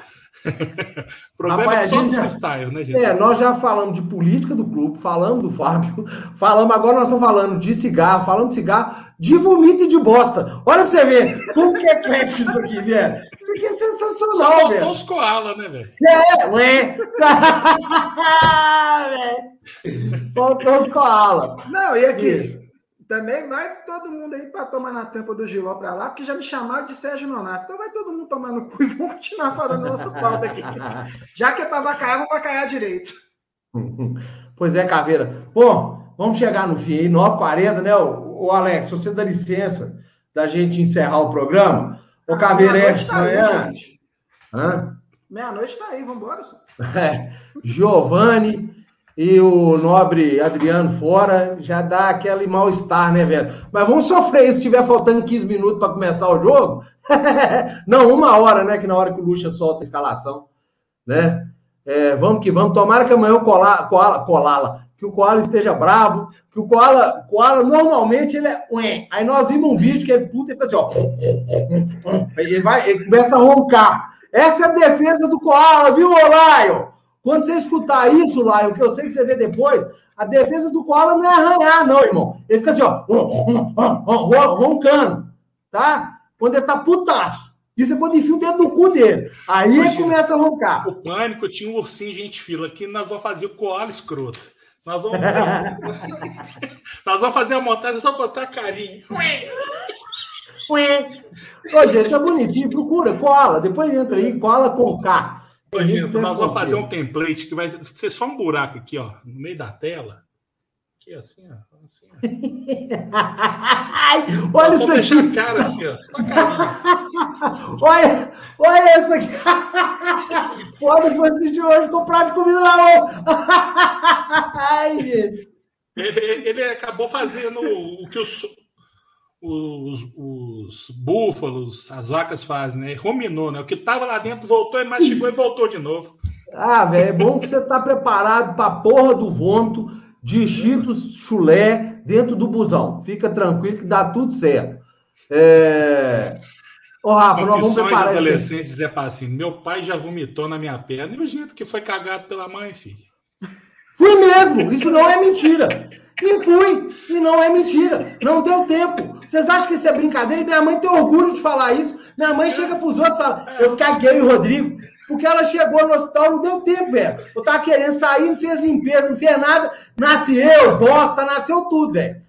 <laughs> o programa Rapaz, é todo já... freestyle, né, gente? É, nós já falamos de política do clube, falamos do Fábio, <laughs> falamos, agora nós estamos falando de cigarro, falando de cigarro, de vomito e de bosta. Olha pra você ver como que é eclético isso aqui, velho. Isso aqui é sensacional, Só faltou velho. os koala, né, velho? É, <laughs> ué. faltou os koala. Não, e aqui? Também vai todo mundo aí para tomar na tampa do Giló para lá, porque já me chamaram de Sérgio Nonato. Então vai todo mundo tomar no cu e vamos continuar falando nossas pautas aqui. <laughs> Já que é para vacaiar, vamos vacaiar direito. Pois é, Caveira. Bom, vamos chegar no fim aí, 9h40, né, o Alex? Se você dá licença da gente encerrar o programa, Ô, Caveirete, tá amanhã. Hã? Meia-noite tá aí, vambora. <laughs> É, Giovanni e o nobre Adriano fora, já dá aquele mal-estar, né, velho? Mas vamos sofrer isso se tiver faltando 15 minutos para começar o jogo. <laughs> Não, uma hora, né? Que na hora que o Lucha solta a escalação, né? É, vamos que vamos. Tomara que amanhã Koala, Koala, Koala, que o Koala esteja bravo, que o Koala, Koala normalmente ele é. Ué. Aí nós vimos um vídeo que ele puta e fica assim, ó. Ele, vai, ele começa a roncar. Essa é a defesa do Koala, viu, Olaio? Quando você escutar isso, Laio, que eu sei que você vê depois, a defesa do Koala não é arranhar, não, irmão. Ele fica assim, ó, roncando, tá? Quando ele tá putaço. E você pode enfiar o dedo no cu dele. Aí Imagina, ele começa a roncar. O pânico tinha um ursinho gente fila, que nós vamos fazer o Koala escroto. Nós vamos, <laughs> nós vamos fazer a montagem só botar carinho. Ô, gente, é bonitinho. Procura, cola. Depois entra aí, cola com K. Ô, gente, nós vamos fazer um template que vai ser só um buraco aqui, ó, no meio da tela. Aqui, assim, ó. Assim, ó. <laughs> olha isso aqui. cara assim, ó. <laughs> <laughs> olha, olha essa aqui. <laughs> Foda que você de hoje comprar de comida lá. <laughs> Ai, gente. Ele, ele acabou fazendo o que os, os, os, búfalos, as vacas fazem, né? Ruminou, né? O que estava lá dentro voltou e mastigou e voltou de novo. Ah, velho, é bom que você tá preparado para porra do vômito de Cheetos chulé dentro do busão. Fica tranquilo que dá tudo certo. É... Ô, Rafa, nós vamos preparar de adolescente esse... dizer assim, meu pai já vomitou na minha perna e o jeito que foi cagado pela mãe, filho. Fui mesmo, isso não é mentira. E fui, e não é mentira. Não deu tempo. Vocês acham que isso é brincadeira? E minha mãe tem orgulho de falar isso. Minha mãe chega pros outros e fala: Eu caguei o Rodrigo. Porque ela chegou no hospital, não deu tempo, velho. Eu tava querendo sair, não fez limpeza, não fez nada. Nasci eu, bosta, nasceu tudo, velho.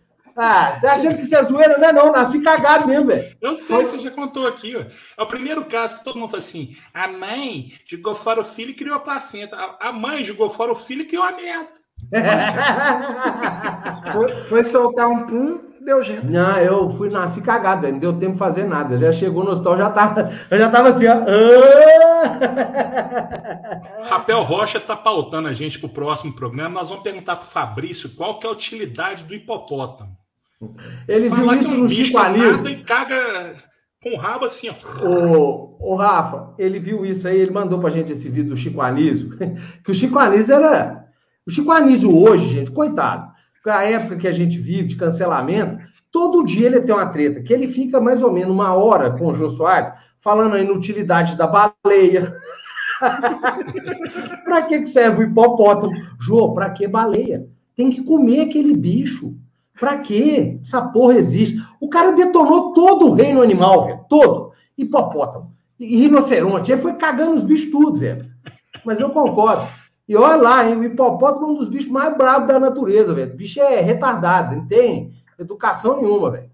Ah, você achando que isso é zoeira? Não é não, nasci cagado mesmo, velho. Eu sei, você já contou aqui, ó. É o primeiro caso que todo mundo fala assim: a mãe jogou fora o filho e criou a placenta. A mãe jogou fora o filho e criou a merda. <laughs> foi, foi, soltar um pum, deu gente. Não, eu fui nasci cagado, não deu tempo de fazer nada. Já chegou no hospital, já tava, eu já tava assim, ó. Rapel Rocha tá pautando a gente pro próximo programa. Nós vamos perguntar pro Fabrício qual que é a utilidade do hipopótamo. Ele Fala viu isso um no Chico Anísio. E caga com o rabo assim, ó. O, o Rafa, ele viu isso aí, ele mandou pra gente esse vídeo do Chico Anísio, <laughs> que o Chico Anísio era o Chico Anísio hoje, gente, coitado, a época que a gente vive de cancelamento, todo dia ele tem uma treta, que ele fica mais ou menos uma hora com o Jô Soares falando a inutilidade da baleia. <laughs> para que serve o hipopótamo? Jô, para que baleia? Tem que comer aquele bicho. Para que essa porra existe? O cara detonou todo o reino animal, velho. Todo. Hipopótamo. E rinoceronte. Ele foi cagando os bichos tudo, velho. Mas eu concordo. E olha lá, hein, o hipopótamo é um dos bichos mais bravos da natureza, velho. O bicho é retardado, não tem educação nenhuma, velho.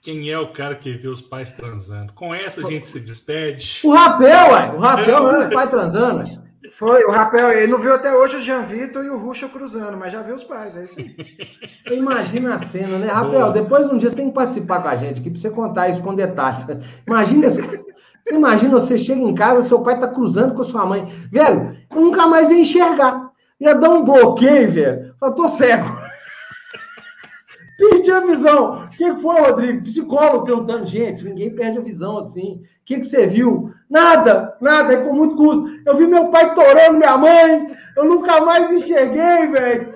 Quem é o cara que vê os pais transando? Com essa a gente se despede. O Rapel, ué. O Rapel é. viu os pais transando. Foi, o Rapel, ele não viu até hoje o Jean Vitor e o Ruxa cruzando, mas já viu os pais, é isso aí. <laughs> Imagina a cena, né? Rapel, Boa. depois um dia você tem que participar com a gente aqui pra você contar isso com detalhes. <laughs> Imagina esse você imagina, você chega em casa, seu pai tá cruzando com sua mãe. Velho, nunca mais ia enxergar. Ia dar um bloqueio, velho. Fala, tô cego. Perdi a visão. O que foi, Rodrigo? Psicólogo perguntando, gente, ninguém perde a visão assim. O que, você viu? Nada, nada, é com muito custo. Eu vi meu pai torando minha mãe, eu nunca mais enxerguei, velho.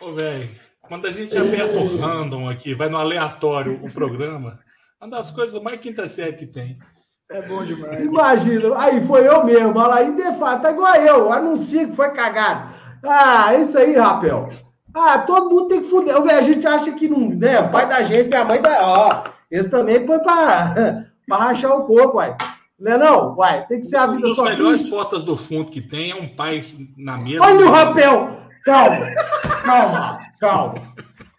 Ô, velho. Quando a gente aperta o random aqui, vai no aleatório o programa, uma das coisas mais quinta série que tem. É bom demais. Imagina, aí foi eu mesmo, olha lá, de fato, tá igual eu, anuncio que foi cagado. Ah, isso aí, Rapel. Ah, todo mundo tem que fuder. A gente acha que não, né? O pai da gente, minha mãe da. Ó, esse também foi pra, <laughs> pra rachar o coco, uai. Não é não? Uai, tem que ser a vida só. Uma das melhores portas do fundo que tem é um pai na mesa. Olha o Rapel! Calma, calma, calma.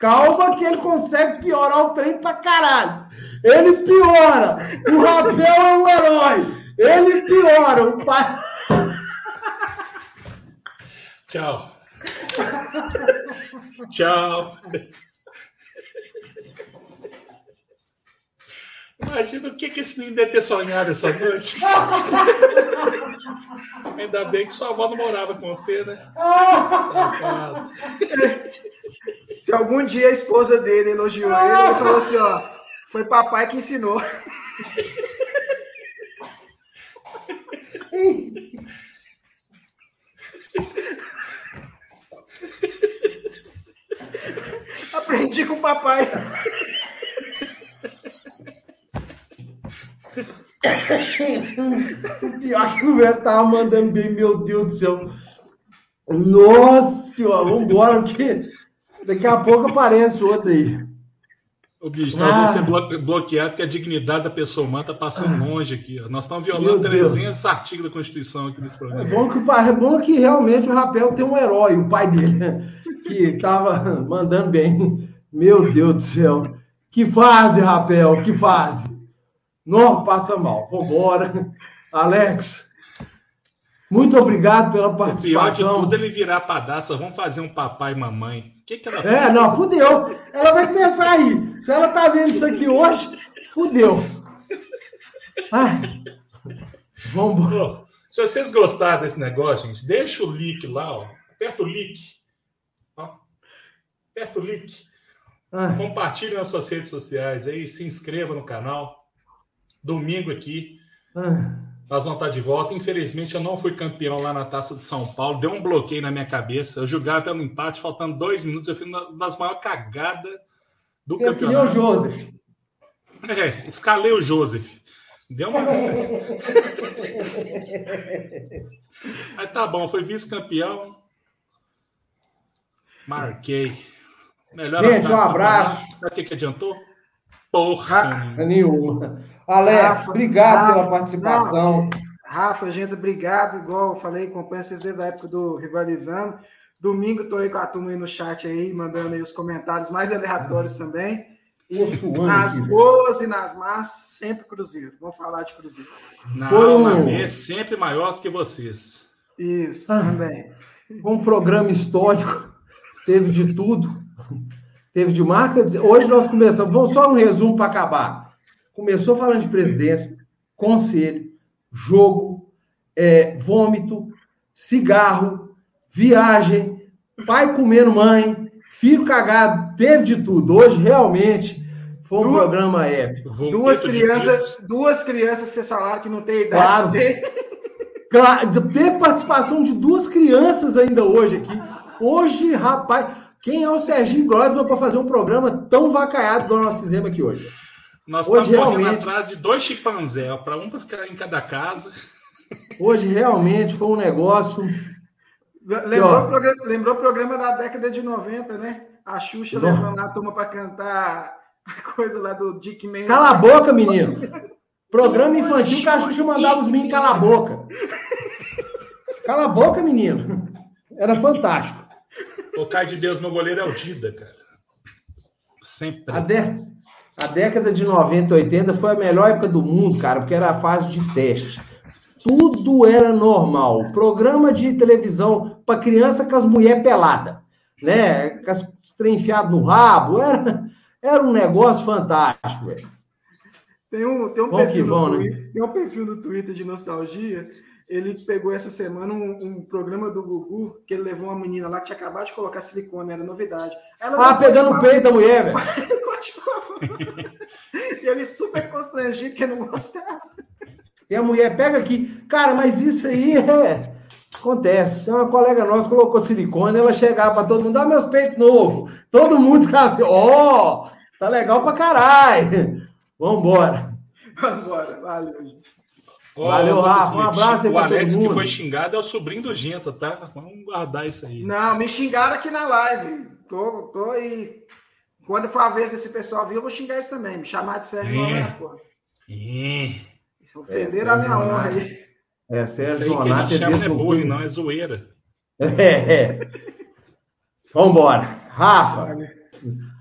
Calma que ele consegue piorar o trem pra caralho. Ele piora. O Rapel é um herói. Ele piora. O pai... Tchau. Tchau. Imagina o que, que esse menino deve ter sonhado essa noite. <laughs> Ainda bem que sua avó não morava com você, né? Safado. Se algum dia a esposa dele elogiou ele, ele falou assim: ó, foi papai que ensinou. <laughs> Aprendi com o papai. O pior que o velho tava mandando bem, meu Deus do céu. Nossa senhora, vambora, porque daqui a pouco aparece outro aí. O bicho, nós vamos ser blo bloqueado porque a dignidade da pessoa humana está passando ah. longe aqui. Ó. Nós estamos violando 300 artigos da Constituição aqui nesse programa. É bom, que, é bom que realmente o Rapel tem um herói, o pai dele, né? que estava mandando bem. Meu Deus do céu. Que fase, Rapel, que fase. Não passa mal. Vambora. Alex, muito obrigado pela participação. O pior de tudo ele virar padastro. Vamos fazer um papai e mamãe. Que, que ela É, não, fudeu. Ela vai começar aí. Se ela tá vendo isso aqui hoje, fudeu. Ai. Vamos. Se vocês gostaram desse negócio, gente, deixa o link lá, ó. Aperta o link. Ó. Aperta o link. Compartilhe nas suas redes sociais aí, se inscreva no canal. Domingo aqui. Ah. Nós vamos estar de volta. Infelizmente, eu não fui campeão lá na Taça de São Paulo. Deu um bloqueio na minha cabeça. Eu julgava pelo empate, faltando dois minutos. Eu fui uma das maiores cagadas do Você campeonato. o Joseph. É, escalei o Joseph. Deu uma. <laughs> Mas tá bom, foi vice-campeão. Marquei. Melhor Gente, um abraço. Sabe o que, que adiantou? Porra nenhuma. Alex, Rafa, obrigado Rafa, pela participação. Não, Rafa, gente, obrigado. Igual eu falei, acompanho vocês desde a época do Rivalizando. Domingo estou aí com a turma aí no chat aí, mandando aí os comentários mais aleatórios também. E nas boas e nas más, sempre Cruzeiro. Vamos falar de Cruzeiro. Não, é sempre maior do que vocês. Isso, ah, também. Um programa histórico, teve de tudo. Teve de marca. Hoje nós começamos, vamos só um resumo para acabar começou falando de presidência, conselho, jogo, é, vômito, cigarro, viagem, pai comendo mãe, filho cagado, teve de tudo. Hoje, realmente, foi um duas, programa épico. Duas crianças, duas crianças, vocês falaram que não tem idade. Claro. Claro, teve participação de duas crianças ainda hoje aqui. Hoje, rapaz, quem é o Serginho Grossman para fazer um programa tão vacaiado igual nós fizemos aqui hoje? Nós hoje, estamos realmente... atrás de dois chimpanzés, para um para ficar em cada casa. Hoje realmente foi um negócio. Lembrou, o programa, lembrou o programa da década de 90, né? A Xuxa Não. levando a turma para cantar a coisa lá do Dick Man. Cala a boca, menino! Programa infantil que a Xuxa mandava os meninos calar a boca. Cala a boca, menino. Era fantástico. O Cai de Deus, meu goleiro é o Dida, cara. Sempre. A, de... A década de 90, 80 foi a melhor época do mundo, cara, porque era a fase de teste. Tudo era normal. Programa de televisão para criança com as mulheres peladas, né? Com as enfiado no rabo. Era, era um negócio fantástico, velho. Tem um, tem, um perfil vão, no, né? tem um perfil no Twitter de nostalgia ele pegou essa semana um, um, programa do Gugu que ele levou uma menina lá que tinha acabado de colocar silicone, era novidade. Ela ah, pegando o peito da mulher, velho. <laughs> <laughs> e ele super constrangido que não gostava. E a mulher pega aqui, cara, mas isso aí é. Acontece. Tem uma colega nossa que colocou silicone, ela chegava para todo mundo, dá meus peitos novos. Todo mundo ficava assim, ó, oh, tá legal pra caralho. Vambora. Vambora, valeu, gente. Valeu, Rafa. Um abraço aí O Alex que foi xingado é o sobrinho do Genta, tá? Vamos guardar isso aí. Não, me xingaram aqui na live. Tô, tô aí. Quando for a vez desse pessoal vir, eu vou xingar isso também. Me chamar de Sérgio é. Nonato, pô. É. Ofenderam é, a minha honra aí. É, Sérgio Nonato é chama não é bullying, não, é zoeira. É. <laughs> é. Vambora. Rafa,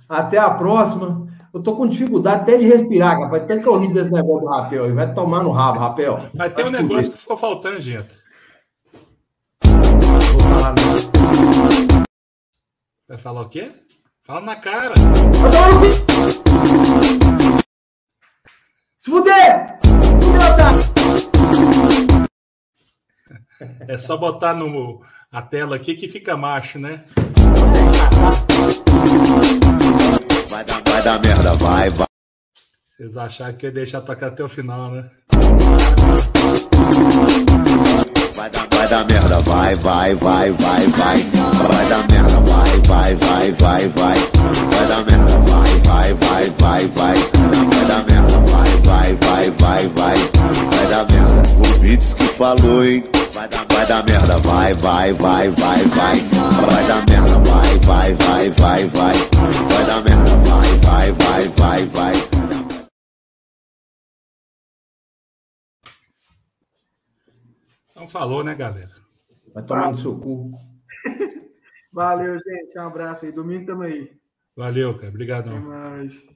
até a próxima. Eu tô com dificuldade até de respirar, rapaz. Tanto que eu ri desse negócio do rapel aí. Vai tomar no rabo, rapel. Mas tem um negócio que ficou faltando, gente. Vai falar o quê? Fala na cara. Se fuder! Tá? É só botar no, a tela aqui que fica macho, né? Vai dar, vai dar merda, vai, vai. Vocês acharam que eu ia deixar tocar até o final, né? Vai dar, vai dar merda, vai, vai, vai, vai, vai. Vai dar merda, vai, vai, vai, vai, vai. Vai dar merda, vai, vai, vai, vai, vai. Vai dar merda, vai, vai, vai, vai, vai. Vai dar merda. O Beats que falou, hein? Vai dar, vai dar merda, vai, vai, vai, vai, vai. Vai dar merda, vai, vai, vai, vai, vai. Vai dar merda, vai, vai, vai, vai, vai. Então falou, né, galera? Vai tomar no seu cu. <laughs> Valeu, gente. Um abraço aí. Domingo também. Valeu, cara. Obrigadão. Até mais.